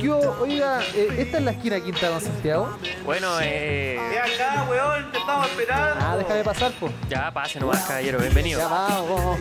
Yo, oiga, eh, ¿esta es la esquina Quinta Don Santiago? Bueno, eh. acá, weón, te estamos esperando. Ah, déjame pasar, pues. Ya, pase nomás, caballero, bienvenido. Ya vamos, vamos.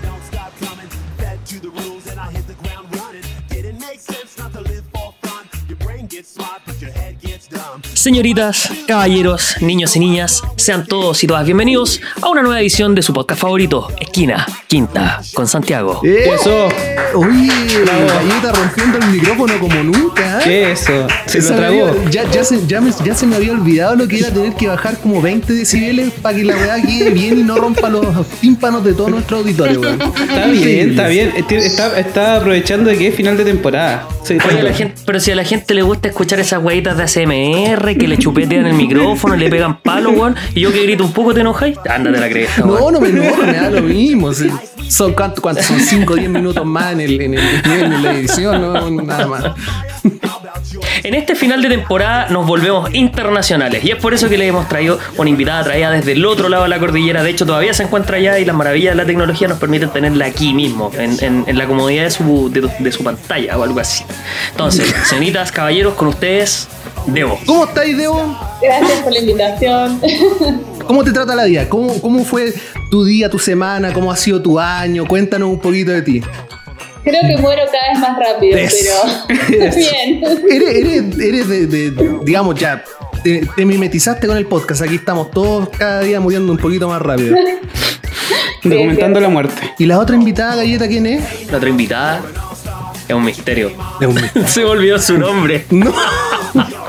Señoritas, caballeros, niños y niñas, sean todos y todas bienvenidos a una nueva edición de su podcast favorito, Esquina Quinta con Santiago. Eso. Uy, la galleta rompiendo el micrófono como nunca. ¿eh? ¿Qué es eso? Se Esa lo tragó. había- ya, ya, se, ya, me, ya se me había olvidado lo que era tener que bajar como 20 decibeles para que la weá quede bien y no rompa los tímpanos de todo nuestro auditorio, weón. Está bien, está bien. Este- Está, está aprovechando de que es final de temporada. Sí, Oye, la gente, pero si a la gente le gusta escuchar esas weitas de ASMR que le chupetean el micrófono, le pegan palo, weón, y yo que grito un poco, ¿te enojáis? Ándate la cresta, weón. No, no me enojo, me da lo mismo. sí. Son cuánto, cuánto, son 5 o 10 minutos más en, el, en, el, en la edición, no, nada más. En este final de temporada nos volvemos internacionales y es por eso que le hemos traído una invitada traída desde el otro lado de la cordillera. De hecho, todavía se encuentra allá y las maravillas de la tecnología nos permiten tenerla aquí mismo, en, en- en la comodidad de su, de, de su pantalla o algo así. Entonces, señoritas, caballeros, con ustedes, Debo. ¿Cómo estáis, Debo? Gracias por la invitación. ¿Cómo te trata la vida? ¿Cómo, ¿Cómo fue tu día, tu semana? ¿Cómo ha sido tu año? Cuéntanos un poquito de ti. Creo que muero cada vez más rápido, Eso. pero Eso. bien. Eres, eres, eres de, de- digamos, ya, te, te mimetizaste con el podcast. Aquí estamos todos cada día muriendo un poquito más rápido. Documentando la muerte. ¿Y la otra invitada, Galleta, quién es? La otra invitada es un misterio. Es un misterio. Se me olvidó su nombre. No.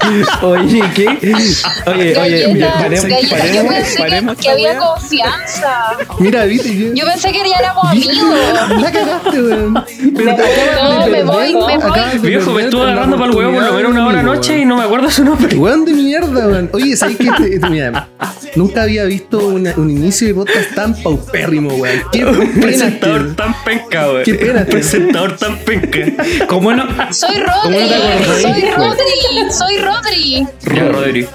Oye, ¿qué? Oye, oye, mira, paremos, paremos, pensé que- paremos que, esta había weá. confianza. Mira, viste. Yo, Yo pensé que ya éramos amigos. La cagaste, weón. Pero te acabas No, de me perder, voy, me voy. Viejo, me estuvo agarrando para el huevo por lo menos una hora weón. y no me acuerdo su nombre. Weón de mierda, weón. Oye, ¿sabes qué? Te- te- mira, nunca había visto una- un inicio de podcast tan paupérrimo, weón. Qué Un presentador tío. tan penca, güey. Qué pena, Un presentador tan penca. ¿Cómo no? Soy ¿Cómo no te Rodri. acordás? Soy Rodri. Soy Rodri. Ya, Rodri.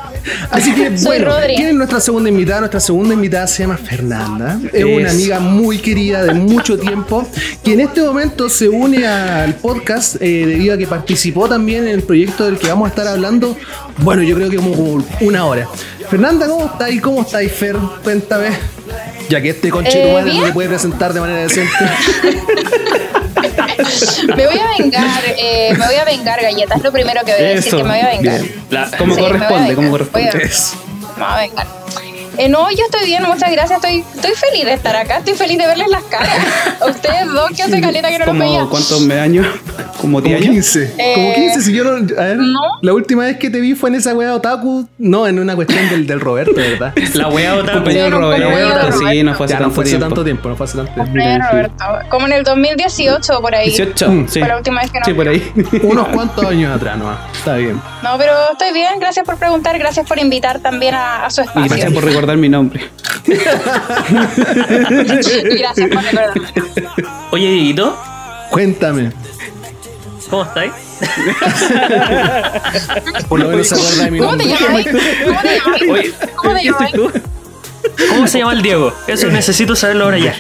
Así que, bueno, Rodri. ¿quién es nuestra segunda invitada? Nuestra segunda invitada se llama Fernanda. Es una amiga muy querida de mucho tiempo, que en este momento se une al podcast eh, debido a que participó también en el proyecto del que vamos a estar hablando. Bueno, yo creo que como una hora. Fernanda, ¿cómo estáis? ¿Cómo estáis, Fer? Cuéntame. Ya que este conche tu Eh, le puede presentar de manera decente. Me voy a vengar. eh, me voy a vengar, galletas. Es lo primero que voy a decir, Eso. que me voy a vengar. La- Como Sí, corresponde, como corresponde. Me voy a vengar. Eh, no, yo estoy bien, muchas gracias. Estoy, estoy feliz de estar acá. Estoy feliz de verles las caras. Ustedes dos que hace caleta que no los veía. Como, ¿Cuántos me- años? ¿Como 10 Como años? 15. Eh, Como 15, si yo no. A ver, no. La última vez que te vi fue en esa wea otaku. No, en una cuestión del, del Roberto, ¿verdad? La wea Compañero Sí, Roberto, compañero sí, no fue hace Ya, no tanto fue hace tiempo. tanto tiempo, no fue hace tanto tiempo. Roberto, como en el 2018 por ahí. 18, Mm. sí. Fue la última vez que nos Sí, por ahí. Unos cuantos años atrás nomás. Está bien. No, pero estoy bien. Gracias por preguntar. Gracias por invitar también a, a su Y gracias espacio. por recordar mi nombre. Y gracias por recordarme. Oye, Dieguito, Cuéntame. ¿cómo estáis? Por lo menos se acuerda de mi ¿Cómo te nombre. llamas? ¿Cómo te llamas? Oye, ¿Cómo te llamas? ¿Cómo se llama el Diego? Eso necesito saberlo ahora ya.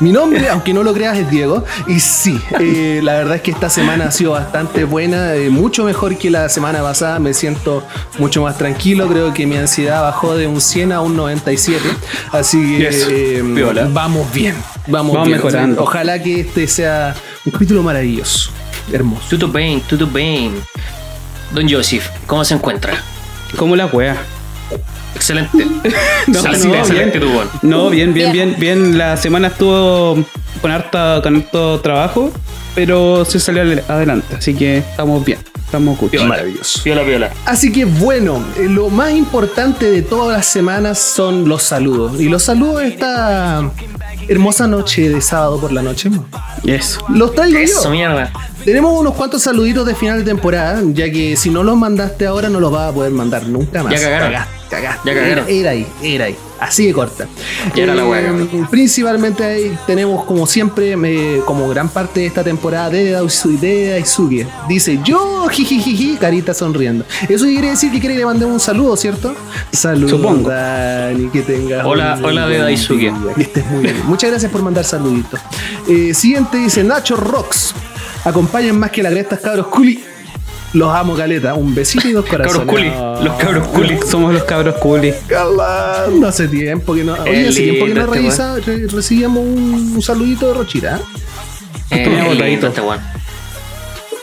Mi nombre, aunque no lo creas, es Diego. Y sí, eh, la verdad es que esta semana ha sido bastante buena, eh, mucho mejor que la semana pasada. Me siento mucho más tranquilo. Creo que mi ansiedad bajó de un 100 a un 97. Así que Yes. eh, Piola. vamos bien. Vamos, Vamos bien. mejorando. Ojalá que este sea un capítulo maravilloso. Hermoso. Tuto bien, tuto bien. Don Joseph, ¿cómo se encuentra? ¿Cómo la wea? Excelente. No, excelente, no, excelente bien. tu. No, bien, bien, Bien. bien. La semana estuvo con harta, con harto trabajo, pero se salió adelante. Así que estamos bien. Estamos good. Maravilloso. Piola, piola. Así que bueno, eh, lo más importante de todas las semanas son los saludos. Y los saludos esta hermosa noche de sábado por la noche. Eso. Los traigo Eso, yo. mierda. Tenemos unos cuantos saluditos de final de temporada, ya que si no los mandaste ahora no los vas a poder mandar nunca más. Ya cagaron. Cagaste. Ya. Era, era ahí, era ahí. Así de corta. Ya era la Eh, hueá. Principalmente ahí tenemos, como siempre, me- como gran parte de esta temporada de Daisuke. Dice yo, jijijiji, carita sonriendo. Eso quiere decir que quiere que le mandemos un saludo, ¿cierto? Saludos, Supongo. Dani, que tengas. Hola- hola de Daisuke. día, Que estés muy bien. Muchas gracias por mandar saluditos. Eh, siguiente dice Nacho Rocks. Acompañen más que la cresta, cabros culi. Los amo, caleta. Un besito y dos corazones. Cabros culi, No. los cabros culi. Somos los cabros culi. Calando hace tiempo que no. Oye, hace tiempo que no este revisa- re- recibíamos un, un saludito de Rochira. Eh, botadito. este weón.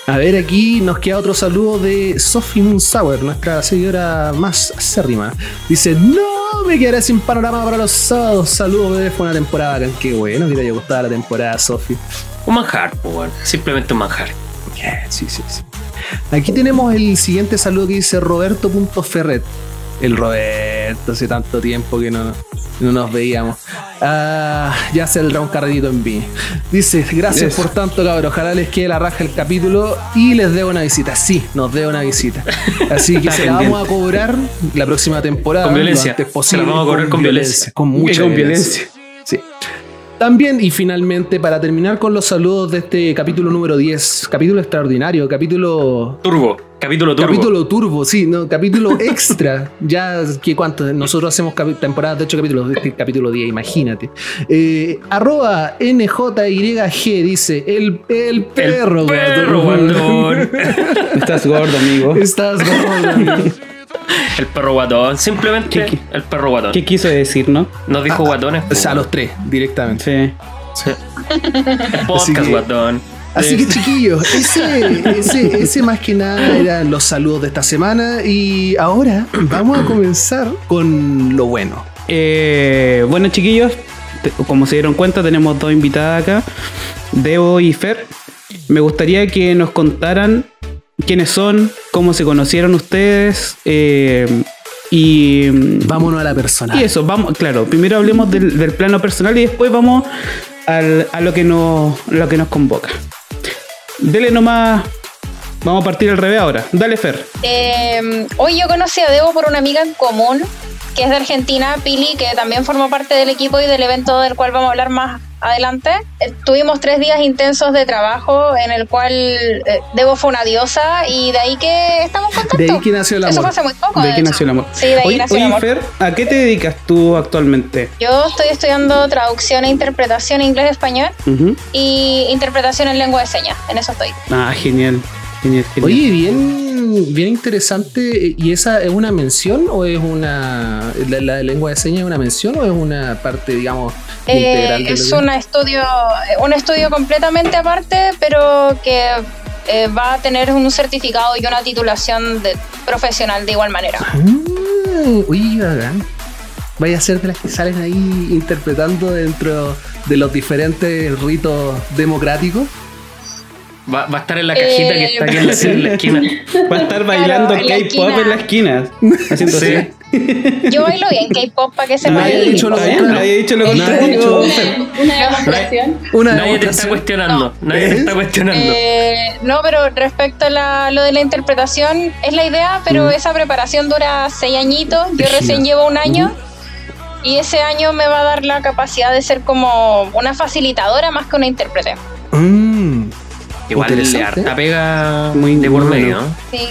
A ver, aquí nos queda otro saludo de Sophie Moonsauer, nuestra seguidora más acérrima. Dice: No me quedaré sin panorama para los sábados. Saludos, bebé. Fue una temporada bacán. Qué bueno que te haya gustado la temporada, Sophie. Un manjar, weón. Simplemente un manjar. Yeah, sí, sí, sí. Aquí tenemos el siguiente saludo que dice Roberto.ferret. El Roberto, hace tanto tiempo que no, no nos veíamos. Ah, ya se el un carretito en mí. Dice, gracias por tanto, cabrón. Ojalá les quede la raja el capítulo y les dé una visita. Sí, nos dé una visita. Así que se la vamos a cobrar la próxima temporada. Con violencia. Lo antes Se posible, la vamos a cobrar con violencia. Con mucha con violencia. También, y finalmente, para terminar con los saludos de este capítulo número 10, capítulo extraordinario, capítulo. Turbo. Capítulo turbo. Capítulo turbo, sí, no, capítulo extra. ya, que cuánto? Nosotros hacemos temporadas de 8 capítulos, este capítulo 10, imagínate. Eh, arroba NJYG dice: El, el perro, El perro, guatón". guatón. Estás gordo, amigo. Estás gordo. El perro guatón. Simplemente ¿Qué- qué? el perro guatón. ¿Qué quiso decir, no? Nos dijo guatones. O sea, a los tres, directamente. Sí. El podcast Así que- guatón. Así que chiquillos, ese, ese, ese más que nada eran los saludos de esta semana y ahora vamos a comenzar con lo bueno. Eh, bueno, chiquillos, como se dieron cuenta, tenemos dos invitadas acá, Debo y Fer. Me gustaría que nos contaran quiénes son, cómo se conocieron ustedes eh, y, Vámonos a la persona. y eso, vamos, claro, primero hablemos del, del plano personal y después vamos al- a lo que, nos, lo que nos convoca. Dele nomás, vamos a partir al revés ahora. Dale, Fer. Eh, hoy yo conocí a Debo por una amiga en común, que es de Argentina, Pili, que también formó parte del equipo y del evento del cual vamos a hablar más adelante. Eh, tuvimos tres días intensos de trabajo en el cual eh, Debo fue una diosa y de ahí que estamos contentos. De ahí que nació el Eso amor. fue hace muy poco. ¿De qué hecho. nació el amor? Sí, de ahí Oye, nació el amor. Fer, ¿a qué te dedicas tú actualmente? Yo estoy estudiando traducción e interpretación inglés-español Ujú. y interpretación en lengua de señas. En eso estoy. Ah, genial. Genial, genial. Oye, bien, bien interesante. ¿Y esa es una mención o es una. La, la lengua de señas es una mención o es una parte, digamos, Eh, integral de es un estudio, eh, un estudio completamente aparte, pero que eh, va a tener un certificado y una titulación de, profesional de igual manera. Ah, uy, bacán. Vaya a ser de las que salen ahí interpretando dentro de los diferentes ritos democráticos. Va, va a estar en la cajita que Eh, está aquí en la, en la esquina. Va a estar bailando en la K-pop en la esquina. Haciendo Sí. así. Yo bailo bien K-pop para que se Nadie dicho lo nadie ha dicho lo contrario. Una demostración. Una Nadie te está cuestionando. Nadie te está cuestionando. Eh, no, pero respecto a la- lo de la interpretación, es la idea, pero esa preparación dura seis añitos. Yo recién llevo un año. Y ese año me va a dar la capacidad de ser como una facilitadora más que una intérprete. Mm, Igual le harta pega Muy- de por medio. Sí,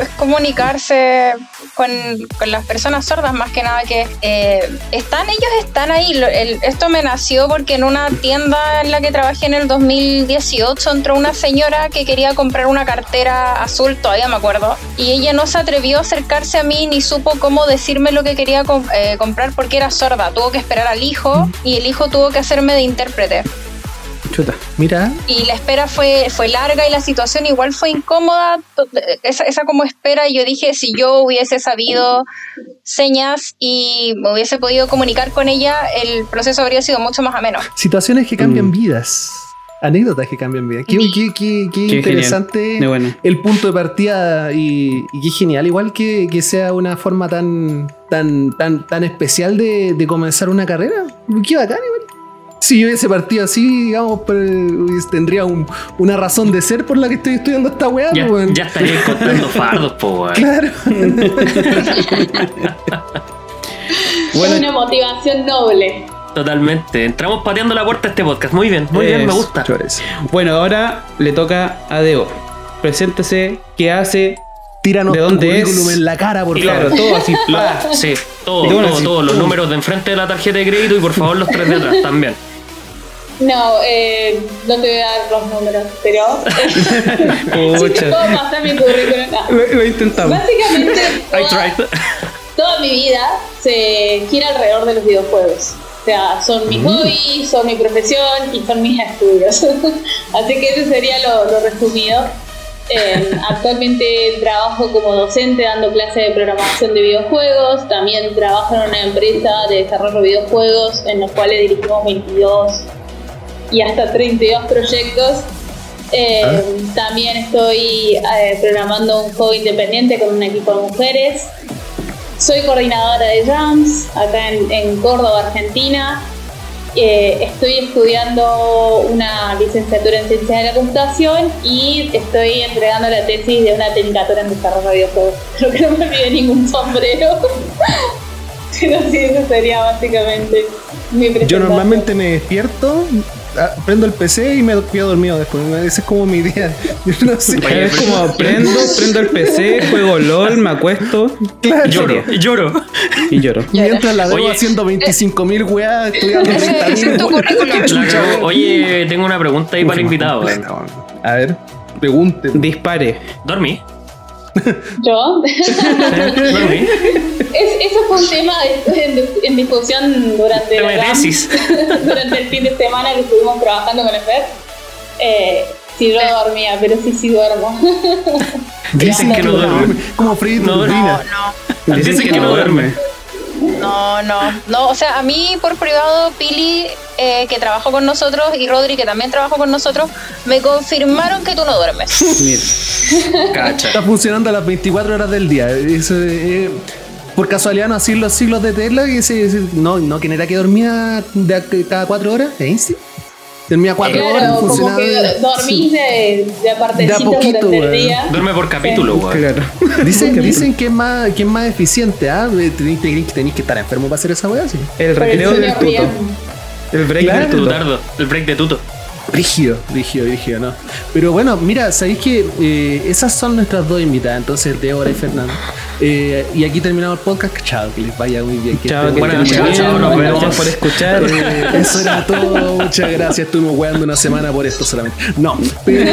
es comunicarse con, con las personas sordas más que nada que eh, están, ellos están ahí. Lo- el- esto me nació porque en una tienda en la que trabajé en el 2018 entró una señora que quería comprar una cartera azul, todavía me acuerdo, y ella no se atrevió a acercarse a mí ni supo cómo decirme lo que quería eh, comprar porque era sorda. Tuvo que esperar al hijo y el hijo tuvo que hacerme de intérprete. Chuta. mira, Y la espera fue, fue larga y la situación igual fue incómoda. Esa, esa como espera, y yo dije, si yo hubiese sabido señas y me hubiese podido comunicar con ella, el proceso habría sido mucho más ameno. situaciones que cambian Mm. vidas. Anécdotas que cambian vidas. Qué, qué- qué- qué Qué interesante bueno. el punto de partida y, y qué genial. Igual que, que sea una forma tan, tan, tan, tan especial de, de comenzar una carrera. Qué bacán, igual. Si yo hubiese partido así, digamos, pues, tendría un- una razón de ser por la que estoy estudiando esta weá. Ya, pues, estaría contando fardos, po, weón. Claro. Bueno, una motivación noble. Totalmente. Entramos pateando la puerta a este podcast. Muy bien, muy bien, me gusta. bueno, ahora le toca a Deo. Preséntese, qué hace. Tíranos ¿De dónde es? en la cara, por Claro, favor. todo así. Lo- sí, todo, todo, así, todo. Los números de enfrente de la tarjeta de crédito y por favor los tres de atrás también. No, eh, no te voy a dar los números, pero. puedo pasar mi currículum. No. Lo, lo intentamos. Básicamente, I toda, tried. toda mi vida se gira alrededor de los videojuegos. O sea, son mis hobbies, son mi profesión y son mis estudios. Así que ese sería lo, lo resumido. Eh, actualmente trabajo como docente dando clases de programación de videojuegos. También trabajo en una empresa de desarrollo de videojuegos en los cuales dirigimos 22 y hasta 32 proyectos. Eh, También estoy eh, programando un juego independiente con un equipo de mujeres. Soy coordinadora de Jams acá en, en Córdoba, Argentina. Eh, estoy estudiando una licenciatura en ciencias de la computación y estoy entregando la tesis de una tecnicatura en desarrollo de videojuegos. Creo que no me pide ningún sombrero. Pero sí, eso sería básicamente mi Yo presentación. normalmente me despierto, ah, prendo el PC y me quedo dormido después. Ese es como mi día. Yo no sé. Es como prendo, prendo el PC, juego LOL, me acuesto Claro. Lloro, lloro. y lloro. Mientras la debo Oye. haciendo 25.000 weas, estudiando Ese- 30.000 ese es tu weas. currículum. Qué La chucha, cagó. weón. Oye, tengo una pregunta ahí para el invitado. weón. A ver, pregunte. Dispare. ¿Dormí? Yo. Es- eso fue un tema en, en discusión durante, la el fin de semana que estuvimos trabajando con el FED. Eh, si yo dormía, pero sí, sí duermo. Dicen que no duerme. Como Freddy No. No, Dicen que no duerme. No, no, no. O sea, a mí por privado, Pili, eh, que trabajó con nosotros, y Rodri, que también trabajó con nosotros, me confirmaron que tú no duermes. Mira. Cacha. Está funcionando a las 24 horas del día. Eh, por casualidad no así los siglos de Tesla. Que ese- no, no, ¿quién era que dormía de cada cuatro horas? ¿Einstein? Dormía cuatro horas, Claro, como funcionaba. que dormís de, de partecitas poquito, durante el día. Duerme por capítulo, weón. Claro. Dicen, dicen que es más, que es más eficiente, ¿ah? Tenéis tenéis- que estar enfermo para hacer esa weá, sí. El recreo del tuto. El break Claro. del tuto. Tutardo, el break de tuto. Rígido, rígido, rígido, ¿no? Pero bueno, mira, sabéis que eh, esas son nuestras dos invitadas, entonces Débora y Fernando. Eh, y aquí terminamos el podcast. Chao, que les vaya muy bien. que Chao, que Bueno, chao, bien. chao, nos Gracias vemos. por escuchar. Eh, eso era todo, muchas gracias. Estuvimos weando una semana por esto solamente. No, pero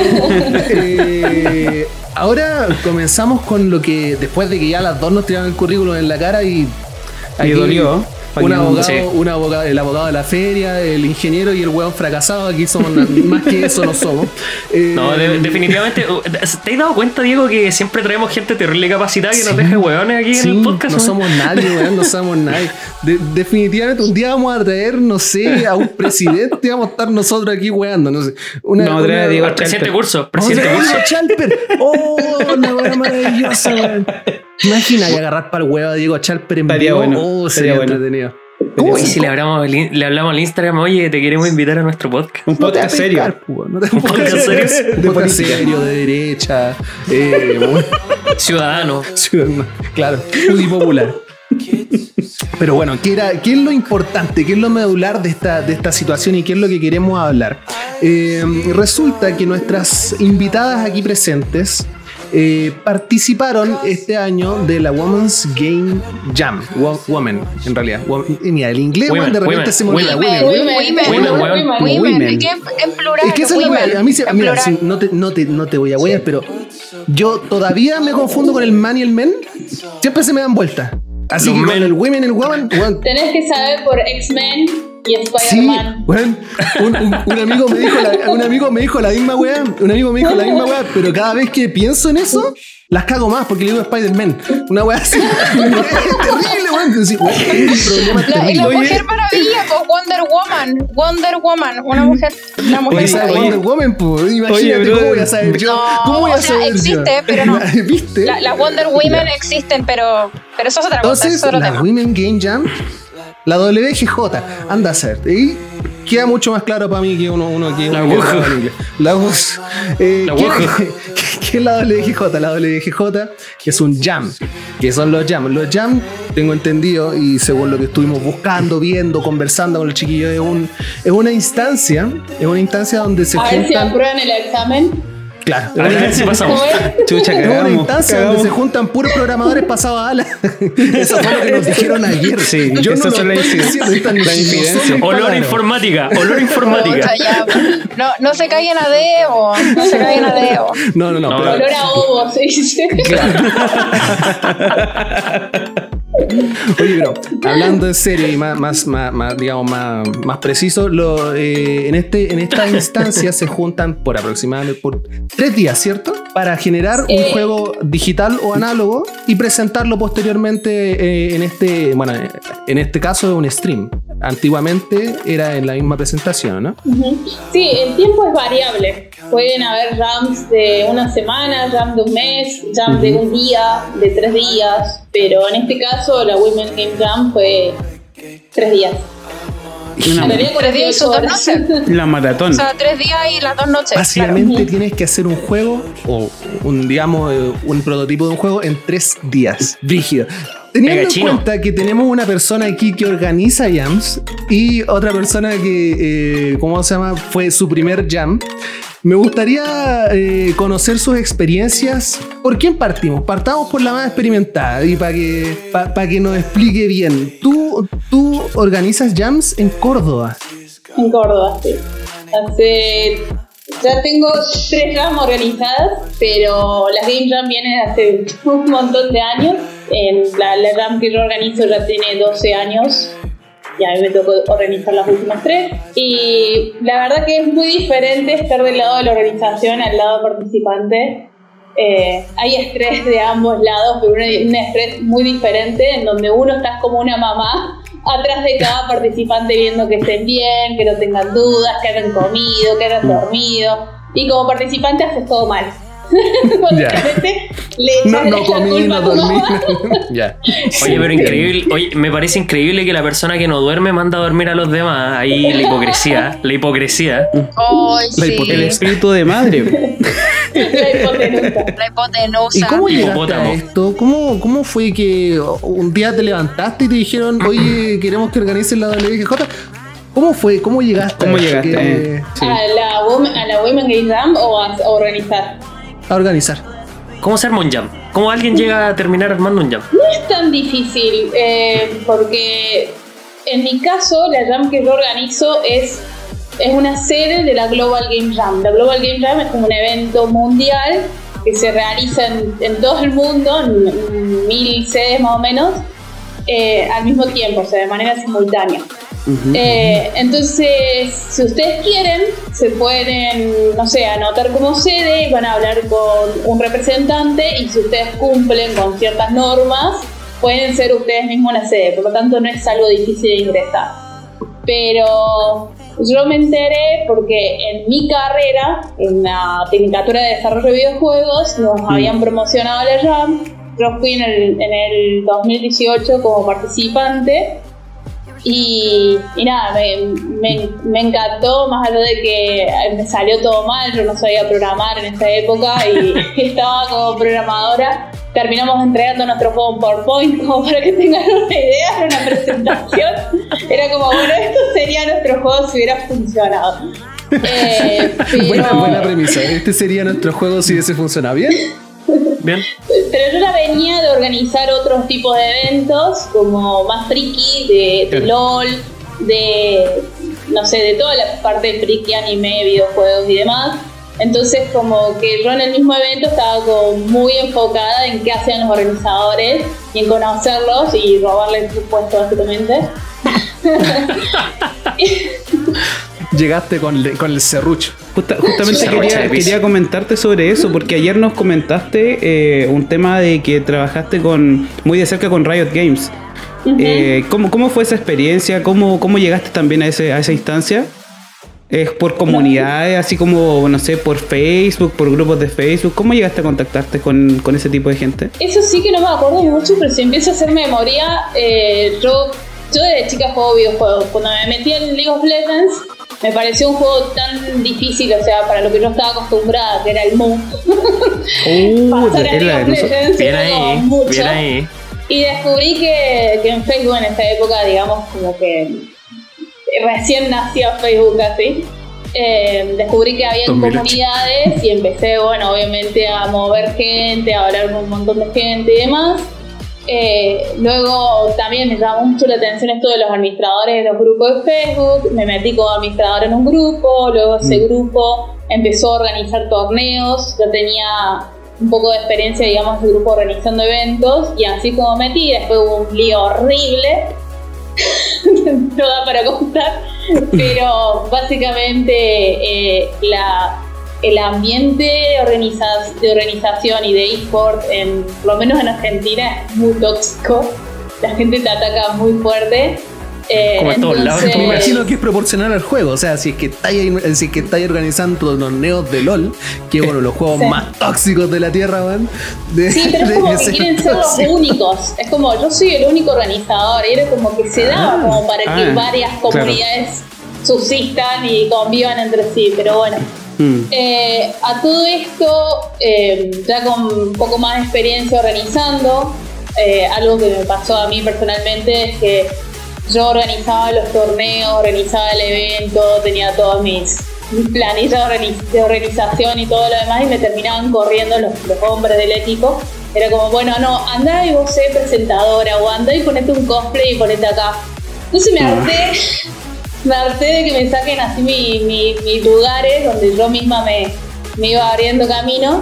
eh, ahora comenzamos con lo que después de que ya las dos nos tiraron el currículum en la cara y. Y dolió. Un abogado, Sí. un abogado, el abogado de la feria, el ingeniero y el weón fracasado. Aquí somos más que eso, no somos. Eh, No, de- definitivamente. ¿Te has dado cuenta, Diego, que siempre traemos gente terrible capacitada que nos deja hueones aquí Sí, en el podcast? no somos nadie, weón, no somos nadie. De- definitivamente un día vamos a traer, no sé, a un presidente y vamos a estar nosotros aquí weando, no sé. Una, No, trae a Diego Al presidente curso, presidente curso. Chalper. Oh, una weá maravillosa, weón. Imagina y agarrar para el huevo a Diego Chalper en Estaría vivo. bueno, Oh, sería bueno. entretenido. Uy, si le hablamos, le hablamos al Instagram, oye, te queremos invitar a nuestro podcast. Un No podcast serio. pescar, po, no Un podcast serio. De podcast serio, de derecha. Eh, bueno, Ciudadano. ciudadano, claro, muy popular. Pero bueno, ¿qué, era, ¿qué es lo importante? ¿Qué es lo medular de esta, de esta situación y qué es lo que queremos hablar? Eh, resulta que nuestras invitadas aquí presentes eh, participaron este año de la Women's Game Jam. Wo- Woman, en realidad. Wo- y mira, el inglés, Women, de repente women, se me olvida. women. Women, Women, Women, women, women, women. Women, Women. es que en, plural. Es que esa es la women. A mí se, mira, no, te, no, te, no te voy a huear, pero yo todavía me confundo con el man y el men. Siempre se me dan vueltas. Así Los que men. con el women y el woman, Tenés que saber por X-Men y Sí, weón. Un, un- un amigo me dijo la, un amigo me dijo la misma weá. Un amigo me dijo la misma weá, pero cada vez que pienso en eso, las cago más porque le digo Spider-Man. Una weá así. es terrible, weón. La, la mujer maravilla, pues Wonder Woman. Wonder Woman, una mujer. Una mujer Oye, ¿sabes maravilla. Wonder Woman, pues. Imagínate Oye, cómo voy a saber yo. No, ¿Cómo voy a o sea, saber yo? existe, pero no. ¿Viste? La- Las Wonder Women existen, pero, pero eso es otra cosa, Entonces, es otro la tema. Women Game Jam, la WGJ, anda a ser. Y queda mucho más claro para mí que uno, uno que La uno que. La WG. Eh, La ¿qué- WG. ¿Qué, qué es la WGJ? La WGJ es un jam. que son los jam? Los jam tengo entendido, y según lo que estuvimos buscando, viendo, conversando con el chiquillo, es, un, es una instancia, es una instancia donde se A ver si juntan. aprueban el examen. Claro, A ver si pasamos. Chucha, Es una cagamos. instancia cagamos. donde se juntan puros programadores pasados a ala. Eso fue lo que nos dijeron ayer. Sí, Yo no esas lo La no incidencia. Olor informática, olor a informática. No, no se caigan a Debo, no se caigan a Debo. No, no, no. No, pero- Olor a ovo, se dice. Oye, pero hablando en serio y más, más, más, más, digamos, más, más preciso, lo, eh, en, este, en esta instancia se juntan por aproximadamente por tres días, ¿cierto? Para generar un juego digital o análogo y presentarlo posteriormente eh, en este, bueno, en este caso un stream. Antiguamente era en la misma presentación, ¿no? Sí, el tiempo es variable. Pueden haber jams de una semana, jam de un mes, jam de un día, de tres días, pero en este caso la Women Game Jam fue tres días. Una- Tres días y sus 48 dos noches. la maratón. O sea, tres días y las dos noches. Básicamente tienes que hacer un juego o un, digamos, eh, un prototipo de un juego en tres días. Rígido. Teniendo en chino. cuenta que tenemos una persona aquí que organiza jams y otra persona que, eh, ¿cómo se llama? Fue su primer jam. Me gustaría eh, conocer sus experiencias. ¿Por quién partimos? Partamos por la más experimentada y para que, pa- pa' que nos explique bien. Tú, tú organizas jams en Córdoba. En Córdoba, sí. Hace. Ya tengo tres jams organizadas, pero las Game Jam vienen hace un montón de años. La, la jam que yo organizo ya tiene 12 años y a mí me tocó organizar las últimas tres. Y la verdad que es muy diferente estar del lado de la organización al lado participante. Eh, hay estrés de ambos lados, pero un, estrés muy diferente en donde uno está como una mamá atrás de cada participante viendo que estén bien, que no tengan dudas, que hayan comido, que hayan dormido. Y como participante haces todo mal. Básicamente le No, no comí, no dormí. ya. Oye, pero increíble, oye, me parece increíble que la persona que no duerme manda a dormir a los demás. Ahí la hipocresía, la hipocresía. La sí. El espíritu de madre. La hipotenusa. La hipotenusa. ¿Y cómo llegaste a esto? ¿Cómo, ¿Cómo fue que un día te levantaste y te dijeron, oye, queremos que organices la WGJ? ¿Cómo fue? ¿Cómo llegaste? ¿Cómo llegaste? Que- Eh, sí. ¿A, la women, ¿A la Women Game Jam o a organizar? A organizar. ¿Cómo se arma un jam? ¿Cómo alguien llega a terminar armando un jam? No es tan difícil, eh, porque en mi caso, la Jam que yo organizo es, es una sede de la Global Game Jam. La Global Game Jam es como un evento mundial que se realiza en, en todo el mundo, en, en mil sedes más o menos, eh, al mismo tiempo, o sea, de manera simultánea. Eh, entonces, si ustedes quieren, se pueden, no sé, anotar como sede, van a hablar con un representante y si ustedes cumplen con ciertas normas, pueden ser ustedes mismos la sede, por lo tanto no es algo difícil de ingresar. Pero yo me enteré porque en mi carrera, en la Tecnicatura de Desarrollo de Videojuegos, nos habían promocionado la RAM. Yo fui en el, en el 2018 como participante y, y nada, me, me- me encantó, más allá de que me salió todo mal, yo no sabía programar en esa época y estaba como programadora. Terminamos entregando nuestro juego en PowerPoint como para que tengan una idea, era una presentación. Era como, bueno, esto sería nuestro juego si hubiera funcionado. Eh, pero, Buena, buena premisa. Este sería nuestro juego si ese funciona bien. Bien. pero yo ya venía de organizar otros tipos de eventos, como más friki, de, de LOL, de, no sé, de toda la parte de friki, anime, videojuegos y demás. Entonces, como que yo en el mismo evento estaba como muy enfocada en qué hacían los organizadores y en conocerlos y robarles su puesto, básicamente. Llegaste con, con el serrucho. Justa- justamente quería comentarte sobre eso, porque ayer nos comentaste eh, un tema de que trabajaste con muy de cerca con Riot Games. Eh, ¿cómo, cómo fue esa experiencia? ¿Cómo, cómo llegaste también a, ese, a esa instancia? ¿Es por comunidades, así como, no sé, por Facebook, por grupos de Facebook? ¿Cómo llegaste a contactarte con, con ese tipo de gente? Eso sí que no me acuerdo mucho, pero si empiezo a hacer memoria, eh, yo, yo desde chica juego videojuegos. Cuando me metí en League of Legends, me pareció un juego tan difícil, o sea, para lo que yo estaba acostumbrada, que era el Mu. Uh, la de. Legends Bien ahí, mucho. bien ahí. Y descubrí que, que en Facebook en esa época, digamos, como que recién nació Facebook así. eh, descubrí que había 2008. comunidades y empecé, bueno, obviamente a mover gente, a hablar con un montón de gente y demás. Eh, luego también me llamó mucho la atención esto de los administradores de los grupos de Facebook. Me metí como administrador en un grupo, luego ese grupo empezó a organizar torneos. Yo tenía un poco de experiencia, digamos, de grupo organizando eventos y así como metí, después hubo un lío horrible. no da para contar, pero básicamente eh, la, el ambiente de, organiza- de organización y de eSport, en, por lo menos en Argentina, es muy tóxico. La gente te ataca muy fuerte. Eh, Como en todos lados, Me imagino que es proporcional al juego. O sea, si es que estáis, si es que estáis organizando torneos de LOL, que bueno, los juegos Sí. más tóxicos de la tierra, van. de- Sí, pero es como que quieren ser los únicos. Es como, yo soy el único organizador. Y era como que se daba como para que ah, varias claro. comunidades subsistan y convivan entre sí. Pero bueno, Mm. Eh, a todo esto, eh, ya con un poco más de experiencia organizando, eh, algo que me pasó a mí personalmente es que yo organizaba los torneos, organizaba el evento, tenía todas mis, mis planillas de organiz- de organización y todo lo demás y me terminaban corriendo los, los hombres del equipo. Era como, bueno, no, andá y vos sé presentadora o andá y ponete un cosplay y ponete acá. Entonces me harté me harté de que me saquen así mi- mi- mis lugares donde yo misma me, me iba abriendo camino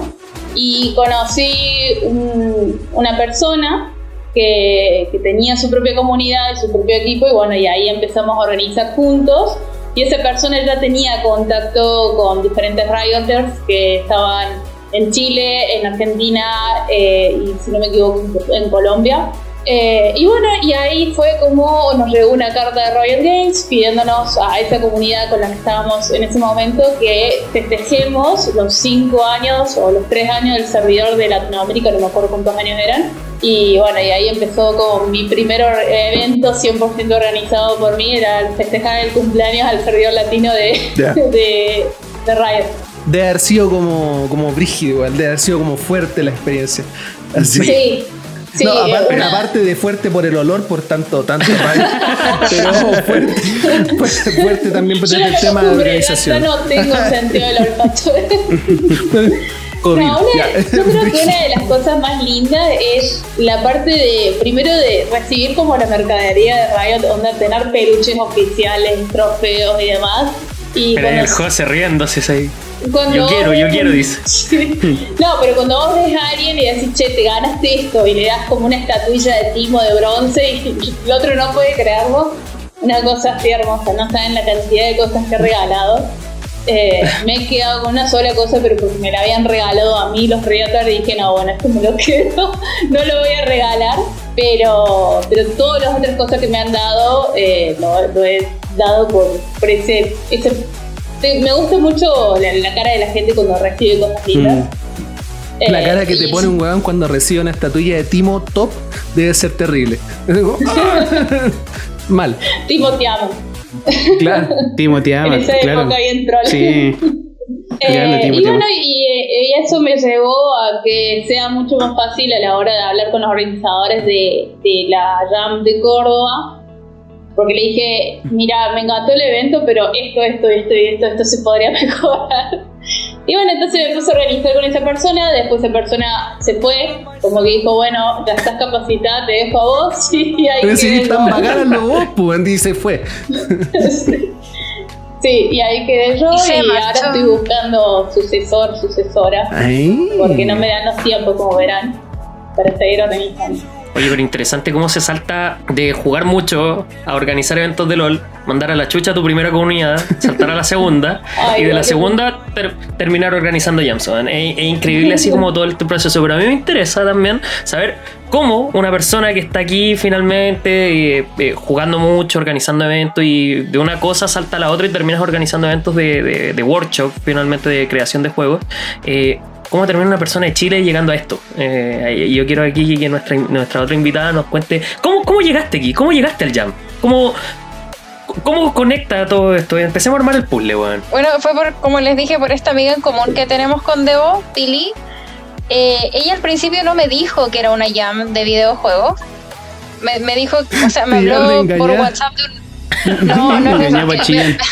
y conocí un- una persona que, que tenía su propia comunidad y su propio equipo y bueno, y ahí empezamos a organizar juntos y esa persona ya tenía contacto con diferentes rioters que estaban en Chile, en Argentina eh, y si no me equivoco en Colombia. Eh, y bueno, y ahí fue como nos llegó una carta de Riot Games pidiéndonos a esa comunidad con la que estábamos en ese momento que festejemos los 5 años o los 3 años del servidor de Latinoamérica, no me acuerdo cuántos años eran. Y bueno, y ahí empezó como mi primer or- evento 100% organizado por mí, era festejar el cumpleaños al servidor latino de, Ya. de, de Riot. Debe haber sido como, como brígido, igual. Debe haber sido como fuerte la experiencia. Así. Sí. Sí, no, aparte, una- aparte de fuerte por el olor, por tanto, tanto pero fuerte, fuerte, fuerte también por el no tema de organización. ya no tengo sentido del olfato. COVID, No, una- yo creo que una de las cosas más lindas es la parte de, primero de recibir como la mercadería de Riot, onda tener peluches oficiales, trofeos y demás. Y Pero el cuando- José riéndose ahí. cuando Yo quiero, yo quiero, dice. Sí. No, pero cuando vos ves a alguien y decís, che, te ganaste esto y le das como una estatuilla de timo de bronce y el otro no puede creerlo, una cosa así hermosa, no saben la cantidad de cosas que he regalado. Eh, me he quedado con una sola cosa, pero porque me la habían regalado a mí los Rioters y dije, no, bueno, esto me lo quedo, no lo voy a regalar, pero, pero todas las otras cosas que me han dado, eh, lo, lo he dado por, por ese, me gusta mucho la, la cara de la gente cuando recibe cosas lindas. Eh, La cara que te pone un weón cuando recibe una estatuilla de Timo top debe ser terrible. Mal. Timo, te amo. Claro. Timo, te en ama, esa claro. Sí. Eh, y bueno, y, eh, y eso me llevó a que sea mucho más fácil a la hora de hablar con los organizadores de, de la RAM de Córdoba. Porque le dije, mira, me encantó el evento, pero esto, esto, esto y esto, esto se podría mejorar. Y bueno, entonces me puse a organizar con esa persona, después esa persona se fue, como que dijo, bueno, ya estás capacitada, te dejo a vos, y ahí Pero si tan bacanas los vos, pues, y se fue. Sí, y ahí quedé yo Y ahora estoy buscando sucesor, sucesora, Ay. porque no me dan los tiempos, como verán, para seguir organizando. Oye, pero interesante cómo se salta de jugar mucho a organizar eventos de LOL, mandar a la chucha a tu primera comunidad, saltar a la segunda Ay, y de la segunda ter- terminar organizando jams. weón. Es, es increíble así como todo este proceso, pero a mí me interesa también saber cómo una persona que está aquí finalmente eh, eh, jugando mucho, organizando eventos y de una cosa salta a la otra y terminas organizando eventos de, de- de workshop, finalmente de creación de juegos. eh, ¿Cómo termina una persona de Chile llegando a esto? Eh, yo quiero aquí que nuestra, nuestra otra invitada nos cuente cómo, cómo llegaste aquí, cómo llegaste al jam, cómo, cómo conecta todo esto. Empecemos a armar el puzzle, weón. Bueno, fue por, como les dije, por esta amiga en común que tenemos con Debo, Pili. Eh, ella al principio no me dijo que era una jam de videojuegos. me, me dijo, o sea, me habló por WhatsApp de un... No, no, no, no, a Chillán.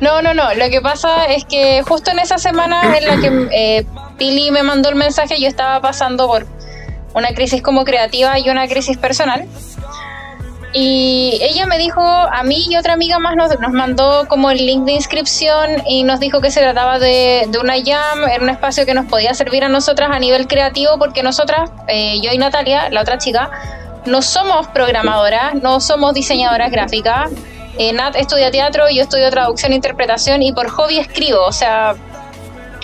no, no, no. Lo que pasa es que justo en esa semana en la que eh, Pili me mandó el mensaje, yo estaba pasando por una crisis como creativa y una crisis personal. Y ella me dijo, a mí y otra amiga más nos, nos mandó como el link de inscripción y nos dijo que se trataba de, de una jam, era un espacio que nos podía servir a nosotras a nivel creativo porque nosotras, eh, yo y Natalia, la otra chica, no somos programadoras, no somos diseñadoras gráficas. Eh, Nat estudia teatro, yo estudio traducción e interpretación y por hobby escribo, o sea,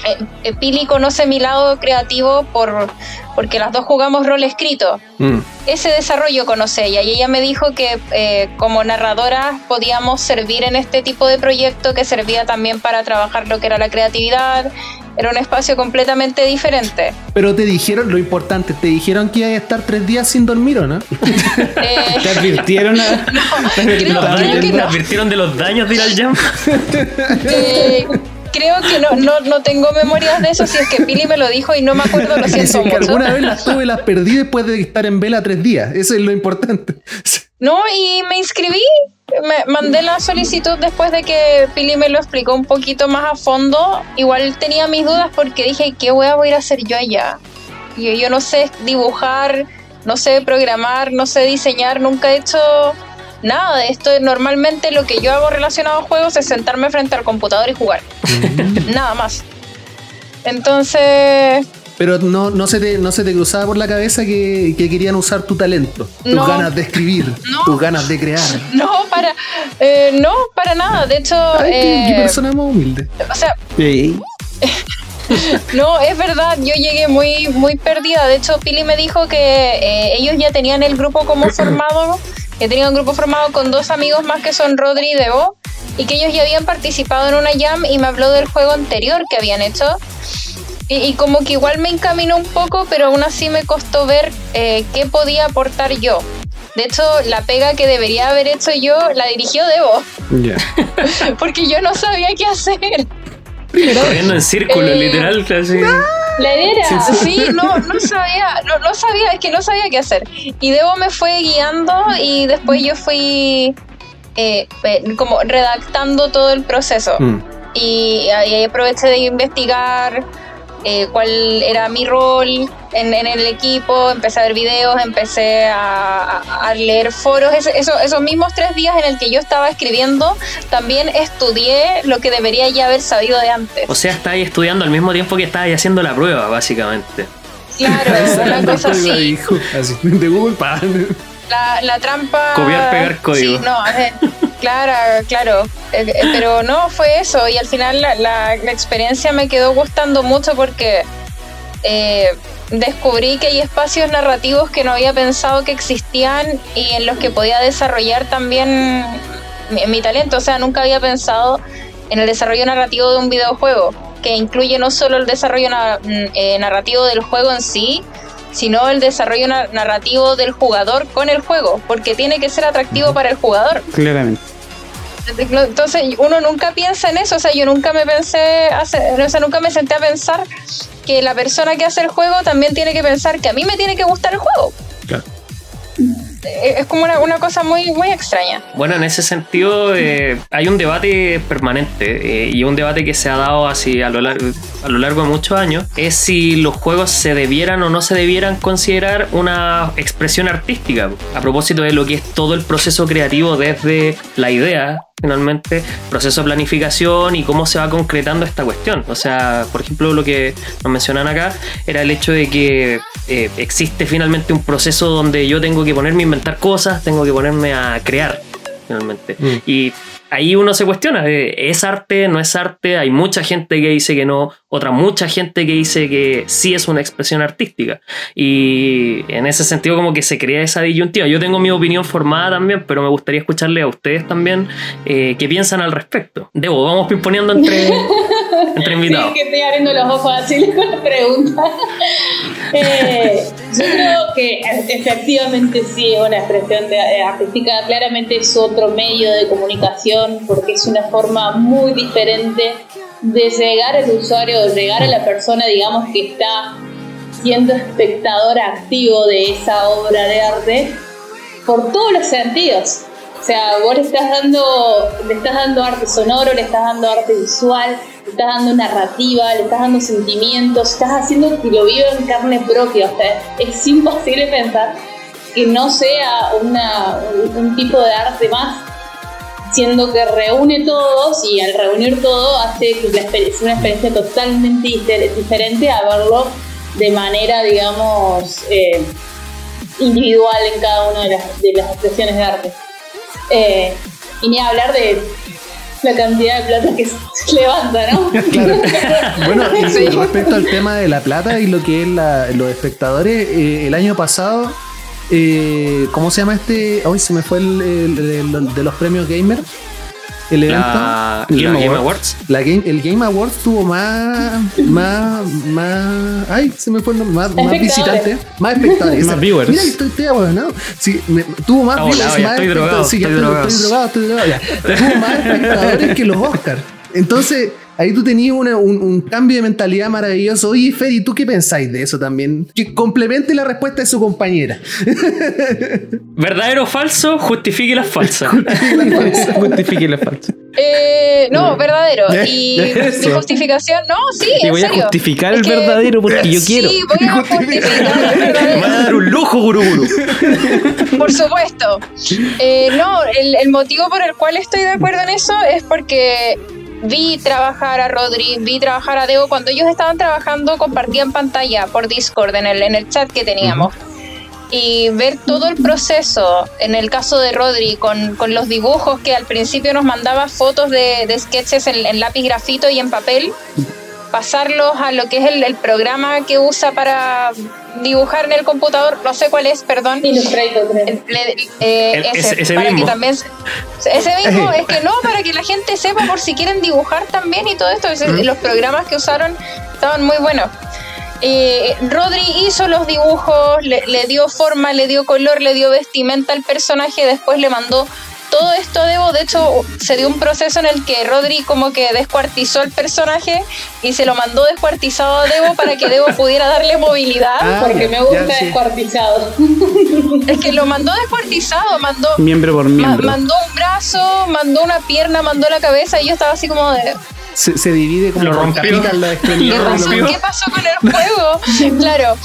eh, eh, Pili conoce mi lado creativo por, porque las dos jugamos rol escrito Mm. ese desarrollo conoce ella y ella me dijo que eh, como narradora podíamos servir en este tipo de proyecto que servía también para trabajar lo que era la creatividad. Era un espacio completamente diferente. Pero te dijeron lo importante, te dijeron que ibas a estar tres días sin dormir, ¿o no? Eh, ¿Te advirtieron? a- creo, creo que ¿Me no. advirtieron de los daños de ir al jam? Creo que no, no, no tengo memorias de eso. Si es que Pili me lo dijo y no me acuerdo, lo siento que mucho. alguna vez las tuve, las perdí después de estar en vela tres días. Eso es lo importante. No, y me inscribí. Me mandé la solicitud después de que Pili me lo explicó un poquito más a fondo. Igual tenía mis dudas porque dije, ¿qué voy a ir a hacer yo allá? Yo, yo no sé dibujar, no sé programar, no sé diseñar, nunca he hecho nada de esto. Normalmente lo que yo hago relacionado a juegos es sentarme frente al computador y jugar. nada más. Entonces, Pero no, no, se te, no se te cruzaba por la cabeza que, que querían usar tu talento, tus No. ganas de escribir, No. tus ganas de crear. no, para, eh, no, para nada. De hecho, Ay, qué- qué eh, persona más humilde. o sea. No, es verdad, yo llegué muy, muy perdida. De hecho, Pili me dijo que eh, ellos ya tenían el grupo como formado, que tenían un grupo formado con dos amigos más que son Rodri y Debo, y que ellos ya habían participado en una jam y me habló del juego anterior que habían hecho. Y, y como que igual me encaminó un poco, pero aún así me costó ver eh, qué podía aportar yo. De hecho, la pega que debería haber hecho yo la dirigió Debo, porque yo no sabía qué hacer. Corriendo en círculo, Eh, literal, así. La idea era, Sí, no, no sabía, no, no sabía, es que no sabía qué hacer. Y Debo me fue guiando y después yo fui eh, eh, como redactando todo el proceso. Mm. Y ahí aproveché de investigar eh, cuál era mi rol en, en el equipo, empecé a ver videos, empecé a, leer foros. Eso- esos mismos tres días en el que yo estaba escribiendo, también estudié lo que debería ya haber sabido de antes. O sea, estáis estudiando al mismo tiempo que estáis haciendo la prueba, básicamente. Claro, una cosa así. dijo, así, de Google, pa. La, la trampa. Copiar, pegar código. Sí, no, eh, claro, claro. Eh, eh, pero no fue eso. Y al final la, la- la experiencia me quedó gustando mucho porque eh, descubrí que hay espacios narrativos que no había pensado que existían y en los que podía desarrollar también mi, mi talento. O sea, nunca había pensado en el desarrollo narrativo de un videojuego, que incluye no solo el desarrollo na- mm, eh, narrativo del juego en sí, sino el desarrollo na- narrativo del jugador con el juego, porque tiene que ser atractivo para el jugador. Claramente. Entonces uno nunca piensa en eso, o sea, yo nunca me pensé, o sea, nunca me senté a pensar que la persona que hace el juego también tiene que pensar que a mí me tiene que gustar el juego. Claro. Eh, Es como una, una cosa muy, muy extraña. Bueno, en ese sentido eh, hay un debate permanente eh, y un debate que se ha dado así a lo, largo, a lo largo de muchos años es si los juegos se debieran o no se debieran considerar una expresión artística a propósito de lo que es todo el proceso creativo desde la idea finalmente, proceso de planificación y cómo se va concretando esta cuestión. O sea, por ejemplo, lo que nos mencionan acá era el hecho de que eh, existe finalmente un proceso donde yo tengo que ponerme a inventar cosas, tengo que ponerme a crear finalmente. Mm. Y ahí uno se cuestiona, eh, ¿es arte? ¿No es arte? Hay mucha gente que dice que no, otra mucha gente que dice que sí es una expresión artística. Y en ese sentido como que se crea esa disyuntiva. Yo tengo mi opinión formada también, pero me gustaría escucharle a ustedes también eh, qué piensan al respecto. Debo, vamos pimponeando entre, entre invitados. Sí, que estoy abriendo los ojos así con la pregunta. Eh, yo creo que efectivamente sí es una expresión de- eh, artística, claramente es otro medio de comunicación porque es una forma muy diferente de llegar al usuario, de llegar a la persona, digamos, que está siendo espectador activo de esa obra de arte por todos los sentidos. O sea, vos le estás dando, le estás dando arte sonoro, le estás dando arte visual, le estás dando narrativa, le estás dando sentimientos, estás haciendo que lo viva en carne propia. O sea, es imposible pensar que no sea una, un tipo de arte más, siendo que reúne todos y al reunir todo hace que la experiencia, una experiencia totalmente difer- diferente a verlo de manera, digamos, eh, individual en cada una de las, de las expresiones de arte. Eh, y ni hablar de la cantidad de plata que se levanta, ¿no? Claro. Bueno, y respecto al tema de la plata y lo que es la- los espectadores, eh, el año pasado, eh, ¿cómo se llama este? Hoy se me fue el, el- el- de los premios Gamer. El evento. La Game, Game Game Awards. Awards. La game, el Game Awards tuvo más, más, más, ay, se me fue el nombre, más, más visitantes, más espectadores. Más viewers. Mira, que estoy, estoy ahueonado. Sí, me- tuvo más viewers, más estoy espectadores. drogado, Sí, ya estoy estoy, drogado. estoy drogado, estoy drogado, ya. Tuvo más espectadores que los Oscars. Entonces, ahí tú tenías una- un, un cambio de mentalidad maravilloso. Oye, Fer, ¿y tú qué pensáis de eso también? Que complemente la respuesta de su compañera. ¿Verdadero o falso? Justifique las falsas. Justifique la falsa. Eh, no, verdadero. Y mi justificación, no, sí, Y en voy a justificar Es el que- verdadero porque yo quiero. Sí, voy a justificar el Me va a dar un lujo, guru guru. Por supuesto. Eh, no, el, el motivo por el cual estoy de acuerdo en eso es porque vi trabajar a Rodri, vi trabajar a Deo. Cuando ellos estaban trabajando, compartían pantalla por Discord en el, en el chat que teníamos. Y ver todo el proceso, en el caso de Rodri, con, con los dibujos que al principio nos mandaba fotos de, de sketches en, en lápiz grafito y en papel, pasarlos a lo que es el, el programa que usa para dibujar en el computador, no sé cuál es, perdón. Illustrator, eh, El- ese, para mismo. que también ese mismo es que no para que la gente sepa por si quieren dibujar también y todo esto ese- los programas que usaron estaban muy buenos Eh, Rodri hizo los dibujos le, le dio forma le dio color le dio vestimenta al personaje después le mandó todo esto a Debo, de hecho se dio un proceso en el que Rodri como que descuartizó el personaje y se lo mandó descuartizado a Debo para que Debo pudiera darle movilidad Ah, Porque me gusta ya, sí. descuartizado. es que lo mandó descuartizado mandó Miembro por Ma- miembro. mandó un brazo, mandó una pierna, mandó la cabeza y yo estaba así como de Se, se divide como Lo rompió. capitas la ¿qué extremidad. pasó? rompió. ¿Qué pasó con el juego? claro.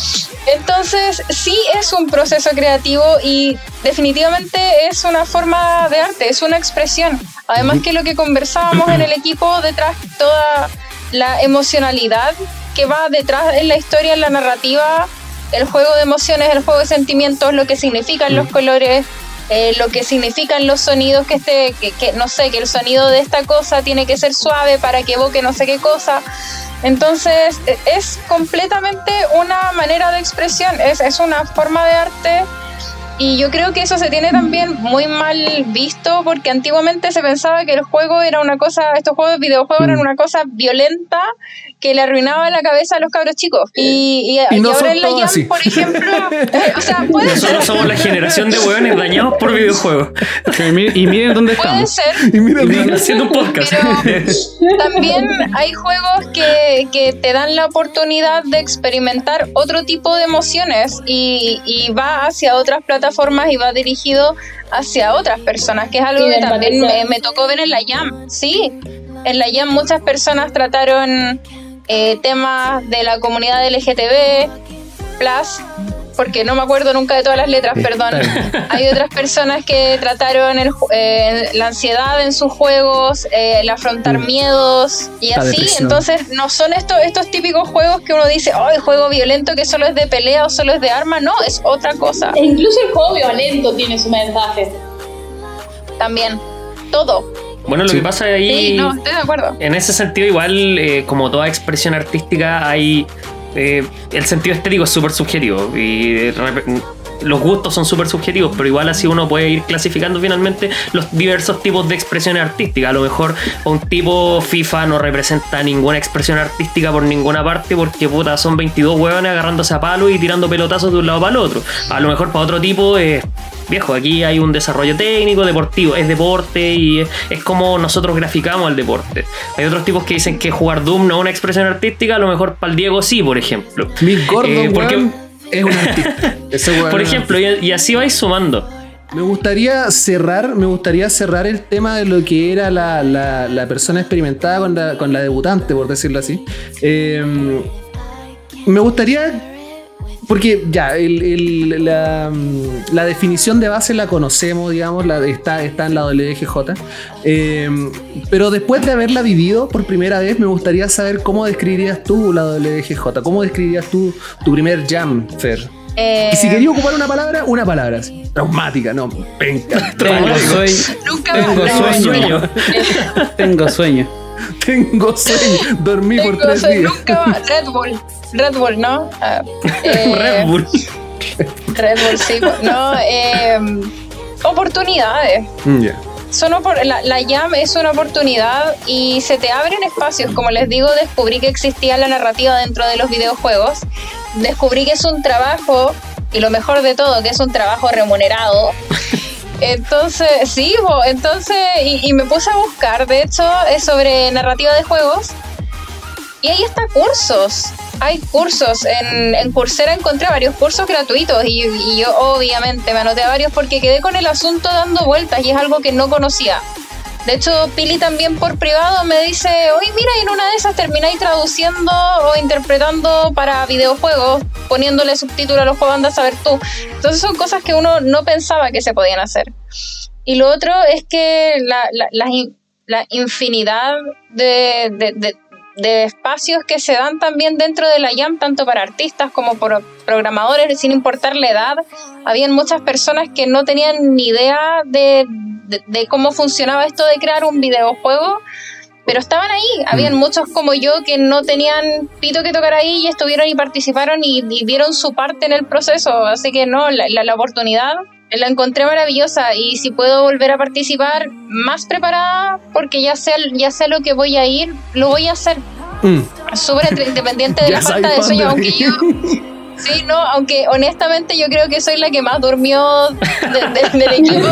Entonces, sí es un proceso creativo y definitivamente es una forma de arte, es una expresión. Además que lo que conversábamos en el equipo detrás toda la emocionalidad que va detrás en la historia, en la narrativa, el juego de emociones, el juego de sentimientos, lo que significan los colores, eh, lo que significan los sonidos, que este, que, no sé, que el sonido de esta cosa tiene que ser suave para que evoque no sé qué cosa. Entonces e- es completamente una manera de expresión, es, es una forma de arte y yo creo que eso se tiene también muy mal visto porque antiguamente se pensaba que el juego era una cosa, estos juegos de videojuegos eran una cosa violenta que le arruinaba la cabeza a los cabros chicos. Y, y, Y no ahora son en la Jam, así. por ejemplo, eh, o sea, puede ser, Nosotros somos la generación de hueones dañados por videojuegos. Y miren- Y miren dónde puede estamos. ser, Y mira, Y haciendo un podcast. Pero también hay juegos que, que te dan la oportunidad de experimentar otro tipo de emociones y, y va hacia otras plataformas y va dirigido hacia otras personas, que es algo que también me, me tocó ver en la Jam. Sí, en la Jam muchas personas trataron eh, temas de la comunidad LGTB, Plus, porque no me acuerdo nunca de todas las letras, perdón. Hay otras personas que trataron el eh, la ansiedad en sus juegos, eh, el afrontar miedos y La así. depresión. Entonces, no son estos, estos típicos juegos que uno dice, oh, el juego violento que solo es de pelea o solo es de arma. No, es otra cosa E incluso el juego violento tiene su mensaje. también. Todo. Bueno, lo Sí. que pasa ahí. Sí, no, estoy de acuerdo. En ese sentido, igual, eh, como toda expresión artística, hay. Eh, el sentido estético es súper subjetivo. Y los gustos son súper subjetivos, pero igual así uno puede ir clasificando finalmente los diversos tipos de expresiones artísticas. A lo mejor un tipo FIFA no representa ninguna expresión artística por ninguna parte, porque puta, son 22 hueones agarrándose a palo y tirando pelotazos de un lado para el otro. A lo mejor para otro tipo es. Viejo, aquí hay un desarrollo técnico, deportivo, es deporte y es, es como nosotros graficamos el deporte. Hay otros tipos que dicen que jugar Doom no es una expresión artística, a lo mejor para el Diego sí, por ejemplo. Mick Gordon, Eh, porque- es un artista. Ese Por ejemplo, y, y así vais sumando. Me gustaría cerrar, me gustaría cerrar el tema de lo que era la, la- la persona experimentada con la, con la debutante, por decirlo así. Eh, me gustaría. Porque ya, el- el- la, la definición de base la conocemos, digamos, la, está, está en la WGJ. Eh, pero después de haberla vivido por primera vez, me gustaría saber cómo describirías tú la WGJ. ¿Cómo describirías tú tu primer jam, Fer? Eh, Y si quería ocupar una palabra, una palabra. Traumática, no, venga. Tengo sueño. nunca Tengo no, sueño. Tengo sueño. Tengo sueño. Dormí por tengo tres sueño, días. nunca. Red Bull. Red Bull, ¿no? Ah, eh, Red Bull. Red Bull, sí. No, eh, oportunidades. Mm, ya. Son opor- la, la Jam es una oportunidad y se te abren espacios. Como les digo, descubrí que existía la narrativa dentro de los videojuegos. Descubrí que es un trabajo, y lo mejor de todo, que es un trabajo remunerado. Entonces, sí, entonces, y, me puse a buscar, de hecho, sobre narrativa de juegos. Y ahí está cursos. Hay cursos. En, en Coursera encontré varios cursos gratuitos y, y yo obviamente me anoté a varios porque quedé con el asunto dando vueltas y es algo que no conocía. De hecho, Pili también por privado me dice, oye, mira, en una de esas termináis traduciendo o interpretando para videojuegos, poniéndole subtítulos a los juegos, anda a saber tú. Entonces son cosas que uno no pensaba que se podían hacer. Y lo otro es que la, la- la la infinidad de, de- de- de espacios que se dan también dentro de la Jam, tanto para artistas como por programadores, sin importar la edad. Habían muchas personas que no tenían ni idea de, de- de cómo funcionaba esto de crear un videojuego, pero estaban ahí. Habían muchos como yo que no tenían pito que tocar ahí y estuvieron y participaron y, y dieron su parte en el proceso. Así que no, la, la- la oportunidad la encontré maravillosa y si puedo volver a participar más preparada porque ya sé, ya sé lo que voy a ir, lo voy a hacer Mm. súper independiente de la falta de sueño, aunque yo... Sí, no, aunque honestamente yo creo que soy la que más durmió de- de- del equipo.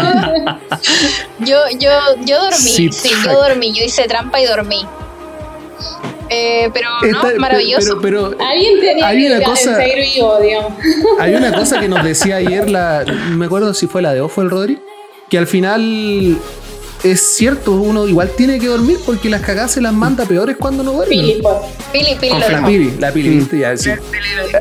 Yo, yo, yo dormí, Sí, sí, yo dormí, yo hice trampa y dormí. Eh, pero no, Esta- maravilloso. Pero, pero Alguien tenía Hay que una cosa- seguir vivo, digamos. hay una cosa que nos decía ayer, la, no me acuerdo si fue la de O fue el Rodri, que al final es cierto, uno igual tiene que dormir porque las cagadas se las manda peores cuando no duerme. Pili, pues. Pili, Pili lo La pili, la pili, Mm. ya, sí.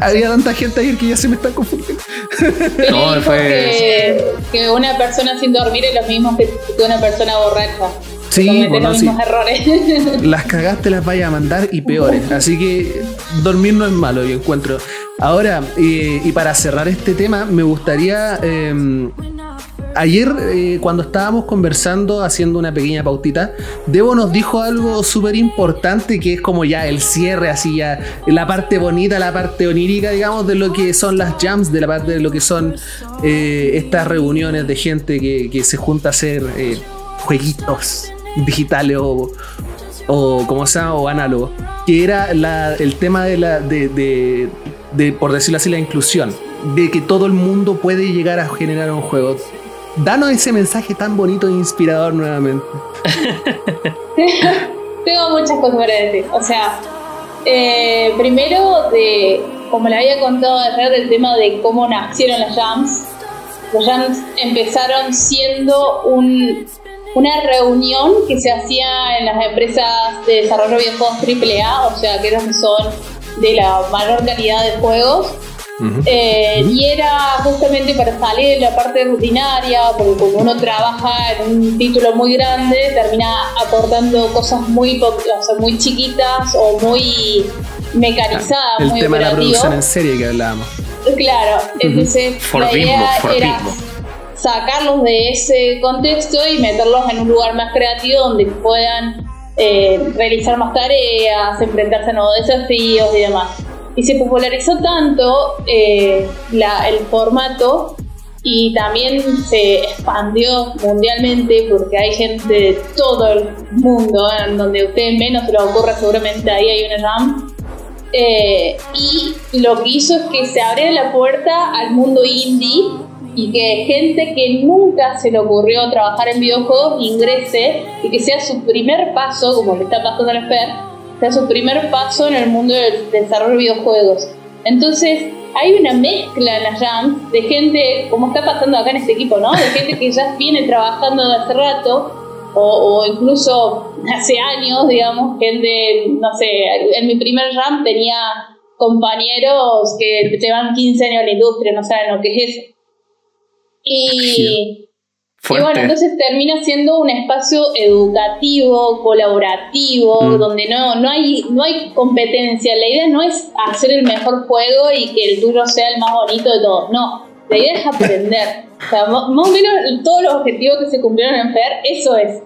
Había tanta gente ayer que ya se me está confundiendo. Pili No, dijo fue- que, que una persona sin dormir es lo mismo que, que una persona borracha. Sí, bueno, los sí. mismos errores. Las cagadas te las vaya a mandar y peores. Así que dormir no es malo, yo encuentro. Ahora, eh, y para cerrar este tema, me gustaría. eh, ayer, eh, cuando estábamos conversando, haciendo una pequeña pautita, Debo nos dijo algo súper importante que es como ya el cierre, así ya la parte bonita, la parte onírica, digamos, de lo que son las jams, de la parte de lo que son eh, estas reuniones de gente que, se junta a hacer eh, jueguitos digitales o, o como se llama, o análogo, que era la- el tema de la, de- de, por decirlo así, la inclusión, de que todo el mundo puede llegar a generar un juego. Danos ese mensaje tan bonito e inspirador nuevamente. Tengo muchas cosas para decir. O sea, eh, primero, de, como le había contado ayer, del tema de cómo nacieron las jams. Los jams empezaron siendo un- una reunión que se hacía en las empresas de desarrollo de videojuegos AAA, o sea, que son de la mayor calidad de juegos. Eh, y era justamente para salir de la parte rutinaria, porque como uno trabaja en un título muy grande, termina aportando cosas muy, o sea, muy chiquitas o muy mecanizadas, El muy tema de la producción en serie que hablábamos. Claro, entonces la Fordismo, idea era sacarlos de ese contexto y meterlos en un lugar más creativo donde puedan eh, realizar más tareas, enfrentarse a nuevos desafíos y demás. Y se popularizó tanto eh, la- el formato y también se expandió mundialmente porque hay gente de todo el mundo, en donde a ustedes menos se les ocurra, seguramente ahí hay una jam. Eh, y lo que hizo es que se abriera la puerta al mundo indie y que gente que nunca se le ocurrió trabajar en videojuegos ingrese y que sea su primer paso, como le está pasando a la Fer, sea su primer paso en el mundo del desarrollo de videojuegos. Entonces, hay una mezcla en las jams de gente, como está pasando acá en este equipo, ¿no? De gente que ya viene trabajando de hace rato o, o incluso hace años, digamos, gente, no sé, en mi primer jam tenía compañeros que llevan 15 años en la industria, no saben lo que es eso. Y, y bueno, entonces termina siendo un espacio educativo, colaborativo, Mm. donde no, no, hay, no hay competencia. La idea no es hacer el mejor juego y que el tuyo sea el más bonito de todos. No, la idea es aprender. O sea, más o menos todos los objetivos que se cumplieron en FER, eso es.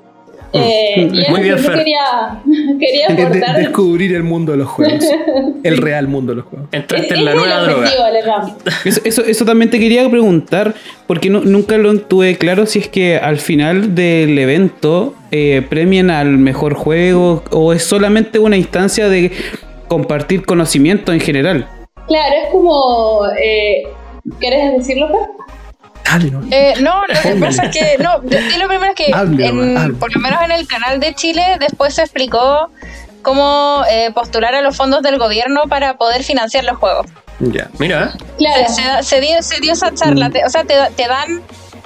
Eh, y Mm. Muy bien, yo Fer. quería, quería De- de- aportar. descubrir el mundo de los juegos. El real mundo de los juegos. Entraste Es- en la nueva droga. Eso, eso, eso también te quería preguntar, porque no- nunca lo tuve claro si es que al final del evento eh, premian al mejor juego o es solamente una instancia de compartir conocimiento en general. Claro, es como. Eh, ¿Querés decirlo, Fer? Dale, ¿no? Eh, no, lo que pasa es que, no, y lo primero es que, Hable en- nomás, hable. por lo menos en el canal de Chile, después se explicó cómo eh, postular a los fondos del gobierno para poder financiar los juegos. Ya. Mira, Claro. Se, dio, se dio esa charla, te- o sea, te, da- te dan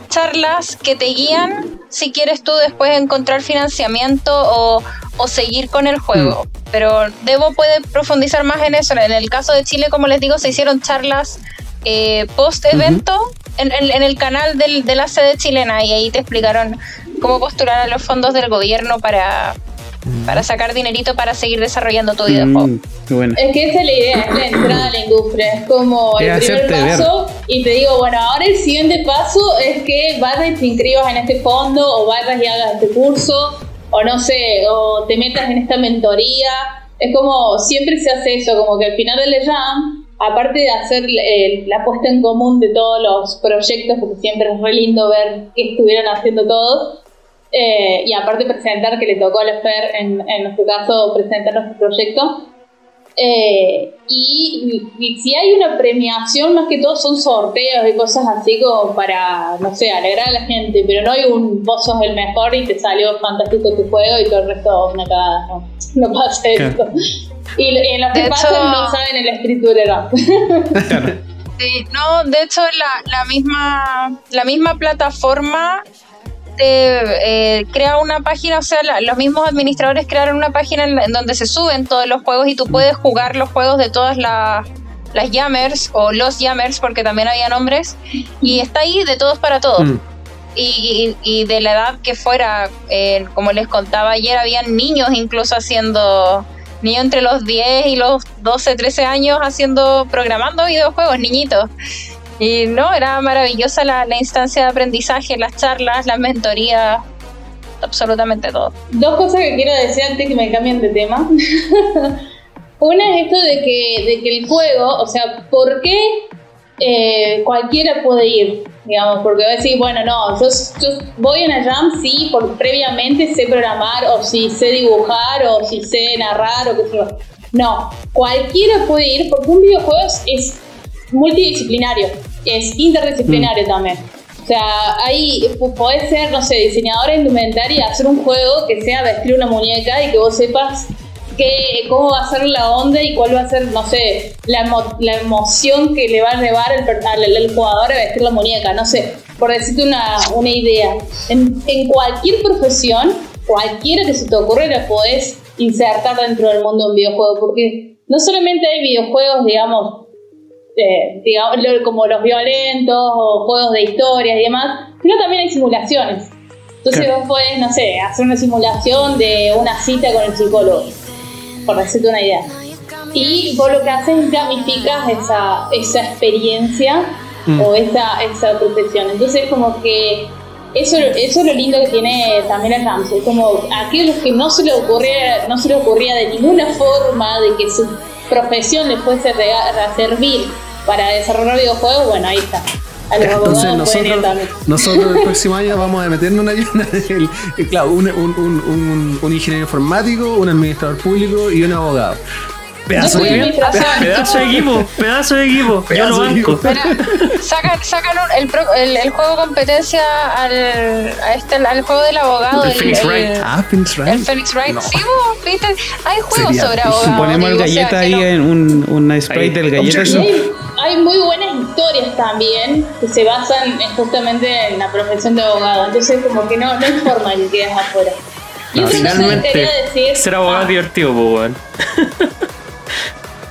charlas que te guían si quieres tú después encontrar financiamiento o, o seguir con el juego. Pero Debo puede profundizar más en eso. En el caso de Chile, como les digo, se hicieron charlas eh, post evento en, en- en el canal del, de la sede chilena y ahí te explicaron cómo postular a los fondos del gobierno para, para sacar dinerito para seguir desarrollando tu videojuego. Mm, bueno. Es que esa es la idea, es la entrada a la industria. Es como Es el primer hacerte ver. paso y te digo, bueno, ahora el siguiente paso es que vayas y te inscribas en este fondo o vayas y hagas este curso o no sé, o te metas en esta mentoría. Es como siempre se hace eso, como que al final del jam, aparte de hacer eh, la puesta en común de todos los proyectos, porque siempre es re lindo ver qué estuvieron haciendo todos, eh, y aparte presentar que le tocó a la FER, en, en nuestro caso, presentar nuestro proyecto. Eh, y, y si hay una premiación, más que todo son sorteos y cosas así como para, no sé, alegrar a la gente, pero no hay un vos sos el mejor y te salió fantástico tu juego y todo el resto una cagada, no, no pasa eso. Y, y los que De pasan hecho- no saben el espíritu del rap. Sí, no, de hecho la, la misma la misma plataforma te, eh, crea una página, o sea, la- los mismos administradores crearon una página en, en donde se suben todos los juegos y tú puedes jugar los juegos de todas las las Jammers o los Jammers porque también había nombres y está ahí de todos para todos. Mm. Y, y- y de la edad que fuera, eh, como les contaba ayer, habían niños incluso haciendo, niños entre los 10 y los 12, 13 años haciendo, programando videojuegos, niñitos. Y no, era maravillosa la, la instancia de aprendizaje, las charlas, las mentorías, absolutamente todo. Dos cosas que quiero decir antes que me cambien de tema. Una es esto de que, de que el juego, o sea, ¿por qué eh, cualquiera puede ir? Digamos, porque va a decir, bueno, no, yo, yo voy a una jam, sí, porque previamente sé programar, o si sé dibujar, o si sé narrar, o qué sé yo. No, cualquiera puede ir porque un videojuego es, multidisciplinario, es interdisciplinario también. O sea, ahí podés ser, no sé, diseñadora indumentaria y hacer un juego que sea vestir una muñeca y que vos sepas que, cómo va a ser la onda y cuál va a ser, no sé, la, emo- la emoción que le va a llevar el, al, al jugador a vestir la muñeca, no sé, por decirte una, una idea. En, en cualquier profesión, cualquiera que se te ocurra, la podés insertar dentro del mundo de un videojuego, porque no solamente hay videojuegos, digamos, eh, digamos, como los violentos o juegos de historias y demás, sino también hay simulaciones. Entonces vos podés, no sé, hacer una simulación de una cita con el psicólogo, por decirte una idea. Y vos lo que haces es gamificas esa, esa experiencia o esa, esa profesión. Entonces como que eso, eso es lo lindo que tiene también el Rams. Es como aquellos que no se le ocurría, no se le ocurría de ninguna forma de que su profesión les fuese rega- servir para desarrollar videojuegos, bueno, ahí está. A los Entonces nosotros, nosotros el próximo año vamos a meternos una llena de el- claro, un, un, un, un- un ingeniero informático, un administrador público y un abogado. Pedazo de administración. pedazo de equipo, pedazo de equipo. Yo lo banco. equipo. Sacan, sacan un- el, el, el juego competencia al, a este, al juego del abogado. El Phoenix Wright. Ah, Phoenix Wright. El Phoenix Wright. No. Sí, vos, ¿viste? Hay juegos Sería sobre abogados. Ponemos el digo, o sea, galleta ahí no- en un, una Ahí. del galleta. Objection. Y hay, muy buenas historias también que se basan en- justamente en la profesión de abogado. Entonces, como que no, no hay forma de que quedes afuera. Y No, otra cosa que finalmente, quería decir. ser abogado es Ah, divertido, pues, weón.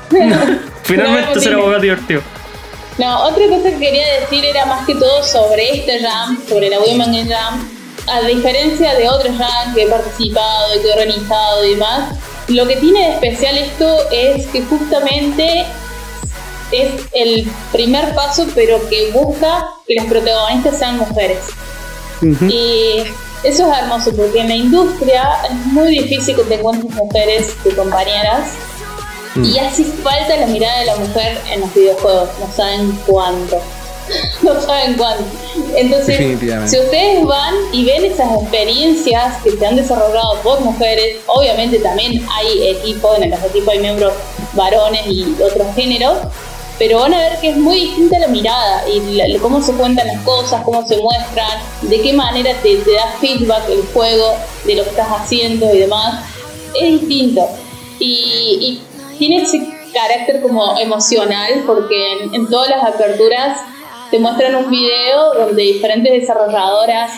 Finalmente ser dime. abogado divertido. No, otra cosa que quería decir era más que todo sobre este jam, sobre la Women in Jam. A diferencia de otros jams que he participado, que he organizado y demás, lo que tiene de especial esto es que justamente es el primer paso, pero que busca que las protagonistas sean mujeres. Y eso es hermoso porque en la industria es muy difícil que te encuentres mujeres de compañeras y hace falta la mirada de la mujer en los videojuegos, no saben cuánto. No saben cuánto. Entonces, si ustedes van y ven esas experiencias que se han desarrollado por mujeres, obviamente también hay equipos, en los equipos hay miembros varones y otros géneros, pero van a ver que es muy distinta la mirada y la- cómo se cuentan las cosas, cómo se muestran, de qué manera te, te da feedback el juego de lo que estás haciendo y demás. Es distinto. Y, y tiene ese carácter como emocional porque en, en todas las aperturas te muestran un video donde diferentes desarrolladoras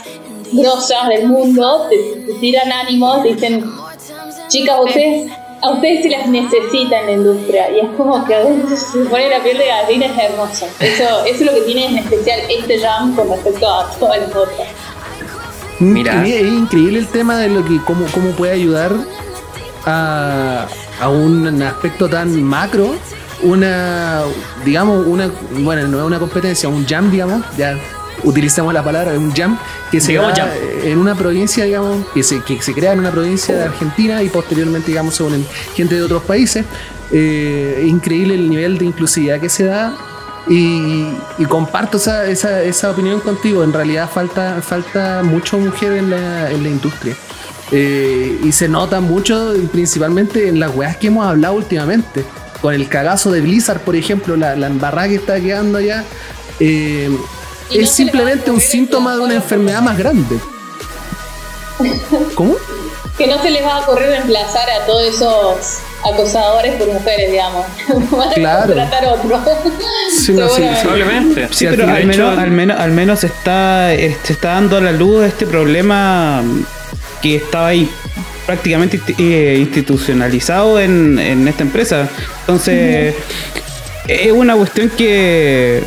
grosas del mundo te, te tiran ánimos, te dicen, chicas, ustedes, a ustedes se las necesita en la industria. Y es como que se pone la piel de gallina, es hermoso. Eso, eso es lo que tiene en especial este jam con respecto a todas las otras. Mira. Es increíble el tema de lo que cómo, cómo puede ayudar a, a un aspecto tan macro, una, digamos, una, bueno, no es una competencia, un jam, digamos, ya utilizamos la palabra, un jam, que se Digamos da jam. en una provincia, digamos, que se, que se crea en una provincia de Argentina y posteriormente, digamos, se unen gente de otros países. Eh, es increíble el nivel de inclusividad que se da y, y comparto esa, esa, esa opinión contigo. En realidad falta, falta mucho mujer en la, en la industria. Eh, y se nota mucho, principalmente en las weas que hemos hablado últimamente. Con el cagazo de Blizzard, por ejemplo, la, la embarrada que está quedando allá. eh, Y es a simplemente un síntoma de una enfermedad más grande. ¿Cómo? Que no se les va a ocurrir reemplazar a todos esos acosadores por mujeres, digamos. Van a Claro. contratar otro. Sí, no, sí. Probablemente. Sí, pero al menos, hecho- al menos, al menos está, se está dando a la luz este problema que estaba ahí prácticamente eh, institucionalizado en, en esta empresa. Entonces, es una cuestión que,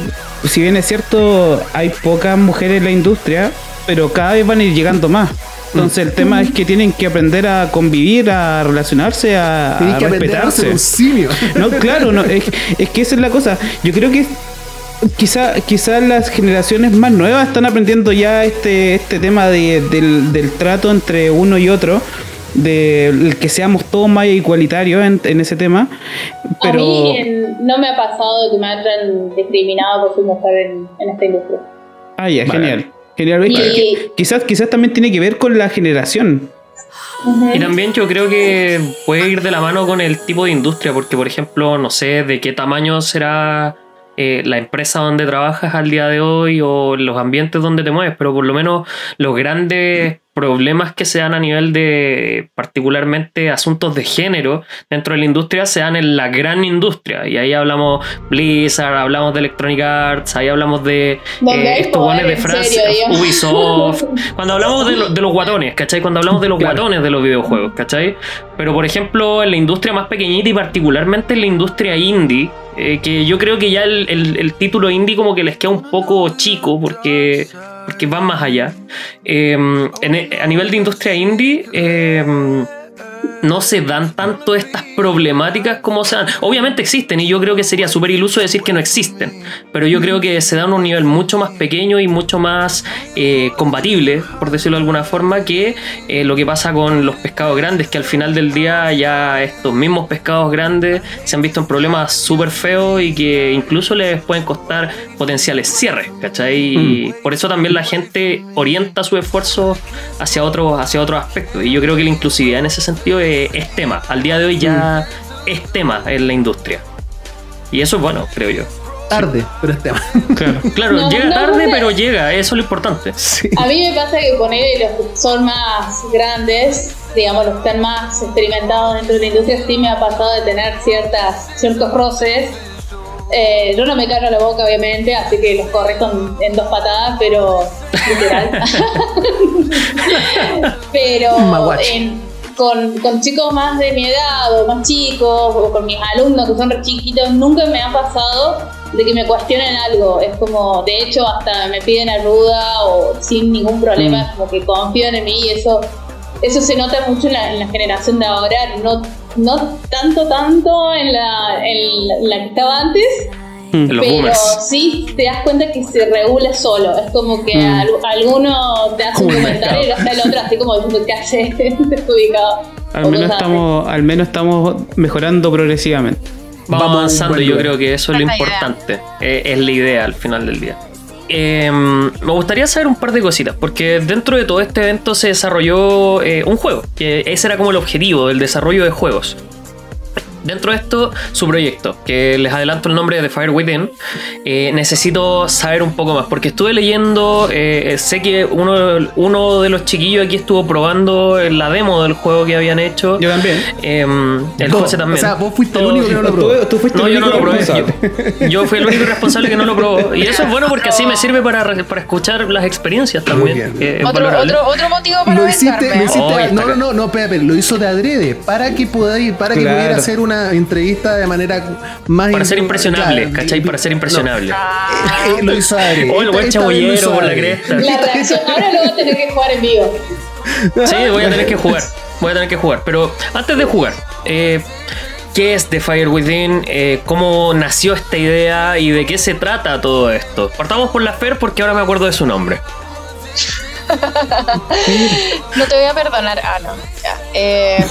si bien es cierto, hay pocas mujeres en la industria, pero cada vez van a ir llegando más. Entonces el tema es que tienen que aprender a convivir, a relacionarse, a, Tienes a que a respetarse. ser un simio. No, claro, no, es, es que esa es la cosa. Yo creo que quizá, quizá las generaciones más nuevas están aprendiendo ya este, este tema de- del, del trato entre uno y otro, de que seamos todos más igualitarios en, en ese tema. A Pero mí en- no me ha pasado que me hayan discriminado por ser mujer en, en esta industria. ah, ya, Vale. genial. Genial, es que- Y- quizás, quizás también tiene que ver con la generación. Y también yo creo que puede ir de la mano con el tipo de industria, porque por ejemplo, no sé de qué tamaño será eh, la empresa donde trabajas al día de hoy o los ambientes donde te mueves, pero por lo menos los grandes problemas que se dan a nivel de particularmente asuntos de género dentro de la industria se dan en la gran industria y ahí hablamos Blizzard, hablamos de Electronic Arts, ahí hablamos de eh, estos guanes de Francia, serio. Ubisoft, cuando hablamos de, lo- de los guatones, ¿cachai? Cuando hablamos de los Claro. guatones de los videojuegos, ¿cachai? Pero por ejemplo, en la industria más pequeñita y particularmente en la industria indie, eh, que yo creo que ya el, el- el título indie como que les queda un poco chico porque, porque van más allá. En e- a nivel de industria indie, eh, no se dan tanto estas problemáticas como se dan. Obviamente existen y yo creo que sería súper iluso decir que no existen, pero yo creo que se dan a un nivel mucho más pequeño y mucho más eh, combatible, por decirlo de alguna forma, que eh, lo que pasa con los pescados grandes, que al final del día ya estos mismos pescados grandes se han visto en problemas súper feos y que incluso les pueden costar potenciales cierres, ¿cachai? Y por eso también la gente orienta su esfuerzo hacia otros hacia otros aspectos. Y yo creo que la inclusividad en ese sentido es, es tema. Al día de hoy ya es tema en la industria. Y eso es bueno, creo yo. Tarde, pero es tema. Claro. Claro, No, llega no, tarde, no. pero llega, eso es lo importante. Sí. A mí me pasa que poner los que son más grandes, digamos, los que están más experimentados dentro de la industria, sí me ha pasado de tener ciertas, ciertos roces Eh, yo no me callo la boca, obviamente, así que los corrijo en, en dos patadas, pero literal. pero Maguache. en- con, con chicos más de mi edad o más chicos o con mis alumnos que son re chiquitos, nunca me ha pasado de que me cuestionen algo. Es como, de hecho, hasta me piden ayuda o sin ningún problema, es como que confían en mí y eso, eso se nota mucho en la, en la generación de ahora, no, no tanto, tanto en la, en la- en la que estaba antes, Los pero boomers. sí te das cuenta que se regula solo. Es como que Mm. al- alguno te hace un comentario y está el otro así como diciendo que hace desubicado. Al menos estamos, al menos estamos mejorando progresivamente. Vamos Vamos avanzando yo creo que eso es lo importante. Eh, es la idea al final del día. Eh, me gustaría saber un par de cositas, porque dentro de todo este evento se desarrolló eh, un juego, que ese era como el objetivo, el desarrollo de juegos. Dentro de esto, su proyecto, que les adelanto el nombre de The Fire Within, eh, necesito saber un poco más, porque estuve leyendo, eh, sé que uno, uno de los chiquillos aquí estuvo probando la demo del juego que habían hecho. Yo también. Eh, el No, José también. O sea, vos fuiste el único que no lo probó. Tú, tú fuiste no, el yo no único lo probé. responsable. Yo, yo fui el único responsable que no lo probó. Y eso es bueno porque así me sirve para, para escuchar las experiencias también. Otro, otro, otro motivo para Lo hiciste, lo hiciste Oh, no, no, no, no, espera, lo hizo de adrede para que pudiera, para que Claro. pudiera hacer una entrevista de manera más Para ser impresionable, claro, ¿cachai? Para ser impresionable. No, eh, lo hizo. Oh, el buen vez lo chabollero por la cresta. La reacción, ahora lo voy a tener que jugar en vivo. Sí, voy a tener que jugar. Voy a tener que jugar. Pero antes de jugar, eh, ¿qué es The Fire Within? Eh, ¿Cómo nació esta idea y de qué se trata todo esto? Partamos por la Fer porque ahora me acuerdo de su nombre. No te voy a perdonar. Ah, no. ya. Eh,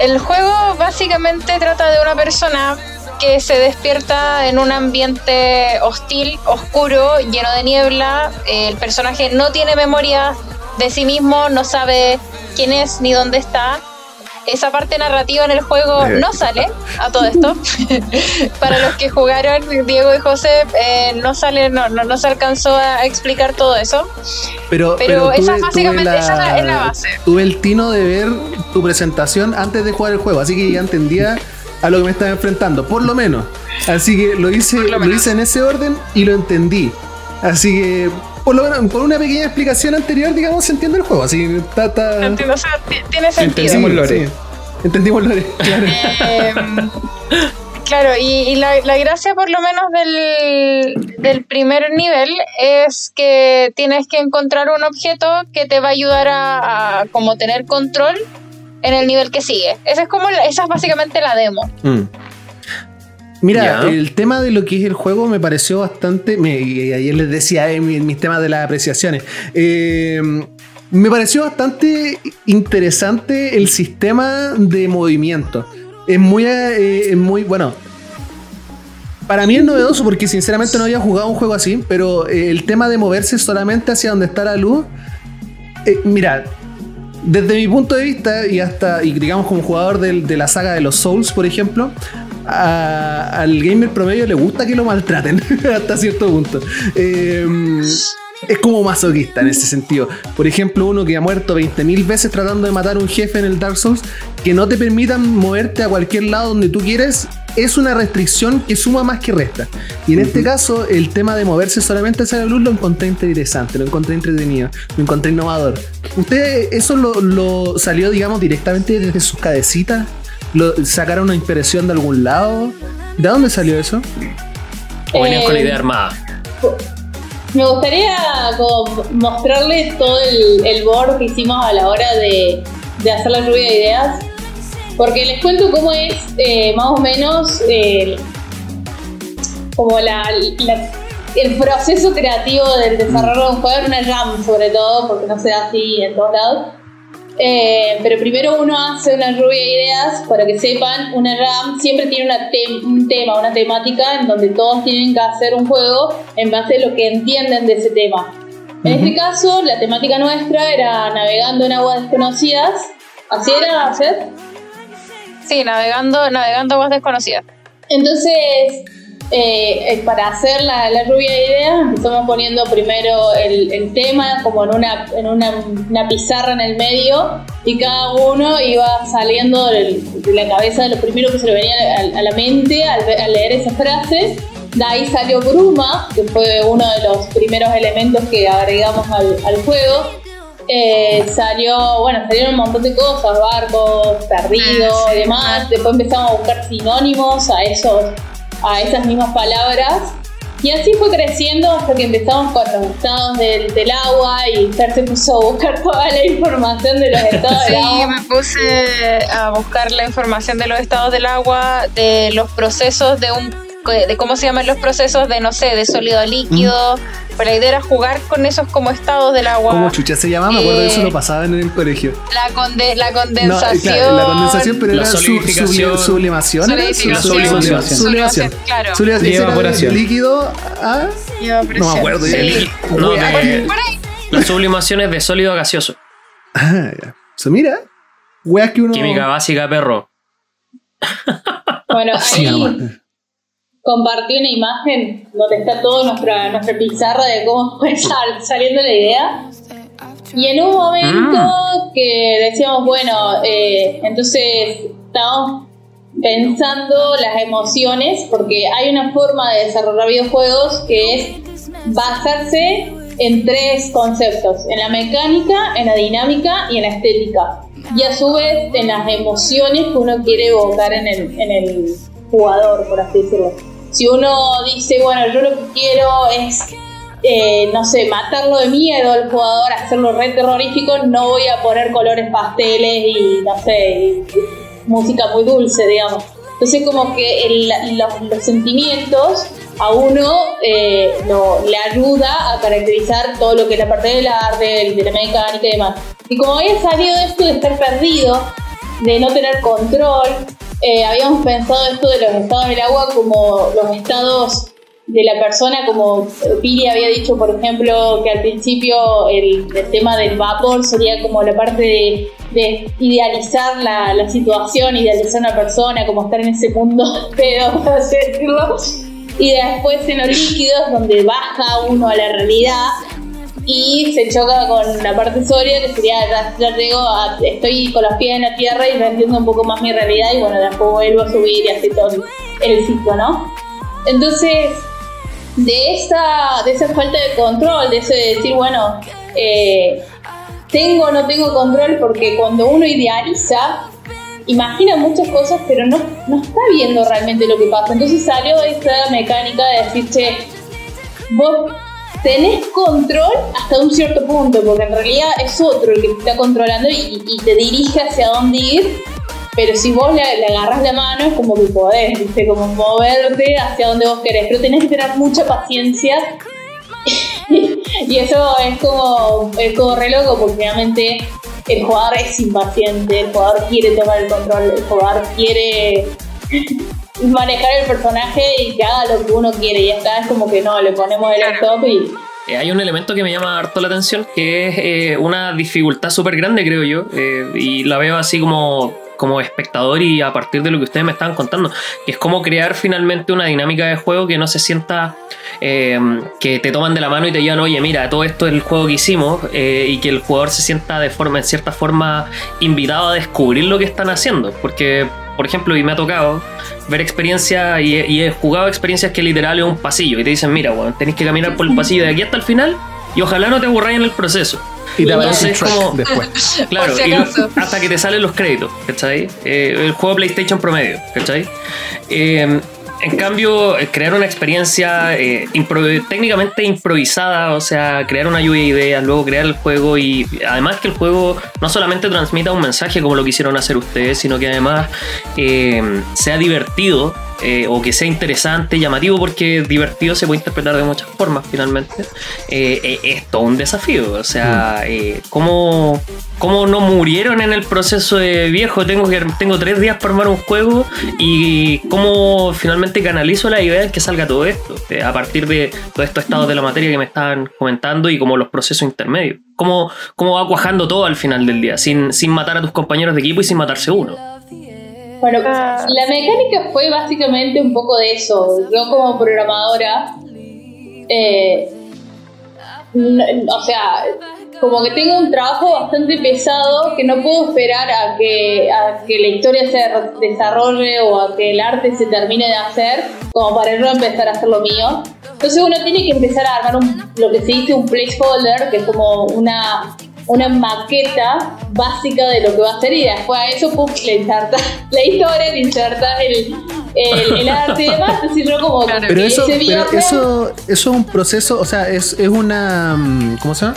el juego básicamente trata de una persona que se despierta en un ambiente hostil, oscuro, lleno de niebla. El personaje no tiene memoria de sí mismo, no sabe quién es ni dónde está. Esa parte narrativa en el juego Eh. no sale a todo esto. Para los que jugaron, Diego y José, eh, no sale, no, no, no se alcanzó a explicar todo eso. Pero, Pero esa tuve- básicamente- tuve esa es la- es la base. Tuve el tino de ver tu presentación antes de jugar el juego, así que ya entendía a lo que me estaba enfrentando, por lo menos. Así que lo hice, lo hice en ese orden y lo entendí. Así que, por lo menos, por una pequeña explicación anterior, digamos, se entiende el juego. Así está- Entiendo, o sea, ti- tiene sentido. Entendimos lore. sí. Entendimos lore, claro. Eh, claro, y, y la, la gracia por lo menos del, del primer nivel es que tienes que encontrar un objeto que te va a ayudar a, a como tener control en el nivel que sigue. Esa es como la- esa es básicamente la demo. Mm. Mira, el tema de lo que es el juego me pareció bastante. Me, y ayer les decía en mis, mis temas de las apreciaciones. eh, me pareció bastante interesante el sistema de movimiento. Es muy, eh, es muy bueno. Para mí es novedoso porque sinceramente no había jugado un juego así, pero eh, el tema de moverse solamente hacia donde está la luz. eh, mira, desde mi punto de vista y hasta, y digamos como jugador de la saga de los Souls, por ejemplo, a- al gamer promedio le gusta que lo maltraten hasta cierto punto. Eh, es como masoquista en ese sentido. Por ejemplo, uno que ha muerto 20.000 veces tratando de matar a un jefe en el Dark Souls, que no te permitan moverte a cualquier lado donde tú quieres, es una restricción que suma más que resta. Y en este caso, el tema de moverse solamente hacia la luz lo encontré interesante, lo encontré entretenido, lo encontré innovador. ¿Usted eso lo, lo salió, digamos, directamente desde sus cabecitas? ¿Lo sacaron una impresión de algún lado? ¿De dónde salió eso? O venías con la Eh, idea armada. Me gustaría como mostrarles todo el, el board que hicimos a la hora de, de hacer la lluvia de ideas. Porque les cuento cómo es eh, más o menos eh, como la, la- el proceso creativo del desarrollo de un juego en una RAM sobre todo, porque no se da así en todos lados. Eh, pero primero uno hace una lluvia de ideas, para que sepan, una RAM siempre tiene una tem- un tema, una temática en donde todos tienen que hacer un juego en base a lo que entienden de ese tema. En este caso, la temática nuestra era navegando en aguas desconocidas. ¿Así era, Seth? Sí, navegando, navegando aguas desconocidas. Entonces, eh, eh, para hacer la, la, lluvia de ideas, empezamos poniendo primero el, el tema como en, una, en una, una, pizarra en el medio y cada uno iba saliendo de, la cabeza de lo primero que se le venía a, a la mente al, al, leer esa frase. De ahí salió Bruma, que fue uno de los primeros elementos que agregamos al, al juego. Eh, salió, bueno, salieron un montón de cosas, barcos, perdidos y demás. Después empezamos a buscar sinónimos a esos a esas mismas palabras. Y así fue creciendo hasta que empezamos con los estados del, del agua y Fer se puso a buscar toda la información de los estados del agua. Sí, me puse a buscar la información de los estados del agua, de los procesos de un de cómo se llaman los procesos de no sé, de sólido a líquido. Pero la idea era jugar con esos como estados del agua. ¿Cómo chucha se llama? Me acuerdo de eso lo pasaba en el colegio. La, conde la condensación. No, claro, la condensación, pero era su, sublimación. Sublimación. Sublimación. Claro. Sublimación. Y evaporación. Líquido a. No me acuerdo. Sí. No, de, la sublimación es de sólido a gaseoso. Ah, ya. So, mira, weas que uno. Química básica, perro. Bueno, ahí, sí, compartí una imagen donde está toda nuestra, nuestra pizarra de cómo fue saliendo la idea. Y en un momento ah. que decíamos, bueno, eh, entonces estábamos pensando las emociones, porque hay una forma de desarrollar videojuegos que es basarse en tres conceptos, en la mecánica, en la dinámica y en la estética. Y a su vez en las emociones que uno quiere evocar en el, en el jugador, por así decirlo. Si uno dice, bueno, yo lo que quiero es, eh, no sé, matarlo de miedo al jugador, hacerlo re terrorífico, no voy a poner colores pasteles y, no sé, música muy dulce, digamos. Entonces como que los, sentimientos a uno eh, le ayuda a caracterizar todo lo que es la parte del arte, de la mecánica y demás. Y como había salido de esto de estar perdido, de no tener control, eh, habíamos pensado esto de los estados del agua como los estados de la persona, como Pili había dicho, por ejemplo, que al principio el, tema del vapor sería como la parte de, idealizar la, la, situación, idealizar una persona, como estar en ese mundo pero por decirlo. Y después en los líquidos, donde baja uno a la realidad, y se choca con la parte sólida que sería ya, a, estoy con los pies en la tierra y entiendo un poco más mi realidad y bueno después vuelvo a subir y así todo el ciclo no entonces de esa de esa falta de control de eso de decir bueno eh, tengo o no tengo control porque cuando uno idealiza imagina muchas cosas pero no, no está viendo realmente lo que pasa. Entonces salió esta mecánica de decir che vos tenés control hasta un cierto punto, porque en realidad es otro el que te está controlando y, te dirige hacia dónde ir. Pero si vos le, agarras la mano es como que podés. Como moverte hacia donde vos querés. Pero tenés que tener mucha paciencia. y eso es como, es como re loco, porque obviamente el jugador es impaciente, el jugador quiere tomar el control, el jugador quiere manejar el personaje y que haga lo que uno quiere. Y acá es como que no, le ponemos el stop y. Eh, hay un elemento que me llama harto la atención, que es eh, una dificultad súper grande, creo yo, eh, y la veo así como, como espectador y a partir de lo que ustedes me estaban contando, que es como crear finalmente una dinámica de juego que no se sienta que te toman de la mano y te digan, oye, mira, todo esto es el juego que hicimos, y que el jugador se sienta de forma, en cierta forma, invitado a descubrir lo que están haciendo, porque por ejemplo, y me ha tocado ver experiencias y, he jugado experiencias que literal es un pasillo y te dicen, mira, bueno, tenéis que caminar por el pasillo de aquí hasta el final y ojalá no te aburráis en el proceso. Y te Entonces, como, después. Claro, hasta que te salen los créditos, ¿cachai? Eh, el juego PlayStation promedio, ¿cachai? Eh, en cambio, eh, crear una experiencia eh, técnicamente improvisada, o sea, crear una lluvia de ideas, luego crear el juego y además que el juego no solamente transmita un mensaje como lo quisieron hacer ustedes, sino que además eh, sea divertido eh, o que sea interesante, llamativo, porque divertido se puede interpretar de muchas formas finalmente, eh, eh, es todo un desafío. O sea, mm. ¿cómo, ¿cómo, no murieron en el proceso de viejo? Tengo, que, tengo tres días para armar un juego y cómo finalmente canalizo la idea de que salga todo esto, a partir de todos estos estados de la materia que me estaban comentando y como los procesos intermedios. ¿Cómo, cómo va cuajando todo al final del día, sin, sin matar a tus compañeros de equipo y sin matarse uno? Bueno, Ah. la mecánica fue básicamente un poco de eso. Yo como programadora, eh, no- o sea, como que tengo un trabajo bastante pesado que no puedo esperar a que, a que la historia se desarrolle o a que el arte se termine de hacer, como para no empezar a hacer lo mío. Entonces uno tiene que empezar a armar un- lo que se dice un placeholder, que es como una, una maqueta básica de lo que va a hacer y después a eso pum, le insertas la historia, le insertas el, el, el arte y demás. Como que Pero eso, ese pero viernes- eso, eso es un proceso, o sea, es, es una. mm, ¿Cómo se llama?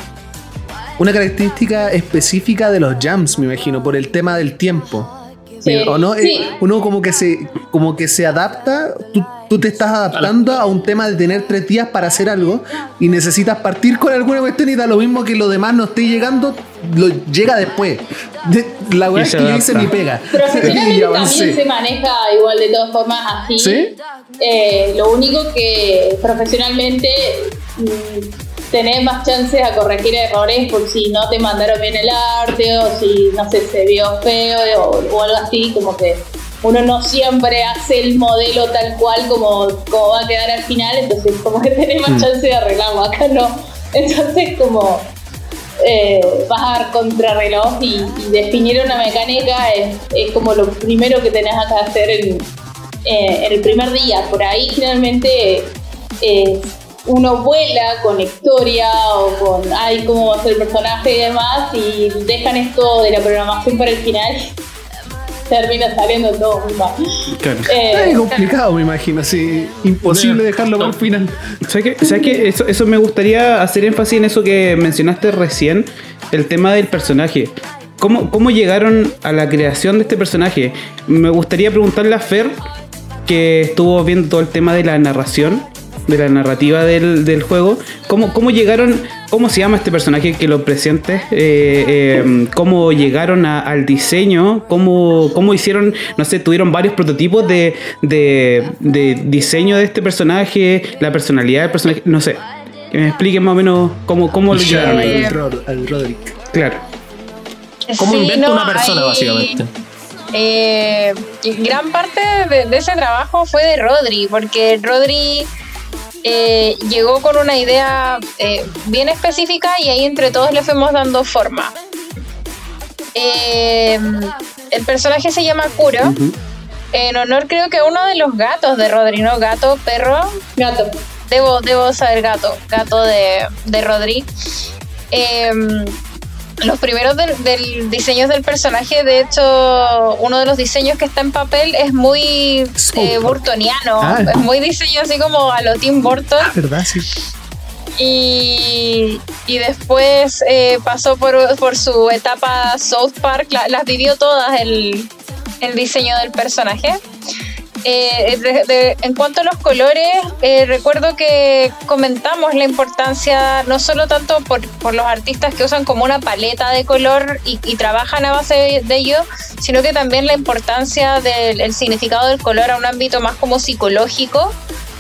Una característica específica de los jams, me imagino, por el tema del tiempo. Sí, ¿O no? Eh, sí. Uno como que se, como que se adapta, tú, tú te estás adaptando a un tema de tener tres días para hacer algo y necesitas partir con alguna cuestión y da lo mismo que lo demás no esté llegando, lo llega después. De- la verdad es se que yo adapta. hice mi pega. Profesionalmente y también se maneja igual de todas formas así. ¿Sí? Eh, lo único que profesionalmente mm, tenés más chances a corregir errores por si no te mandaron bien el arte o si no sé, se vio feo o, o algo así, como que uno no siempre hace el modelo tal cual como, como va a quedar al final, entonces como que tenés más chance de arreglarlo, acá no. Entonces como eh, vas a dar contrarreloj y, y definir una mecánica es, es como lo primero que tenés que hacer en, eh, en el primer día. Por ahí generalmente eh, uno vuela con historia o con ay cómo va a ser el personaje y demás y dejan esto de la programación para el final. Termina saliendo todo muy mal. Claro. Eh, Es complicado, me imagino, así. Imposible dejarlo para el final. ¿Sabes qué? ¿Sabes qué? Eso, eso me gustaría hacer énfasis en eso que mencionaste recién, el tema del personaje. ¿Cómo, ¿Cómo llegaron a la creación de este personaje? Me gustaría preguntarle a Fer, que estuvo viendo todo el tema de la narración, de la narrativa del, del juego. ¿Cómo, ¿Cómo llegaron, cómo se llama este personaje que lo presentes? Eh, eh, ¿Cómo llegaron a- al diseño? ¿Cómo, ¿Cómo hicieron, no sé, tuvieron varios prototipos de, de, de diseño de este personaje, la personalidad del personaje? No sé. Que me expliquen más o menos cómo, cómo lo llegaron ahí. Al, Rod- al Roderick. Claro. ¿Cómo Sí, inventa no, una persona, básicamente? eh, gran parte de, de ese trabajo fue de Rodri, porque Rodri eh, llegó con una idea eh, bien específica y ahí entre todos le fuimos dando forma. Eh, el personaje se llama Kuro, en honor creo que a uno de los gatos de Rodri, ¿no? Gato, perro, gato. Debo, debo saber gato, gato de, de Rodri. Los primeros del, del diseños del personaje, de hecho, uno de los diseños que está en papel es muy eh, burtoniano, Ah. es muy diseño así como a lo Tim Burton. ¿Verdad? Sí. Y, y después eh, pasó por, por su etapa South Park, la- las vivió todas el, el diseño del personaje. Eh, de- en cuanto a los colores, eh, recuerdo que comentamos la importancia, no solo tanto por, los artistas que usan como una paleta de color y, trabajan a base de, de ello, sino que también la importancia del el significado del color a un ámbito más como psicológico,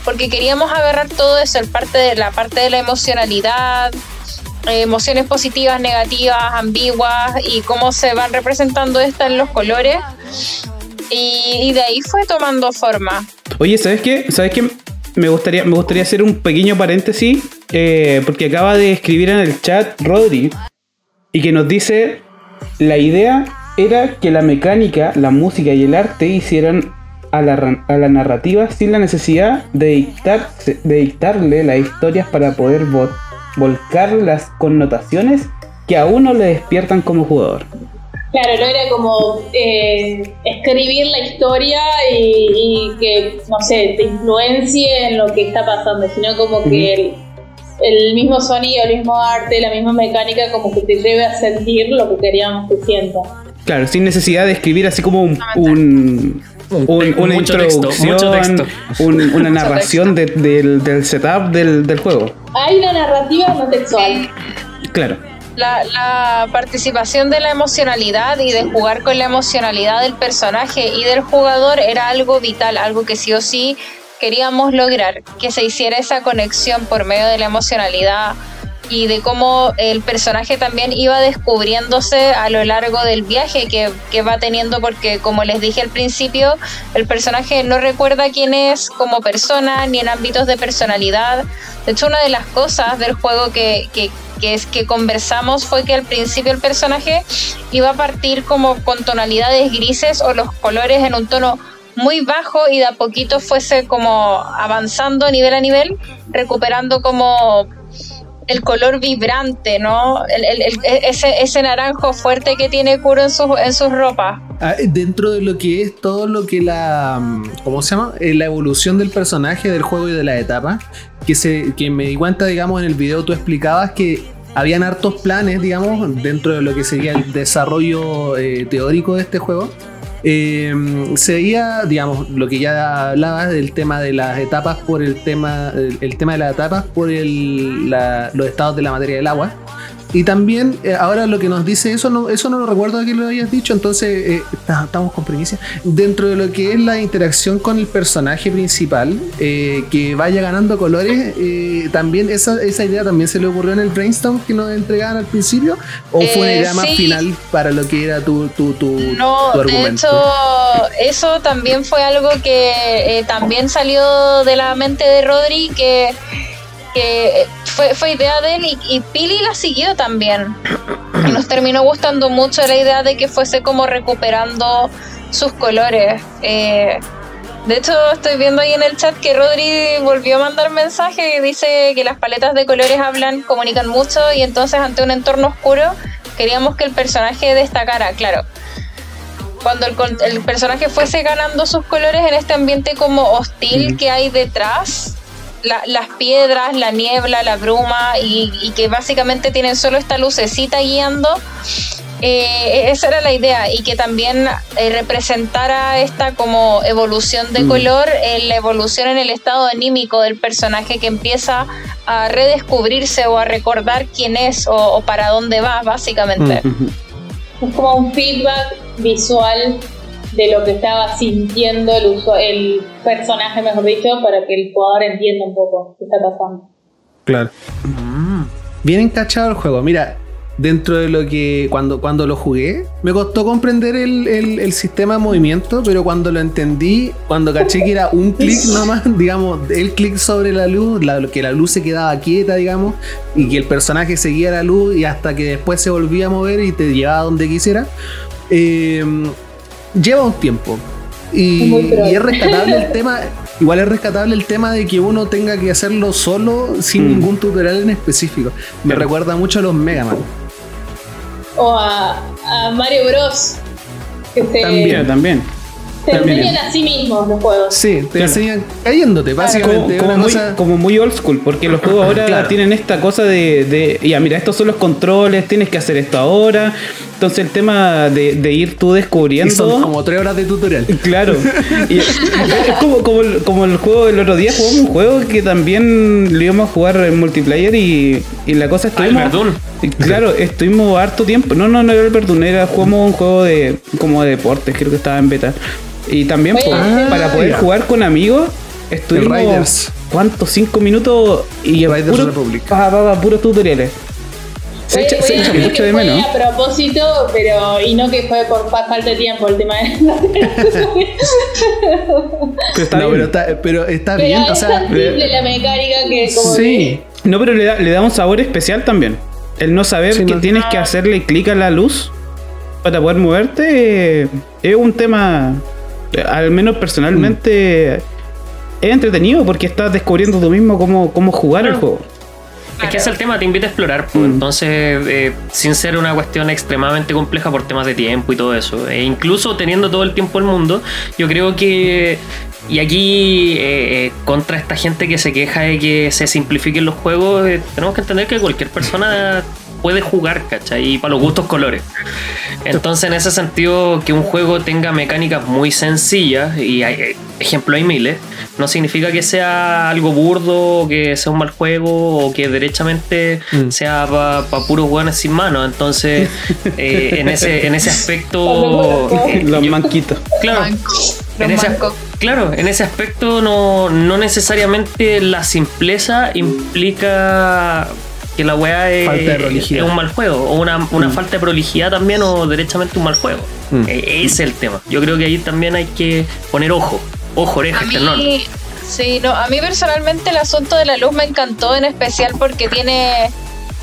porque queríamos agarrar todo eso, el parte de la parte de la emocionalidad, emociones positivas, negativas, ambiguas y cómo se van representando estas en los colores. Y, de ahí fue tomando forma. Oye, ¿sabes qué? ¿Sabes qué? Me gustaría, me gustaría hacer un pequeño paréntesis, eh, porque acaba de escribir en el chat Rodri, y que nos dice, la idea era que la mecánica, la música y el arte hicieran a la, narrativa sin la necesidad de, dictar, de dictarle las historias para poder vo- volcar las connotaciones que a uno le despiertan como jugador. Claro, no era como eh, escribir la historia y, y que, no sé, te influencie en lo que está pasando, sino como que el, el mismo sonido, el mismo arte, la misma mecánica, como que te lleve a sentir lo que queríamos que sienta. Claro, sin necesidad de escribir así como un, un- un- una Mucho texto, introducción, mucho texto. un- una narración de- del, del setup del, del juego. Hay una narrativa no textual. Claro. La, la participación de la emocionalidad y de jugar con la emocionalidad del personaje y del jugador era algo vital, algo que sí o sí queríamos lograr, que se hiciera esa conexión por medio de la emocionalidad y de cómo el personaje también iba descubriéndose a lo largo del viaje que, que, va teniendo, porque como les dije al principio, el personaje no recuerda quién es como persona ni en ámbitos de personalidad. De hecho, una de las cosas del juego que, que, que es que conversamos fue que al principio el personaje iba a partir como con tonalidades grises o los colores en un tono muy bajo y de a poquito fuese como avanzando nivel a nivel, recuperando como el color vibrante, ¿no? El, el, el, ese, ese, naranjo fuerte que tiene Kuro en, su, en sus ropas. Ah, dentro de lo que es todo lo que la. ¿Cómo se llama? Eh, la evolución del personaje, del juego y de la etapa. Que, se, que me di cuenta, digamos, en el video tú explicabas que habían hartos planes, digamos, dentro de lo que sería el desarrollo eh, teórico de este juego eh, se veía, digamos, lo que ya hablaba del tema de las etapas por el tema, el, el tema de las etapas por el, la, los estados de la materia del agua. Y también, eh, ahora lo que nos dice eso, no, eso no lo recuerdo que lo hayas dicho, entonces eh, estamos con primicia. Dentro de lo que es la interacción con el personaje principal, eh, que vaya ganando colores, eh, también esa, esa idea también se le ocurrió en el brainstorm que nos entregaban al principio, o fue una idea más final para lo que era tu, tu, tu, no, tu de argumento. hecho, eso también fue algo que también salió de la mente de Rodri, que que fue, fue idea de él y, y, Pili la siguió también. Y nos terminó gustando mucho la idea de que fuese como recuperando sus colores. Eh, de hecho, estoy viendo ahí en el chat que Rodri volvió a mandar mensaje y dice que las paletas de colores hablan, comunican mucho y entonces ante un entorno oscuro queríamos que el personaje destacara, claro. Cuando el, el personaje fuese ganando sus colores en este ambiente como hostil que hay detrás, la, las piedras, la niebla, la bruma y, y, que básicamente tienen solo esta lucecita guiando. Eh, esa era la idea y que también eh, representara esta como evolución de mm. color, eh, la evolución en el estado anímico del personaje que empieza a redescubrirse o a recordar quién es o, o para dónde va, básicamente. Mm. Es como un feedback visual de lo que estaba sintiendo el, uso, el personaje, mejor dicho, para que el jugador entienda un poco qué está pasando. Claro. Mm. Bien encachado el juego. Mira, dentro de lo que cuando, cuando lo jugué, me costó comprender el, el, el sistema de movimiento, pero cuando lo entendí, cuando caché que era un clic nomás, digamos, el clic sobre la luz, la, que la luz se quedaba quieta, digamos, y que el personaje seguía la luz y hasta que después se volvía a mover y te llevaba donde quisiera. Eh, lleva un tiempo. Y, y, es rescatable el tema. Igual es rescatable el tema de que uno tenga que hacerlo solo sin mm. ningún tutorial en específico. Me recuerda mucho a los Mega Man. O a, a Mario Bros. Que te, también, también. Te también. enseñan a sí mismos los juegos. Sí, te claro. enseñan cayéndote, básicamente. Como, como, muy, cosa... como, muy, old school, porque los juegos ahora claro. tienen esta cosa de, de, ya mira, estos son los controles, tienes que hacer esto ahora. Entonces el tema de, de ir tú descubriendo... Y son como tres horas de tutorial. Claro. y es como, como, el, como, el, juego del otro día, jugamos un juego que también lo íbamos a jugar en multiplayer y, y la cosa es que... Claro, estuvimos harto tiempo. No, no, no era el Verdun, era jugamos un juego de como de deportes, creo que estaba en beta. Y también pues, ah, para poder jugar con amigos, estuvimos. ¿Cuántos? ¿Cinco minutos? Y Riders puro. Pa, pa, pa, puros tutoriales. Se echa, se echa mucho de menos. a propósito, pero. Y no que fue por falta de tiempo el tema de. pero está no, bien. Pero está, pero está pero bien. Es o sea, simple la mecánica que. Como sí. Que... No, pero le da, le da un sabor especial también. El no saber sí, que no. tienes que hacerle clic a la luz para poder moverte es un tema al menos personalmente, mm. es entretenido porque estás descubriendo tú mismo cómo, cómo jugar el juego. Es que es el tema, te invita a explorar, pues, mm. entonces, eh, sin ser una cuestión extremadamente compleja por temas de tiempo y todo eso, e incluso teniendo todo el tiempo del mundo, yo creo que, y aquí, eh, contra esta gente que se queja de que se simplifiquen los juegos, eh, tenemos que entender que cualquier persona puede jugar, ¿cachai? Y para los gustos colores. Entonces, en ese sentido, que un juego tenga mecánicas muy sencillas, y hay, ejemplo hay miles, no significa que sea algo burdo, que sea un mal juego, o que derechamente mm. sea para pa puros hueones sin manos. Entonces, eh, en, ese, en ese aspecto. Eh, los manquitos. Claro. En ese, claro, en ese aspecto no, no necesariamente la simpleza implica que la weá es, un mal juego, o una, una falta de prolijidad también, o derechamente un mal juego. Mm. Eh, ese es el tema. Yo creo que ahí también hay que poner ojo, ojo, oreja, A esternón. sí, no, a mí personalmente el asunto de la luz me encantó, en especial porque tiene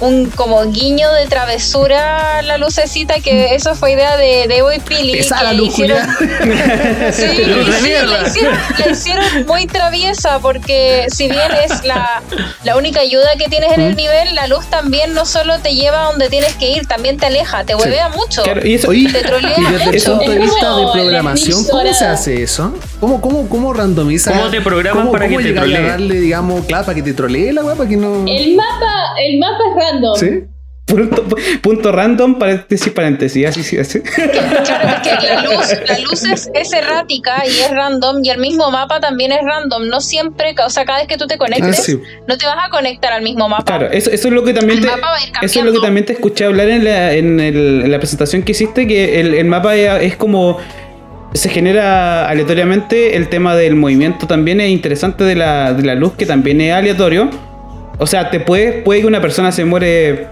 un como guiño de travesura a la lucecita, que eso fue idea de Debo y Pili. Esa que la luz, hicieron, Sí, de sí, la hicieron, la hicieron muy traviesa porque si bien es la, la única ayuda que tienes en el nivel, la luz también no solo te lleva a donde tienes que ir, también te aleja, te huevea mucho. Claro, y eso, Oye, Te trolea y desde el mucho. punto de vista de programación, ¿cómo se hace eso? ¿Cómo, cómo, cómo randomiza? ¿Cómo te programan cómo- para cómo que te trolee? darle, digamos, claro, para que te trolee la weá, para que no. El mapa, el mapa es random. ¿Sí? punto, punto random, paréntesis, paréntesis, así, sí, así. Claro, es que la luz, la luz es, es errática y es random y el mismo mapa también es random. No siempre, o sea, cada vez que tú te conectes, Ah, sí. no te vas a conectar al mismo mapa. Claro, eso, eso es lo que también te, eso es lo que también te escuché hablar en la, en el- en la presentación que hiciste, que el, el mapa es, es como se genera aleatoriamente el tema del movimiento también es interesante de la, de la luz que también es aleatorio. O sea, te puede, puede que una persona se muere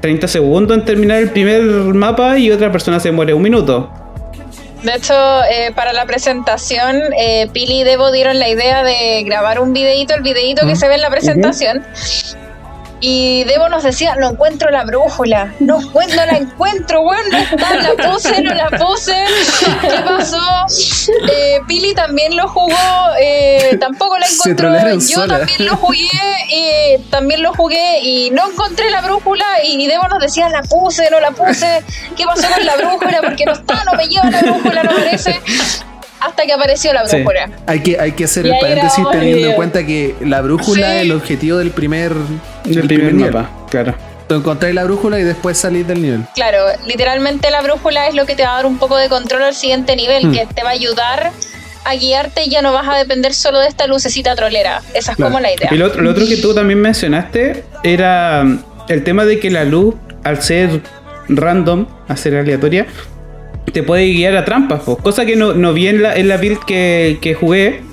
30 segundos en terminar el primer mapa y otra persona se muere un minuto. De hecho, eh, para la presentación, eh, Pili y Debo dieron la idea de grabar un videíto, el videíto que se ve en la presentación. Y Debo nos decía, no encuentro la brújula, no, no la encuentro, weón, no está, la puse, no la puse, ¿qué pasó? Eh, Pili también lo jugó, eh, tampoco la encontró, yo sola. también lo jugué, eh, también lo jugué y no encontré la brújula y Debo nos decía, la puse, no la puse, ¿qué pasó con la brújula? Porque no está, no me lleva la brújula, no aparece. Hasta que apareció la Sí. brújula. Hay que, hay que hacer Y el paréntesis teniendo en cuenta que la brújula Sí. es el objetivo del primer, El del primer nivel. mapa, claro. Tú encontráis la brújula y después salís del nivel. Claro, literalmente la brújula es lo que te va a dar un poco de control al siguiente nivel, Hmm. que te va a ayudar a guiarte y ya no vas a depender solo de esta lucecita trolera. Esa es Claro. como la idea. Y lo, otro- lo otro que tú también mencionaste era el tema de que la luz, al ser random, al ser aleatoria, te puede guiar a trampas, cosa que no, no vi en la, en la build que, que jugué.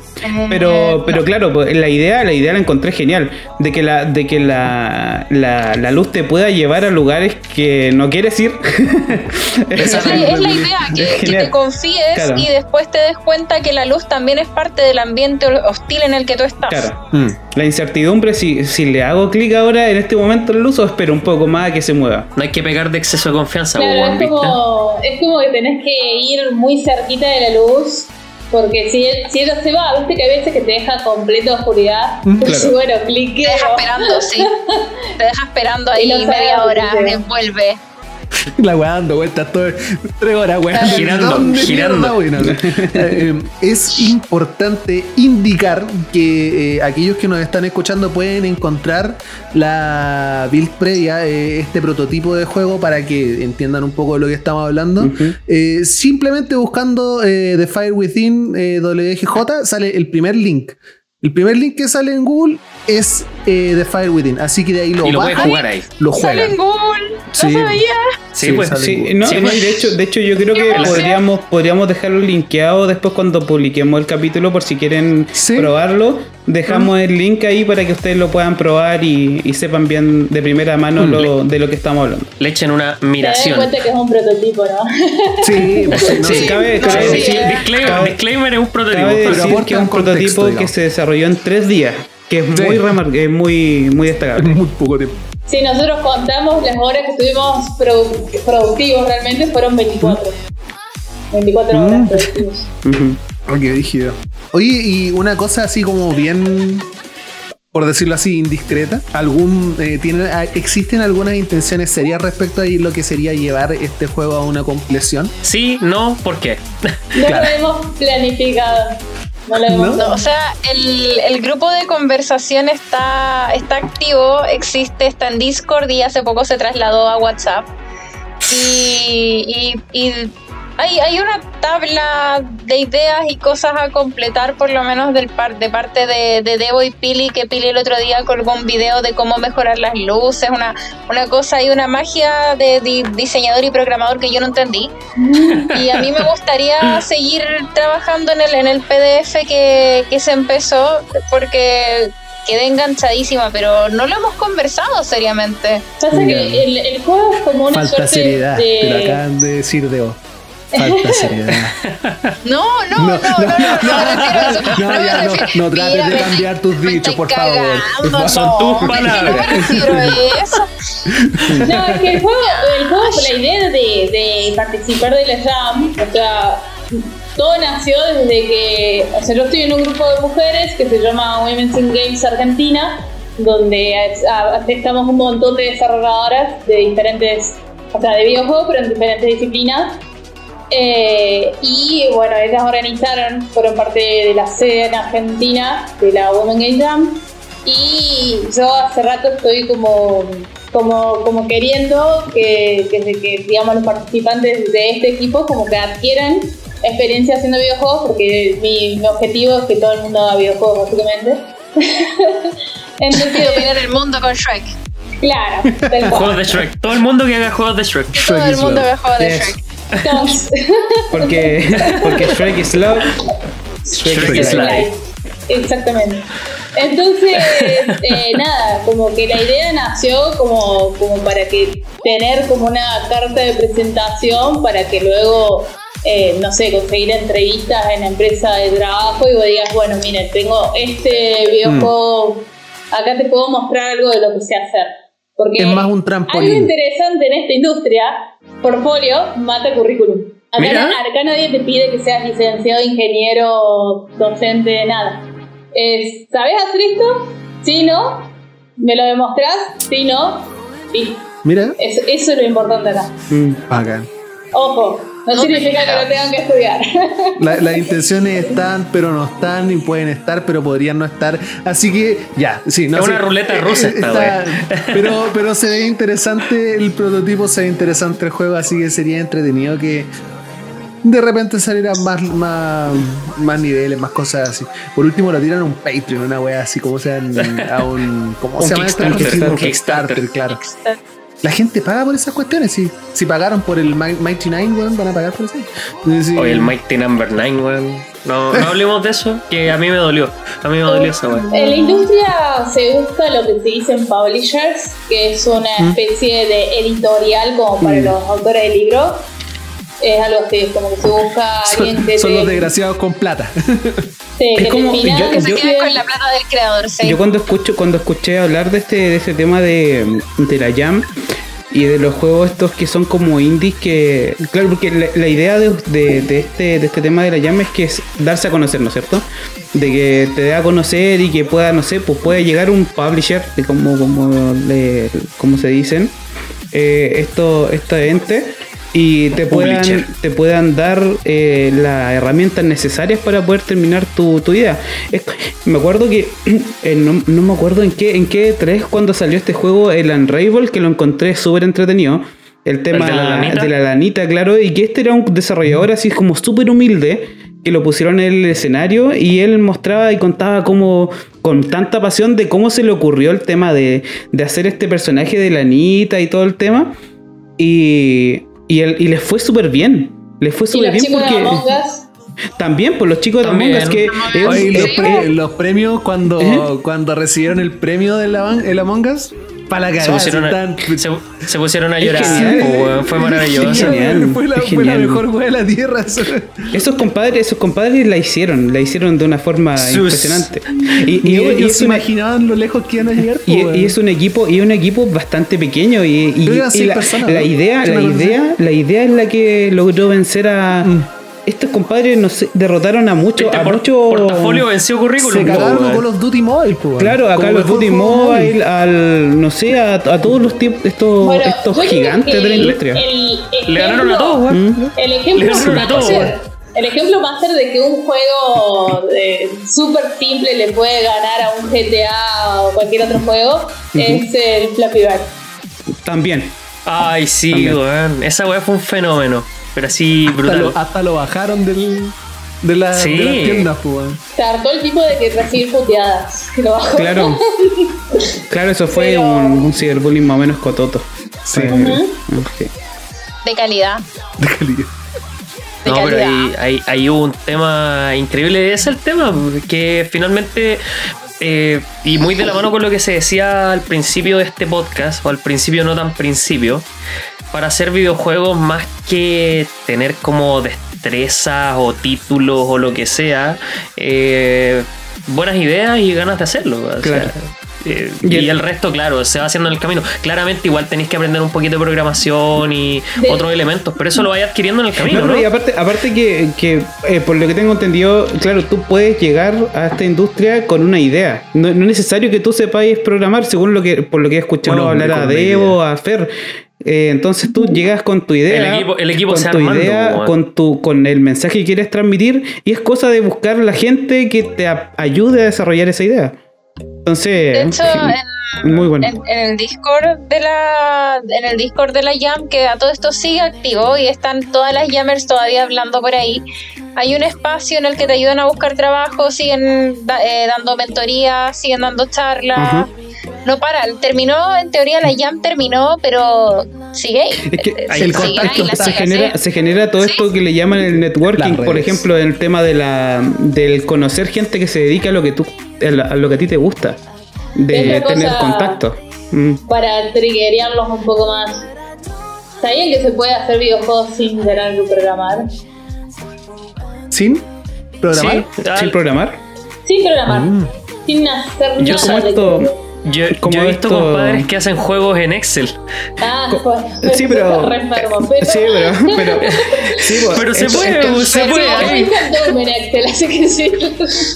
Pero, pero claro, pues, la idea, la idea la encontré genial. De que la, de que la, la, la luz te pueda llevar a lugares que no quieres ir. Esa es la, es la idea, que, Es que genial. te confíes Claro. y después te des cuenta que la luz también es parte del ambiente hostil en el que tú estás. Claro. Mm. La incertidumbre, si, si le hago clic ahora en este momento en la luz o espero un poco más a que se mueva. No hay que pegar de exceso de confianza, Claro, es como, es como que tenés que ir muy cerquita de la luz. Porque si, si ella se va, viste que hay veces que te deja completa oscuridad. Mm, Pues claro. bueno, Te deja esperando, sí. Te deja esperando ahí no media hora, vuelve. La weá dando vueltas todo, tres horas, weá. Girando, ¿Dónde girando. mierda voy? No, no. Eh, eh, es importante indicar que eh, aquellos que nos están escuchando pueden encontrar la build previa, eh, este prototipo de juego, para que entiendan un poco de lo que estamos hablando. Eh, simplemente buscando eh, The Fire Within eh, WGJ sale el primer link. El primer link que sale en Google es eh, The Fire Within. Así que de ahí lo Y lo puedes bajan, jugar ahí. lo Sale en. Google, no Sí. sabía. Sí, pues. sale en Sí, no, Sí, no, pues. y de hecho, de hecho yo creo que podríamos, podríamos dejarlo linkeado después cuando publiquemos el capítulo por si quieren Sí. probarlo. Dejamos el link ahí para que ustedes lo puedan probar y, y sepan bien de primera mano Mm. lo, de lo que estamos hablando. Le echen una miración. cuenta que es un prototipo, ¿no? Sí, pues, sí, Sí, sí. sí. Disclaimer, es un prototipo. cabe pero decir aporta que es un un contexto, prototipo que digamos. se desarrolló en tres días, que es Sí. muy, remar- es muy, muy destacable. Muy poco tiempo. Si nosotros contamos las horas que estuvimos produ- productivos realmente fueron 24. 24 horas Mm. productivos. Qué rígido. Oye, y una cosa así como bien, por decirlo así, indiscreta. ¿Algún, eh, tiene, ah, ¿Existen algunas intenciones serias respecto a lo que sería llevar este juego a una compleción? Sí, no, ¿por qué? No Claro. lo hemos planificado. No lo hemos No, o sea, el, el grupo de conversación está, está activo, existe, está en Discord y hace poco se trasladó a WhatsApp. Y, y- y hay, hay una tabla de ideas y cosas a completar, por lo menos del par, de parte de, de Debo y Pili, que Pili el otro día colgó un video de cómo mejorar las luces, una, una cosa y una magia de di- diseñador y programador que yo no entendí. Y a mí me gustaría seguir trabajando en el, en el PDF que, que se empezó, porque quedé enganchadísima, pero no lo hemos conversado seriamente. Pasa que el, el juego es como una Falta suerte seriedad, de... te lo acaban de decir de vos. Falta seriedad. No, no, no, no, no, no. No, trates de cambiar tus dichos, por favor. Son no, tus es que palabras. No es que el juego, el juego la idea de, participar de la Jam, o sea, todo nació desde que, o sea, yo estoy en un grupo de mujeres que se llama Women's in Games Argentina, donde estamos un montón de desarrolladoras de diferentes, o sea, de videojuegos, pero en diferentes disciplinas. Eh, y bueno, ellas organizaron, fueron parte de la sede en Argentina de la Women Game Jam. Y yo hace rato estoy como, como, como queriendo que, que, que, digamos, los participantes de este equipo como que adquieran experiencia haciendo videojuegos, porque mi, mi objetivo es que todo el mundo haga videojuegos, básicamente. Entonces, dominar el mundo con Shrek. claro, cual. Juegos de Shrek. Todo el mundo que haga juegos de Shrek. Que todo el mundo love. ve juegos de Yes. Shrek. Entonces, Porque, porque Shrek is love. Shrek, Shrek is is life. life. Exactamente. Entonces, eh, nada, como que la idea nació como, como para que tener como una carta de presentación para que luego, eh, no sé, conseguir entrevistas en la empresa de trabajo y vos digas, bueno, miren, tengo este videojuego, acá te puedo mostrar algo de lo que sé hacer. Porque Es más un algo trampolín. interesante en esta industria, portfolio mata currículum. Acá, Mira. acá nadie te pide que seas licenciado, ingeniero, docente, nada. Es, ¿Sabes hacer esto? Sí, no. ¿Me lo demostrás? Sí, no. Listo. Mira, Es- eso es lo importante acá. Mm. bacán. Ojo, no, No significa que no tengan que estudiar. La- las intenciones están, pero no están, y pueden estar, pero podrían no estar. Así que, ya, sí, no Es una ruleta rusa esta Está- pero, pero se ve interesante el prototipo, se ve interesante el juego, así que sería entretenido que de repente salieran más, más, más niveles, más cosas así. Por último, lo tiran a un Patreon, una wea así, como sean a un. ¿Cómo Un se llama? esta Kickstarter, Kickstarter. Kickstarter, claro. La gente paga por esas cuestiones, sí. Si pagaron por el Mi- Mighty Nine, weón, van a pagar por eso. Sí. Oye, el Mighty Number 9, weón. No, no hablemos de eso, que a mí me dolió. A mí me dolió esa weón. En la industria se busca lo que se dicen publishers, que es una especie de editorial como para los autores de libros. Es algo así, como que se busca alguien Son, que son te- los desgraciados con plata. Es que como- yo- Que se yo- queden con la plata del creador, sí. Yo cuando escucho, cuando escuché hablar de este, de este tema de, de la Jam y de los juegos estos que son como indies que. Claro, porque la, la idea de, de- de este, de este tema de la Jam es que es darse a conocer, ¿no es cierto? De que te dé a conocer y que pueda, no sé, pues puede llegar un publisher, de como, como, le- como se dicen, eh, esto, esta ente. Y te Publisher. puedan, te puedan dar eh, las herramientas necesarias para poder terminar tu, tu idea. Es- me acuerdo que, eh, no, no me acuerdo en qué, en qué 3 cuando salió este juego, el Unravel, que lo encontré súper entretenido. El tema de la lanita? de la lanita, claro, y que este era un desarrollador así como súper humilde, que lo pusieron en el escenario y él mostraba y contaba como con tanta pasión de cómo se le ocurrió el tema de, de hacer este personaje de la Anita y todo el tema. Y, y, él- y les fue súper bien. Les fue súper los bien chicos de porque... Among Us, También, por los chicos de También. Among Us que es- Oye, los, es- pre- los premios cuando, ¿Eh? cuando recibieron el premio del Among, el Among Us, para la Se cagada. pusieron, así a, tan- se, se pusieron a llorar, genial. po, weón. Fue maravilloso. Es genial. Fue la, es fue la mejor wea de la tierra. eso. Esos compadres, esos compadres la hicieron, la hicieron de una forma Sus- impresionante. Y, Y y- y ellos es se una- imaginaban lo lejos que iban a llegar. y- po, y es un equipo y un equipo bastante pequeño y, la, personas, la ¿no? idea Una la idea la idea es la que logró vencer a Mm. Estos compadres no sé, derrotaron a muchos Este a por- muchos portafolio venció currículum. Se cagaron con los Duty Mobile, Claro, a of mejor Duty Mobile, al no sé, a, a todos los tiempos estos, bueno, estos gigantes de la industria. el Le ganaron a todos. ¿Mm? El Le ejemplo, ganaron a todos, el ejemplo máster de que un juego eh, súper simple le puede ganar a un GTA o cualquier otro juego es el Flappy Bird. También. Ay, sí, También. weón. Esa weá fue un fenómeno. Pero así Hasta brutal. lo, hasta lo bajaron del, de, la, Sí. de las tiendas. Se hartó el tipo de que recibir puteadas. Lo bajó. Claro. Claro, eso fue Pero- un, un ciberbullying más o menos cototo. Sí. De calidad. De calidad. No, pero ahí, ahí, ahí hubo un tema increíble. Ese es el tema, que finalmente eh, y muy de la mano con lo que se decía al principio de este podcast, o al principio no tan principio, para hacer videojuegos más que tener como destrezas o títulos o lo que sea, eh, buenas ideas y ganas de hacerlo. o sea, Claro. eh, Y y, el- resto, claro, se va haciendo en el camino. Claramente, igual tenéis que aprender un poquito de programación y De- otros elementos, pero eso lo vais adquiriendo en el camino, No, ¿no? y aparte, aparte que, que, eh, por lo que tengo entendido, claro, tú puedes llegar a esta industria con una idea. No, no es necesario que tú sepáis programar, según lo que, por lo que he escuchado Bueno, hablar a Debo, a Fer. Eh, entonces tú llegas con tu idea, El equipo- el equipo con se tu armando, idea, con tu, con el mensaje que quieres transmitir, y es cosa de buscar la gente que te a- ayude a desarrollar esa idea. Entonces, De hecho, en, muy bueno. en, en el Discord de la en el Discord de la Jam, que a todo esto sigue activo y están todas las Jammers todavía hablando por ahí. Hay un espacio en el que te ayudan a buscar trabajo, siguen da- eh, dando mentoría, siguen dando charlas. No para, terminó, en teoría la Jam terminó, pero sigue ahí. Es que Eh, el contacto se genera, se genera todo Sí. esto que le llaman el networking, por ejemplo, en el tema de la del conocer gente que se dedica a lo que tú a lo que a ti te gusta, de tener contacto. Mm. para triggerearlos un poco más. ¿Sabían que se puede hacer videojuegos sin tener que programar? ¿Sin programar? Sí, Sin programar. Sin programar. Mm. Sin hacer Yo nada como esto-. Yo, Como yo he visto esto- compadres que hacen juegos en Excel. Ah, fue- sí, pero- enfermo, pero... Sí, pero, pero, sí, pues, Pero se esto- puede, esto- se Sí, puede. yo hice el Doom en Excel, así que sí.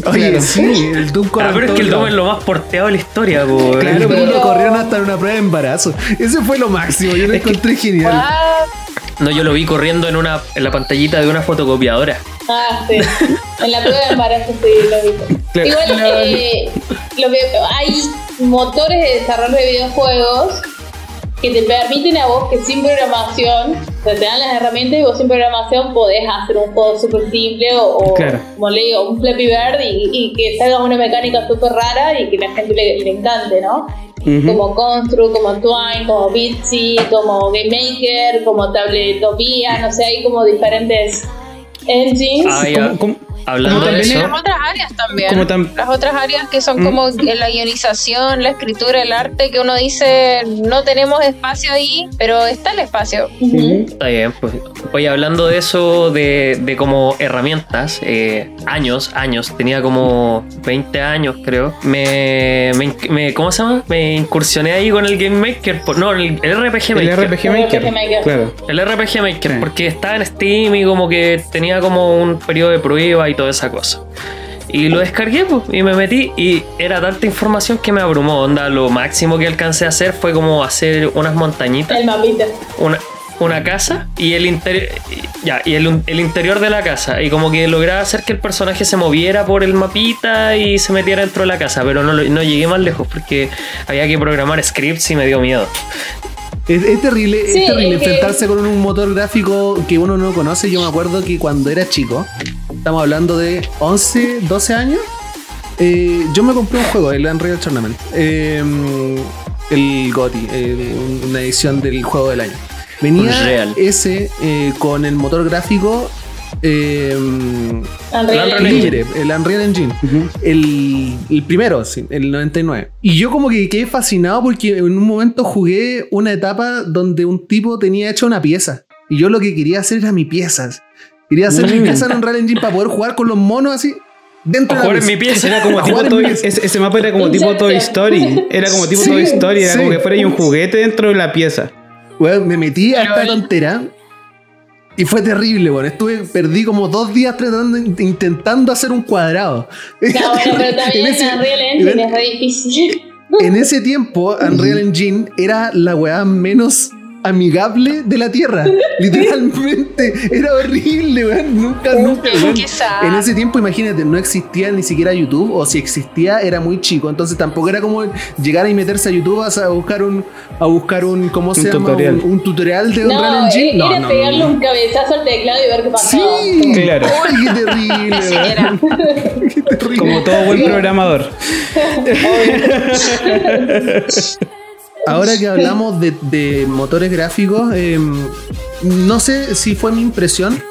Oye, Claro. sí, el Doom corre Ah, pero es que el Doom es lo más porteado de la historia, po, Claro, pero lo corrieron hasta en una prueba de embarazo. Ese fue lo máximo, yo lo encontré genial. Ah, No, yo lo vi corriendo en una en la pantallita de una fotocopiadora. Ah, sí. En la prueba de embarazo sí lo vi. Claro. Igual, eh, lo que, hay motores de desarrollo de videojuegos que te permiten a vos que sin programación, o sea, te dan las herramientas y vos sin programación podés hacer un juego súper simple o, o, Claro. como le digo, un Flappy Bird y, y que salga una mecánica súper rara y que la gente le, le encante, ¿no? Como Construct, como Twine, como Bitsy, como Game Maker, como Tabletopia, no sé, hay como diferentes engines. Ah, ya. ¿Cómo- cómo- Hablando de eso, las otras áreas también. Como tam- las otras áreas que son como la guionización, la escritura, el arte, que uno dice no tenemos espacio ahí, pero está el espacio. Ujú. Está bien, pues. Oye, hablando de eso, de, de como herramientas, eh, años, años, tenía como 20 años, creo. Me, me, me- ¿Cómo se llama? Me incursioné ahí con el Game Maker. por- no, el, el RPG el Maker. RPG Maker. RPG Maker. Claro. El RPG Maker, Sí. porque estaba en Steam y como que tenía como un periodo de prueba y toda esa cosa. Y lo descargué pues, y me metí y era tanta información que me abrumó. Onda, lo máximo que alcancé a hacer fue como hacer unas montañitas El mapita. una, una casa y el interior ya y el, el interior de la casa y como que lograba hacer que el personaje se moviera por el mapita y se metiera dentro de la casa pero no, no llegué más lejos porque había que programar scripts y me dio miedo Es, es terrible, Sí, es terrible es que- enfrentarse con un motor gráfico que uno no conoce. Yo me acuerdo que cuando era chico, estamos hablando de 11, 12 años, eh, yo me compré un juego, el Unreal Tournament, eh, el GOTY, eh, un- una edición del juego del año. Venía Unreal. ese eh, con el motor gráfico eh, Unreal Unreal Engine. libre, el Unreal Engine. El, el primero, sí, el 99. Y yo como que quedé fascinado porque en un momento jugué una etapa donde un tipo tenía hecha una pieza. Y yo lo que quería hacer era mi piezas. Quería hacer mi Mm. pieza en Unreal Engine para poder jugar con los monos así dentro A de la jugar en pieza. mi pieza. Era como A tipo Toy, mi- ese, ese mapa era como tipo. Toy Story. Era como tipo Sí, Toy Story, era sí. como que fuera ahí un juguete dentro de la pieza. Weón, me metí a esta tontera y fue terrible, bueno. Estuve, perdí como dos días tratando, intentando hacer un cuadrado. No, bueno, pero también En ese- Unreal Engine es re difícil. En ese tiempo, Unreal Engine era la weá menos amigable de la Tierra. Literalmente. Era horrible, weón. Nunca, nunca. Weón. En ese tiempo, imagínate, no existía ni siquiera YouTube, o si existía, era muy chico. Entonces tampoco era como llegar y meterse a YouTube a buscar un, a buscar un, ¿cómo se llama? tutorial. Un, un tutorial de Unreal No, Engine. era No, no, pegarle no. un cabezazo al teclado y ver qué pasaba. Sí, Claro. ¡Ay, qué terrible! Era. Qué terrible. Como todo buen programador. Ahora que hablamos de, de motores gráficos, eh, no sé si fue mi impresión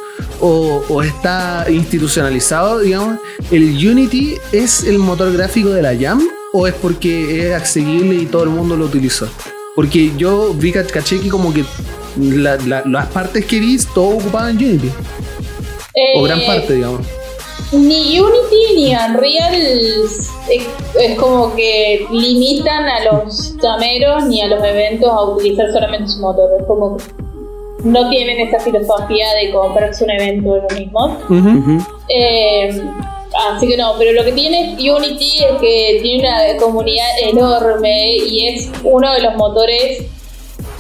o, o está institucionalizado, digamos, el Unity es el motor gráfico de la Jam o es porque es accesible y todo el mundo lo utilizó. Porque yo vi ca- caché que como que la- la- las partes que vi todo ocupaban Unity, o gran Eh, parte, digamos. Ni Unity ni Unreal es, es como que limitan a los llameros ni a los eventos a utilizar solamente su motor. Es como que no tienen esa filosofía de comprarse un evento ellos mismos. Ujú. Eh, así que no, pero lo que tiene Unity es que tiene una comunidad enorme y es uno de los motores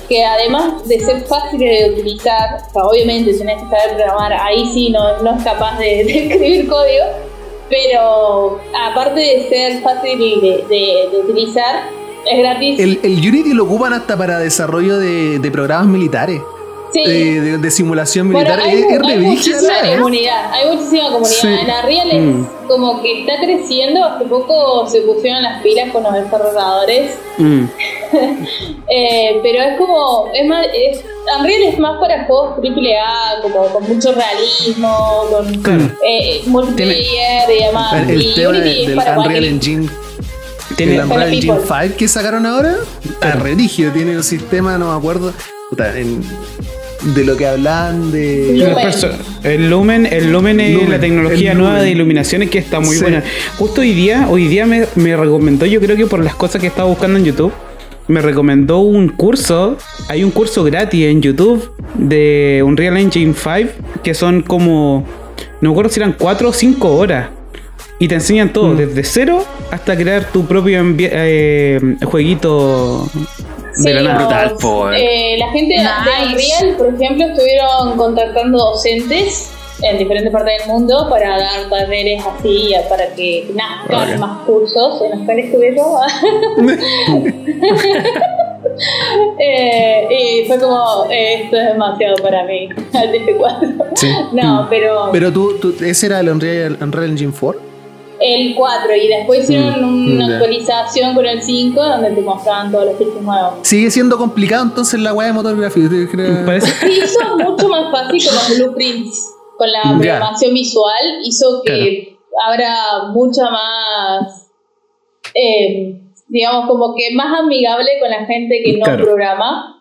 que además de ser fácil de utilizar, obviamente tenés que saber programar, ahí sí no, no es capaz de, escribir código, pero aparte de ser fácil de, de- utilizar, es gratis. El, el Unity lo ocupan hasta para desarrollo de, de programas militares, sí. eh, de, de simulación Bueno, militar. hay, es, es hay muchísima comunidad, hay muchísima comunidad. Sí. En Unreal es Mm. como que está creciendo, hace poco se pusieron las pilas con los desarrolladores, Mm. eh, pero es como, es más, es, Unreal es más para juegos AAA, como con mucho realismo, con Claro. eh, multiplayer y demás. el, el y tema Unity de- es del para Unreal cualquier- Engine Tiene- el Unreal Engine people. 5 que sacaron ahora está re rígido, tiene un sistema, no me acuerdo, puta, en- de lo que hablan de... Lumen. El Lumen, el Lumen es Lumen, la tecnología nueva Lumen. de iluminaciones que está muy Sí. buena. Justo hoy día, hoy día me, me recomendó, yo creo que por las cosas que estaba buscando en YouTube, me recomendó un curso. Hay un curso gratis en YouTube de Unreal Engine 5 que son como, no me acuerdo si eran 4 o 5 horas. Y te enseñan todo, desde cero hasta crear tu propio eh, jueguito de la Sí, brutal, los- po, eh, la gente de Nice. Unreal, por ejemplo, estuvieron contactando docentes en diferentes partes del mundo para dar talleres así, para que nazcan Ok. más cursos en los cuales estuve yo. Eh, y fue como, eh, esto es demasiado para mí, al TF4. Sí. No, pero, Pero tú, tú- ese era el Unreal, Unreal Engine 4. El 4 y después hicieron Mm, una ya. actualización con el 5 donde te mostraban todos los features nuevos. Sigue siendo complicado entonces la weá de motor gráfico. Se hizo mucho más fácil con los blueprints, con la programación visual, hizo que abra mucha más, eh, digamos, como que más amigable con la gente que no Claro. programa.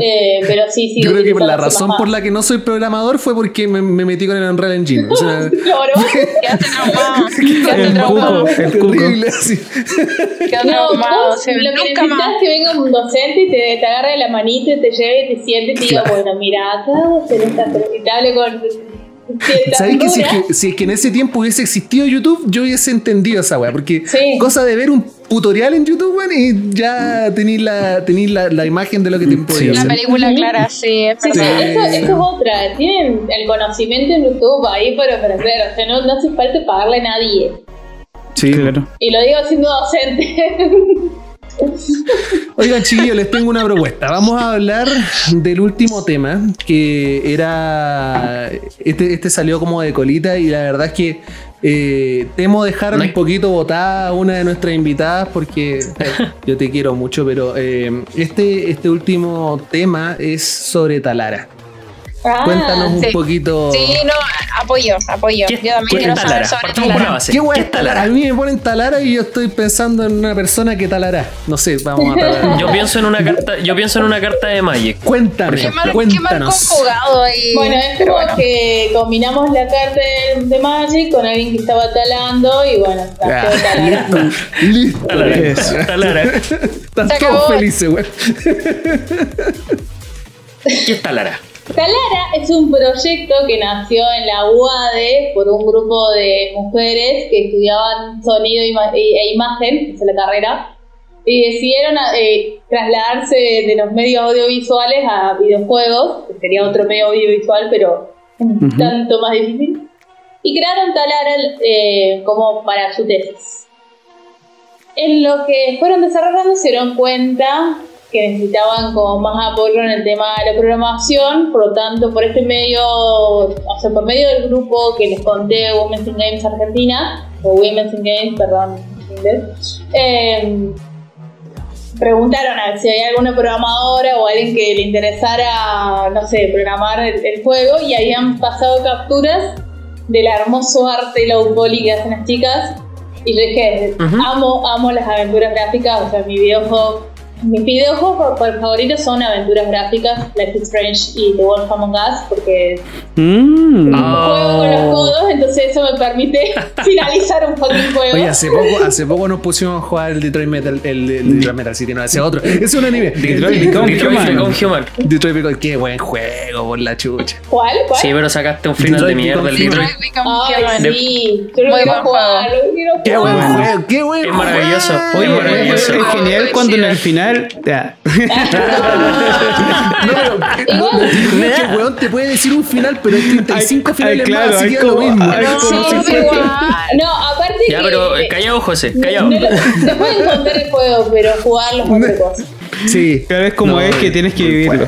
Eh, pero sí, sí. Yo creo que la razón por la que no soy programador fue porque me, me metí con el Unreal Engine. O sea, Quédate traumado. Quédate El traumado. cuco, el cuco. terrible, así. Quédate No, traumado. lo que nunca necesitas más. es que venga un docente y te, te agarre de la manita y te lleve y te siente y te diga, bueno, mira, acá te hable con ¿Sabes que si, es que si es que en ese tiempo hubiese existido YouTube, yo hubiese entendido esa weá? Porque Sí. cosa de ver un tutorial en YouTube, weón, y ya tenéis la, tenéis la, la imagen de lo que te podía La hacer. película clara, sí, es Sí, sí, eso, eso es otra. Tienen el conocimiento en YouTube ahí para aprender. O sea, no, no hace falta pagarle a nadie. Sí. Claro. Y lo digo siendo docente. Oigan, chiquillos, les tengo una propuesta. Vamos a hablar del último tema, que era. Este, este salió como de colita, y la verdad es que eh, temo dejar No hay- un poquito botada a una de nuestras invitadas, porque eh, yo te quiero mucho, pero eh, este, este último tema es sobre Talara. Ah, Cuéntanos un sí. poquito. Sí, no, apoyo, apoyo. ¿Qué, Yo también qué quiero es saber Talara? sobre Talara. ¿Qué ¿Qué es Talara? Talara? A mí me ponen Talara y yo estoy pensando en una persona que talará. No sé, vamos a talar. Yo pienso en una carta, yo pienso en una carta de Magic. Cuéntame, Qué mal, qué mal cuéntanos. conjugado ahí. Bueno, es como bueno. que combinamos la carta de, de Magic con alguien que estaba talando y bueno, Ah, nació Talara. listo, listo. Talara. Eso. Talara. Están todos acabó. felices, güey. ¿Qué es Talara? Talara es un proyecto que nació en la UADE por un grupo de mujeres que estudiaban sonido e ima- imagen, esa es la carrera, y decidieron eh, trasladarse de los medios audiovisuales a videojuegos, que sería otro medio audiovisual, pero un Ujú. tanto más difícil, y crearon Talara eh, como para su tesis. En lo que fueron desarrollando se dieron cuenta que necesitaban como más apoyo en el tema de la programación, por lo tanto, por este medio, o sea, por medio del grupo que les conté, Women's in Games Argentina, o Women's in Games, perdón, eh, preguntaron a ver si hay alguna programadora o alguien que le interesara, no sé, programar el, el juego y habían pasado capturas del hermoso arte low poly que hacen las chicas. Y yo dije, amo, amo las aventuras gráficas, o sea, mi videojuego, mis videojuegos fa- favoritos son aventuras gráficas, Life is Strange y The Wolf Among Us, porque Mm. juego con los codos, entonces eso me permite finalizar un fucking juego. Oye, hace poco, hace poco nos pusimos a jugar el Detroit Metal, el, el Detroit Metal City, no, ese otro. Es un anime. Detroit Become Detroit Human. Become Human. Detroit Become, qué buen juego por la chucha. ¿Cuál? ¿Cuál? Sí, pero sacaste un final Detroit de mierda el Detroit. Detroit Become Ay, Human. sí, yo lo quiero jugar, Qué buen juego, qué buen Es maravilloso. Oye, Es maravilloso. es genial cuando en el final. Ya. No, pero, no, weón te puede decir un final, pero hay 35 Hay- finales hay, claro, más, así es lo como- mismo. hay como Sí. No, aparte Ya, que... pero eh, callado, José, callado. No, se pueden contar el juego, pero jugarlo es otra cosa. Sí. Cada vez como No, es que tienes que vivirlo.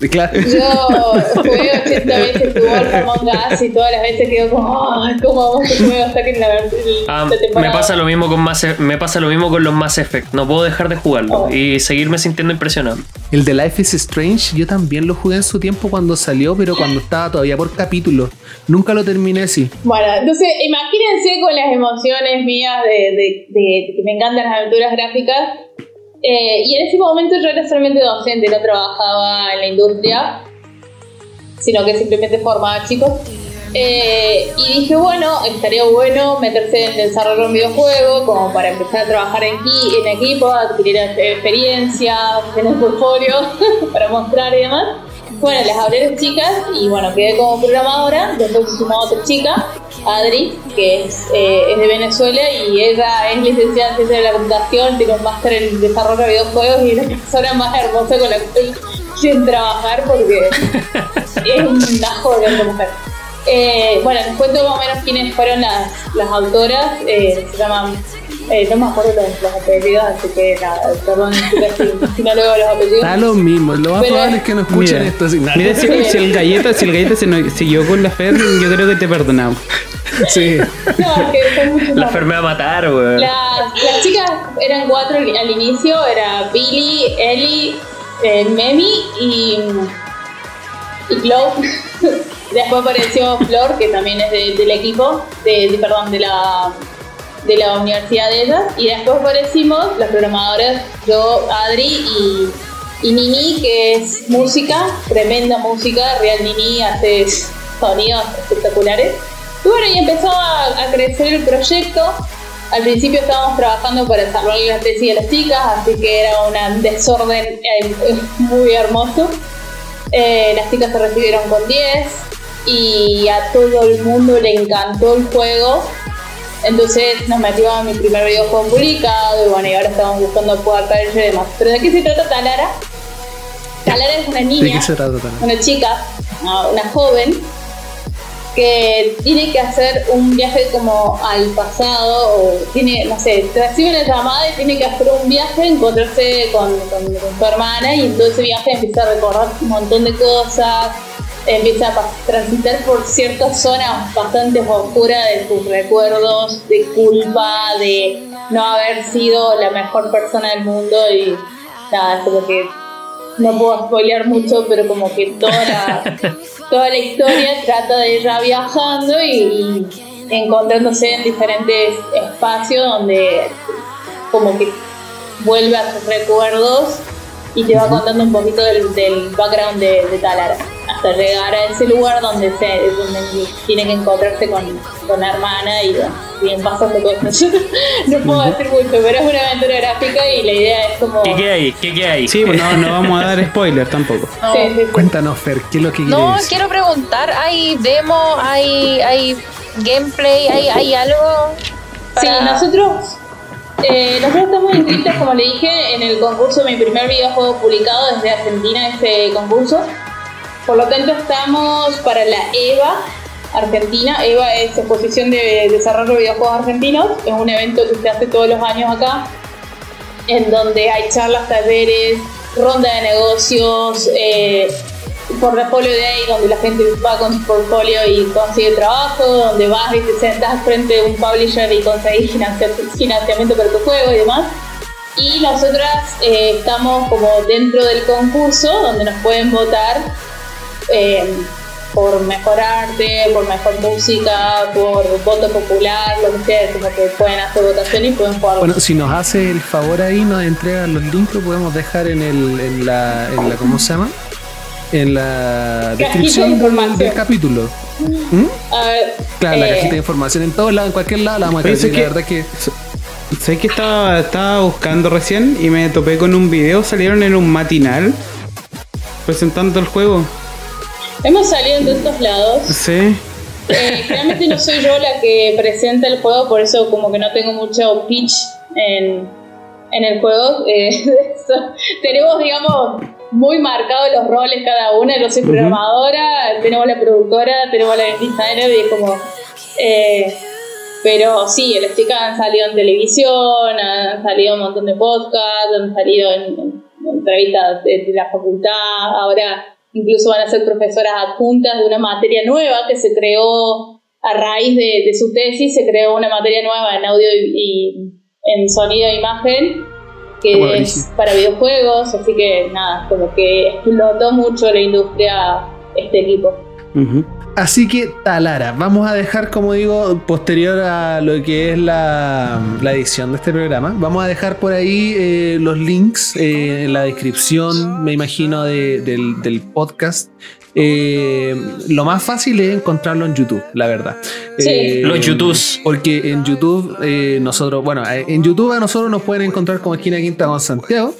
Claro. Yo jugué 80 veces tu Wolf Among Us y todas las veces quedo como, ay, ¿cómo vamos juego hasta que la, el- Ah, la temporada? me pasa lo mismo con Mass, me pasa lo mismo con los Mass Effect. No puedo dejar de jugarlo Oh. y seguirme sintiendo impresionado. El de Life is Strange, yo también lo jugué en su tiempo cuando salió, pero cuando estaba todavía por capítulo. Nunca lo terminé así. Bueno, entonces imagínense con las emociones mías de, de- de que me encantan las aventuras gráficas. Eh, y en ese momento yo era solamente docente, no trabajaba en la industria, sino que simplemente formaba chicos. Eh, y dije, bueno, estaría bueno meterse en el desarrollo de un videojuego, como para empezar a trabajar en, en equipo, adquirir experiencia, tener portfolio para mostrar y demás. Bueno, les hablé a las chicas y bueno, quedé como programadora. Después se sumó otra chica, Adri, que es, eh, es de Venezuela y ella es licenciada en ciencia de la computación, tiene un máster en desarrollo de videojuegos y es la persona más hermosa con la que quieren trabajar porque es una joya de mujer. Eh, bueno, les cuento más o menos quiénes fueron las, las autoras. Eh, se llaman, eh, no me acuerdo los, los apellidos, así que nada, perdón si, no leo los apellidos. Da lo mismo. Lo más Pero- probable es que no escuchen Mira, esto. Así, nada. mira si, si el galleta, si el galleta se nos siguió con la Fer, yo creo que te perdonamos. Sí. No, es que son muchos La. Fer me va a matar, weón. Las, las chicas eran cuatro al, inicio, era Billy, Ellie, eh, Memi y, y Chloe. Después apareció Flor, que también es de- del equipo, de, de- perdón, de la, de la universidad de ellas. Y después aparecimos las programadoras, yo, Adri y, y Nini, que es música, tremenda música. Real Nini hace sonidos espectaculares. Y bueno, y empezó a, a crecer el proyecto. Al principio estábamos trabajando para salvar la tesis de las chicas, así que era un desorden eh, muy hermoso. Eh, las chicas se recibieron con 10 y a todo el mundo le encantó el juego. Entonces nos metimos a mi primer videojuego publicado y bueno, y ahora estamos buscando jugar y demás. Pero ¿de qué se trata Talara? Talara es una ¿De niña qué se trata también? una chica, una una joven, que tiene que hacer un viaje como al pasado, o tiene, no sé, recibe una llamada y tiene que hacer un viaje, encontrarse con, con- con su hermana y en todo ese viaje empieza a recordar un montón de cosas, empieza a transitar por ciertas zonas bastante oscuras de sus recuerdos, de culpa, de no haber sido la mejor persona del mundo y nada, es como que no puedo spoilear mucho, pero como que toda la, toda la historia trata de ella viajando y, y encontrándose en diferentes espacios donde como que vuelve a sus recuerdos y te va contando un poquito del, del background de, de Talara hasta llegar a ese lugar donde se donde tiene que encontrarse con, con la hermana y bueno, bien pasando cosas no puedo decir mucho pero es una aventura gráfica y la idea es como ¿Qué queda ahí? ¿Qué queda ahí? Sí, no, no vamos a dar spoiler tampoco. No. Sí, sí, sí. Cuéntanos, Fer, ¿qué es lo que quieres No, quiero preguntar, ¿hay demo, hay, hay gameplay, hay, hay algo? Sí, para- nosotros, eh, nosotros estamos inscritos, como le dije, en el concurso, mi primer videojuego publicado desde Argentina, este concurso. Por lo tanto, estamos para la EVA Argentina. EVA es Exposición de Desarrollo de Videojuegos Argentinos. Es un evento que se hace todos los años acá, en donde hay charlas, talleres, ronda de negocios, eh, portfolio day, donde la gente va con su portfolio y consigue trabajo, donde vas y te sentas frente a un publisher y conseguís financia- financiamiento para tu juego y demás. Y las otras eh, estamos como dentro del concurso, donde nos pueden votar eh, por mejor arte, por mejor música, por voto popular, lo que sea, como que pueden hacer votación y pueden jugar. Bueno, si nos hace el favor ahí, nos entregan los links, lo podemos dejar en, el, en, la, en la. ¿Cómo se llama? En la Cajita de descripción del, capítulo. ¿Mm? A ver, Claro, la eh, cajita de información en todos lados, en cualquier lado la vamos a La que- verdad que. Sé que estaba, estaba buscando recién y me topé con un video, salieron en un matinal presentando el juego. Hemos salido en estos lados. Sí. Eh, realmente no soy yo la que presenta el juego, por eso como que no tengo mucho pitch en, en el juego. Eh, so- tenemos, digamos, muy marcados los roles cada una. Yo soy programadora, tenemos la productora, tenemos la designer y es como... eh, pero sí, el stick han salido en televisión, han salido un montón de podcasts, han salido en, en- en entrevistas de, de la facultad, ahora incluso van a ser profesoras adjuntas de una materia nueva que se creó a raíz de, de su tesis, se creó una materia nueva en audio y, y en sonido e imagen que Bueno, es para videojuegos, así que nada, como que explotó mucho la industria este equipo. Así que Talara, vamos a dejar, como digo, posterior a lo que es la, la edición de este programa, vamos a dejar por ahí eh, los links eh, en la descripción, me imagino, de- del, del podcast. Eh, lo más fácil es encontrarlo en YouTube, la verdad. Sí. Eh, Los YouTubes. Porque en YouTube, eh, nosotros, bueno, en YouTube a nosotros nos pueden encontrar como Esquina Quinta con Santiago.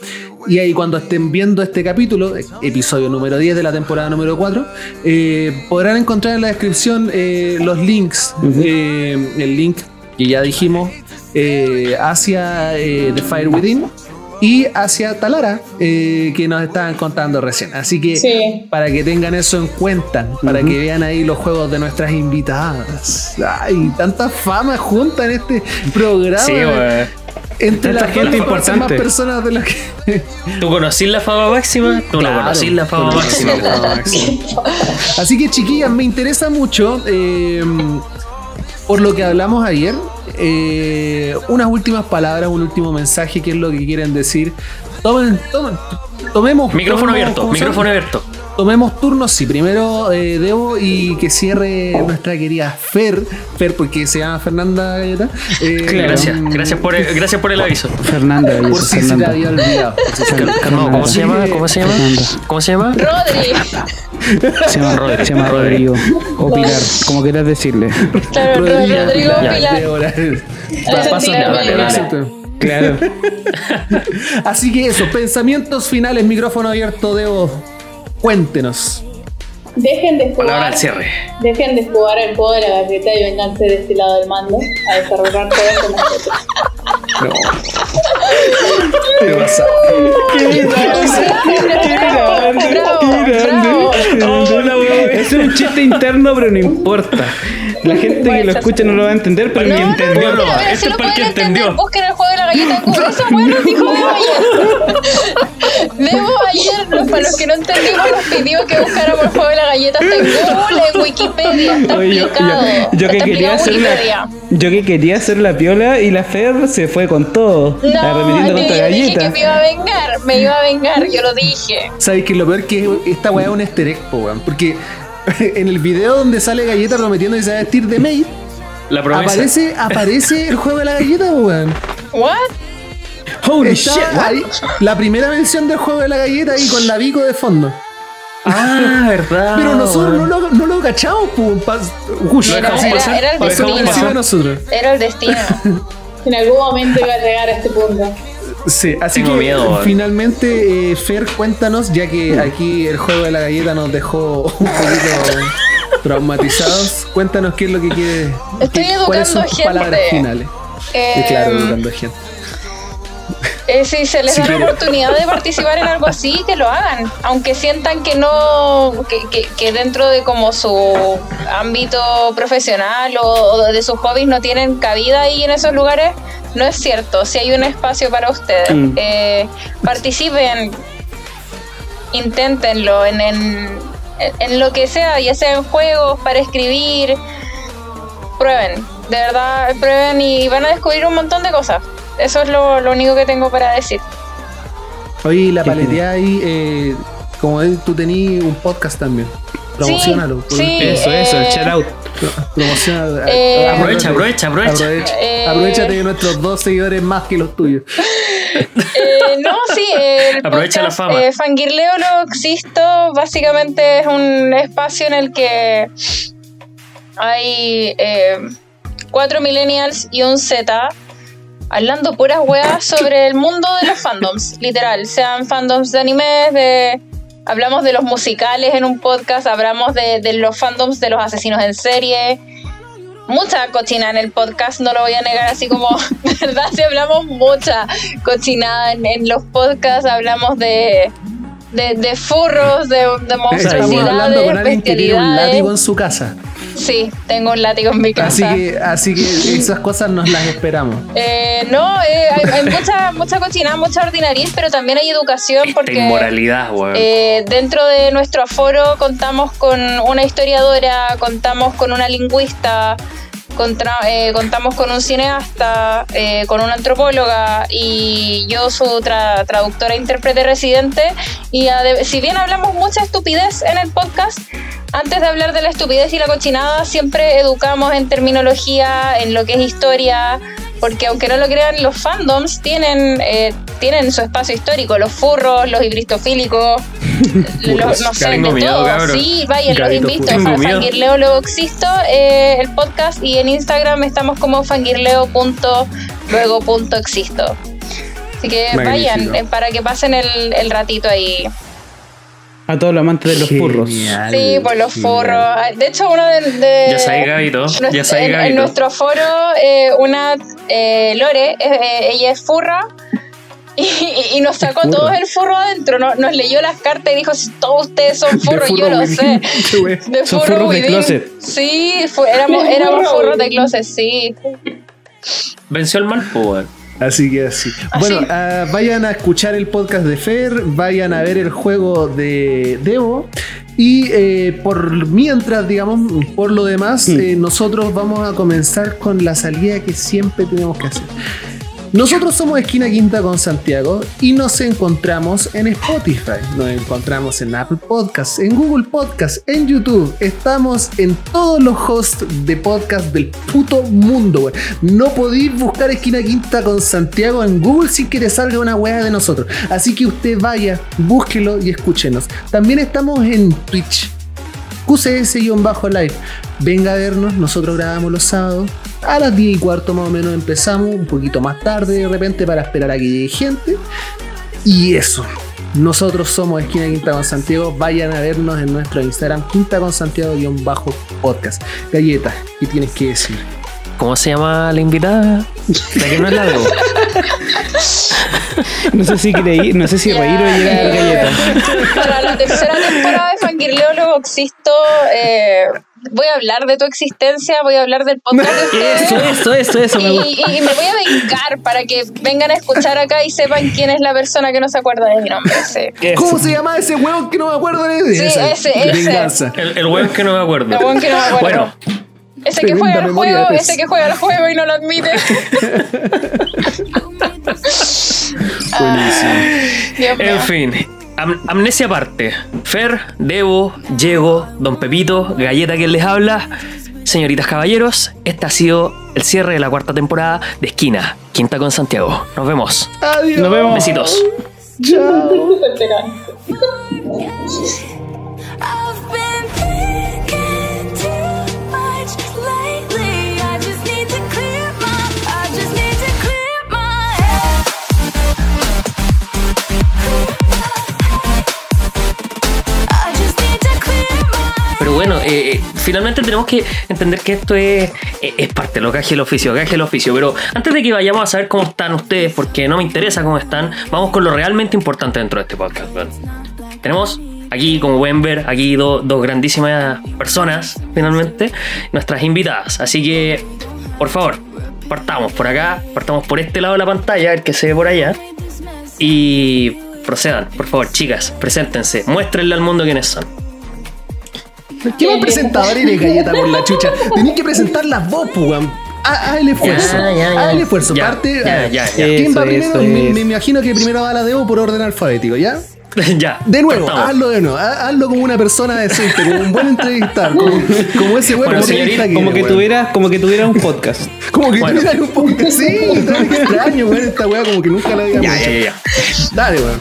Y ahí cuando estén viendo este capítulo, episodio número 10 de la temporada número 4, eh, podrán encontrar en la descripción eh, los links. eh, el link que ya dijimos eh, hacia eh, The Fire Within y hacia Talara, eh, que nos estaban contando recién. Así que Sí. para que tengan eso en cuenta, para que vean ahí los juegos de nuestras invitadas. Ay, tanta fama junta en este programa. Sí. Entre gente importante. más personas de las que. ¿Tú conocís la fama máxima? Tú Claro, no conocís la fama conocen máxima. la fama máxima. Así que, chiquillas, me interesa mucho. eh, por lo que hablamos ayer, eh, unas últimas palabras, un último mensaje, qué es lo que quieren decir. Tomen, tomen, tomemos. Micrófono tomemos- abierto, micrófono abierto. Tomemos turnos, sí. Primero eh, Debo y que cierre nuestra querida Fer. Fer, porque se llama Fernanda Galleta. Eh, Gracias, um, gracias por el, gracias por el aviso. Fernanda, Por dice si se te Fernanda. había olvidado. por si se te había olvidado. No, ¿cómo se llama? ¿Cómo se llama? Fernanda. ¿Cómo se llama? Rodri, Se llama, Rodri- se llama Rodri. Rodrigo. O Pilar, como quieras decirle. Claro, Rodrigo, Rodrigo ya, Pilar. Débora. Pasa- Pasa- Pilar, dale, Pilar. Claro. Así que eso, pensamientos finales, micrófono abierto, Debo. Cuéntenos. dejen de Palabra jugar, al cierre. dejen de jugar el juego de la galleta y venganse de este lado del mando a desarrollar juegos con nosotros. ¿Qué pasa? Bravo, bravo. Ese es un chiste interno, pero no importa. La gente que lo escucha no lo va a entender, pero No, ni no, entendió. no, no, si es para que entendió. busquen el juego de la galleta Q. Eso bueno dijo Debo ayer. Debo ayer, los- para los que no entendimos, nos pidió que buscáramos el juego de la galleta. Está en Google, en Wikipedia, está Oye, yo, explicado. yo- yo que Está quería hacer en Wikipedia. la, yo que quería hacer la piola y la Fer se fue con todo, No, arremetiendo yo contra dije que me iba a vengar, me iba a vengar, yo lo dije. ¿Sabes que lo peor que esta weá es un easter egg, po, weón? Porque en el video donde sale Galleta prometiendo que se va a vestir de maid, La promesa. aparece, aparece el juego de la galleta, weón. ¿What? Holy Está shit, what? ahí, la primera mención del juego de la galleta ahí con la Vico de fondo. Ah, verdad. Pero nosotros no lo, no lo cachamos, Lo Era, era- era el destino. nosotros. Era el destino. En algún momento iba a llegar a este punto. Sí, así Tengo que miedo, finalmente, eh, Fer, cuéntanos, ya que aquí el juego de la galleta nos dejó un poquito traumatizados, cuéntanos qué es lo que quiere. Estoy qué- cuáles son educando tus gente. palabras finales. Eh, Y claro, educando gente. Eh, si se les da la oportunidad de participar en algo así, que lo hagan. Aunque sientan que no, que, que- que dentro de como su ámbito profesional o, o de sus hobbies no tienen cabida ahí en esos lugares, no es cierto. Si hay un espacio para ustedes, Mm. eh, participen, inténtenlo en, en, en lo que sea, ya sea en juegos, para escribir, prueben, de verdad prueben y van a descubrir un montón de cosas. Eso es lo, lo único que tengo para decir. Oye, la paleteada ahí, eh, como tú tenías un podcast también. Promocionalo. Sí, sí. Eso, eso, el Eh, shout out. Promociona. Eh, Aprovecha, aprovecha, aprovecha. Eh, Aprovechate de nuestros dos seguidores más que los tuyos. Eh, no, sí, el Aprovecha la fama. eh, Fangirleo lo existo, básicamente es un espacio en el que hay eh, cuatro millennials y un Z hablando puras weas sobre el mundo de los fandoms, literal, sean fandoms de animes, de hablamos de los musicales en un podcast, hablamos de, de los fandoms de los asesinos en serie, mucha cochina en el podcast, no lo voy a negar así como, ¿verdad? Si hablamos mucha cochinada en, en los podcasts, hablamos de, de, de furros, de, de Estamos hablando monstruosidades, con alguien que tiene un látigo en su casa. Sí, tengo un látigo en mi Así casa. que, así que esas cosas nos las esperamos. Eh, no, eh, hay, hay mucha, mucha cochinada, mucha ordinariez, pero también hay educación Esta porque... inmoralidad, weón. Eh, dentro de nuestro aforo contamos con una historiadora, contamos con una lingüista, contra- eh, contamos con un cineasta, eh, con una antropóloga y yo su tra- traductora e intérprete residente. Y si bien hablamos mucha estupidez en el podcast, antes de hablar de la estupidez y la cochinada, siempre educamos en terminología, en lo que es historia, porque aunque no lo crean, los fandoms tienen, eh, tienen su espacio histórico, los furros, los hibristofílicos, los, no sé, de miedo, todo. cabrón. Sí, vayan, los invito. miedo. Fangirleo luego existo, eh, el podcast, y en Instagram estamos como fangirleo.luego.existo. Así que Magnífico. vayan eh, para que pasen el, el ratito ahí. A todos los amantes de los furros. Sí, por los genial. forros. De hecho, uno de. de- Ya sabes, Gabito. Ya sabes, en, nuestro foro, eh, una eh, Lore, eh, ella es furra. Y, nos sacó Furra. todos el furro adentro, no- nos leyó las cartas y dijo: si todos ustedes son furros, furro yo lo sé. De Son furro furros de closet. Sí, éramos, furros de closet, sí. Venció el mal, pues. Así que así. Bueno, ah, vayan a escuchar el podcast de Fer, vayan a ver el juego de Devo. Y eh, por mientras, digamos, por lo demás, eh, nosotros vamos a comenzar con la salida que siempre tenemos que hacer. Nosotros somos Esquina Quinta con Santiago y nos encontramos en Spotify, nos encontramos en Apple Podcasts, en Google Podcasts, en YouTube. Estamos en todos los hosts de podcast del puto mundo. No podéis buscar Esquina Quinta con Santiago en Google sin que te salga una weá de nosotros. Así que usted vaya, búsquelo y escúchenos. También estamos en Twitch. QCS-Live. Venga a vernos, nosotros grabamos los sábados. A las 10 y cuarto más o menos empezamos, un poquito más tarde de repente para esperar a que llegue gente. Y eso. Nosotros somos Esquina Quinta con Santiago. Vayan a vernos en nuestro Instagram, Quinta con Santiago-podcast. Galleta, ¿qué tienes que decir? ¿Cómo se llama la invitada? La que no es la Debo. No sé si creí, no sé si reír o llorar eh, galleta. Para la tercera temporada de Fangirleo luego existo. eh, voy a hablar de tu existencia, voy a hablar del podcast de ustedes. Eso, eso, eso, eso me gusta. Y, y- y me voy a vengar para que vengan a escuchar acá y sepan quién es la persona que no se acuerda de mi nombre. Sí, ¿Cómo se llama ese huevo que no me acuerdo de Sí, Esa, ese, ese. venganza. El, el que no me acuerdo. El weón que no me acuerdo. Bueno, ese que juega memoria juego, ese que juega el juego y no lo admite. Mío. en fin. Am- amnesia aparte. Fer, Debo, Diego, Don Pepito, Galleta quien les habla. Señoritas caballeros, este ha sido el cierre de la cuarta temporada de Esquina, Quinta con Santiago. Nos vemos. Adiós. Nos vemos. Besitos. Chao. Bueno, eh, eh, finalmente tenemos que entender que esto es, eh, es parte lo hace el oficio, hace el oficio. Pero antes de que vayamos a saber cómo están ustedes, porque no me interesa cómo están, vamos con lo realmente importante dentro de este podcast. weón. Tenemos aquí, como pueden ver, aquí do- dos grandísimas personas, finalmente, nuestras invitadas. Así que, por favor, partamos por acá, partamos por este lado de la pantalla, el que se ve por allá. Y procedan, por favor, chicas, preséntense, muéstrenle al mundo quiénes son. ¿Qué más presentador eres, galleta por la chucha? Tenés que presentar las vos, pues, weón. haz el esfuerzo. Ya, ya, ya. Haz el esfuerzo. Ya, Parte. ya, ver, ya, ya. ¿Quién va primero? eso, me, me imagino que primero va la Debo por orden alfabético, ¿ya? ya. De nuevo, hazlo de nuevo. ha- Hazlo como una persona decente, como un buen entrevistador, como, como ese buen Bueno, señorita, que Como que weón. tuviera, como que tuviera un podcast. Como que Bueno. tuvieran un podcast. Sí, tan extraño, weón. Esta weá como que nunca la habíamos Ya, hecho. ya, ya, ya. Dale, weón.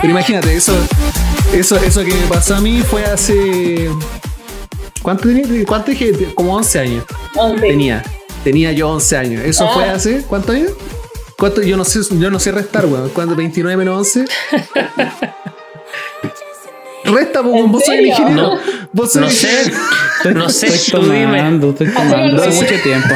Pero imagínate, eso, eso, eso que me pasó a mí fue hace. ¿Cuánto tenía? ¿Cuánto dije? Como 11 años. Once. Tenía. Tenía yo 11 años. ¿Eso Ah. fue hace cuántos años? ¿Cuánto? Yo no sé, yo no sé restar, weón. ¿Cuánto? ¿29 menos 11? Resta, pues, ¿En vos sois el ingeniero. No, vos sois No el sé, no sé, Estoy tú dime. tomando, estoy tomando hace mucho tiempo.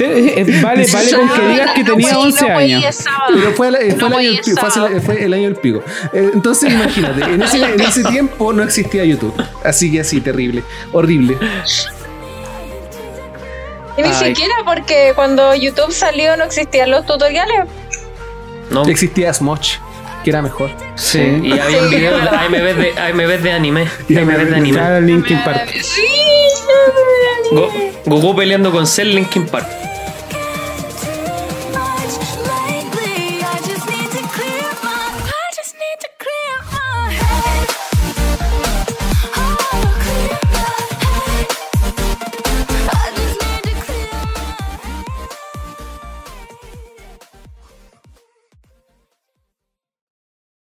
Eh, Vale, vale con que digas que tenía güey, 11 no, güey, años. Pero fue, el- fue el año del el pico, fue, hace- sábado. fue el año del pico. Eh, Entonces imagínate, en ese, en ese tiempo no existía YouTube. Así que así, terrible, horrible. Y ni Ay. siquiera porque cuando YouTube salió no existían los tutoriales. No, Existía Smosh, que era mejor. sí. Y había un video de AMVs de, de anime. AMVs de anime. Linkin Park. Goku peleando con Cell Linkin Park.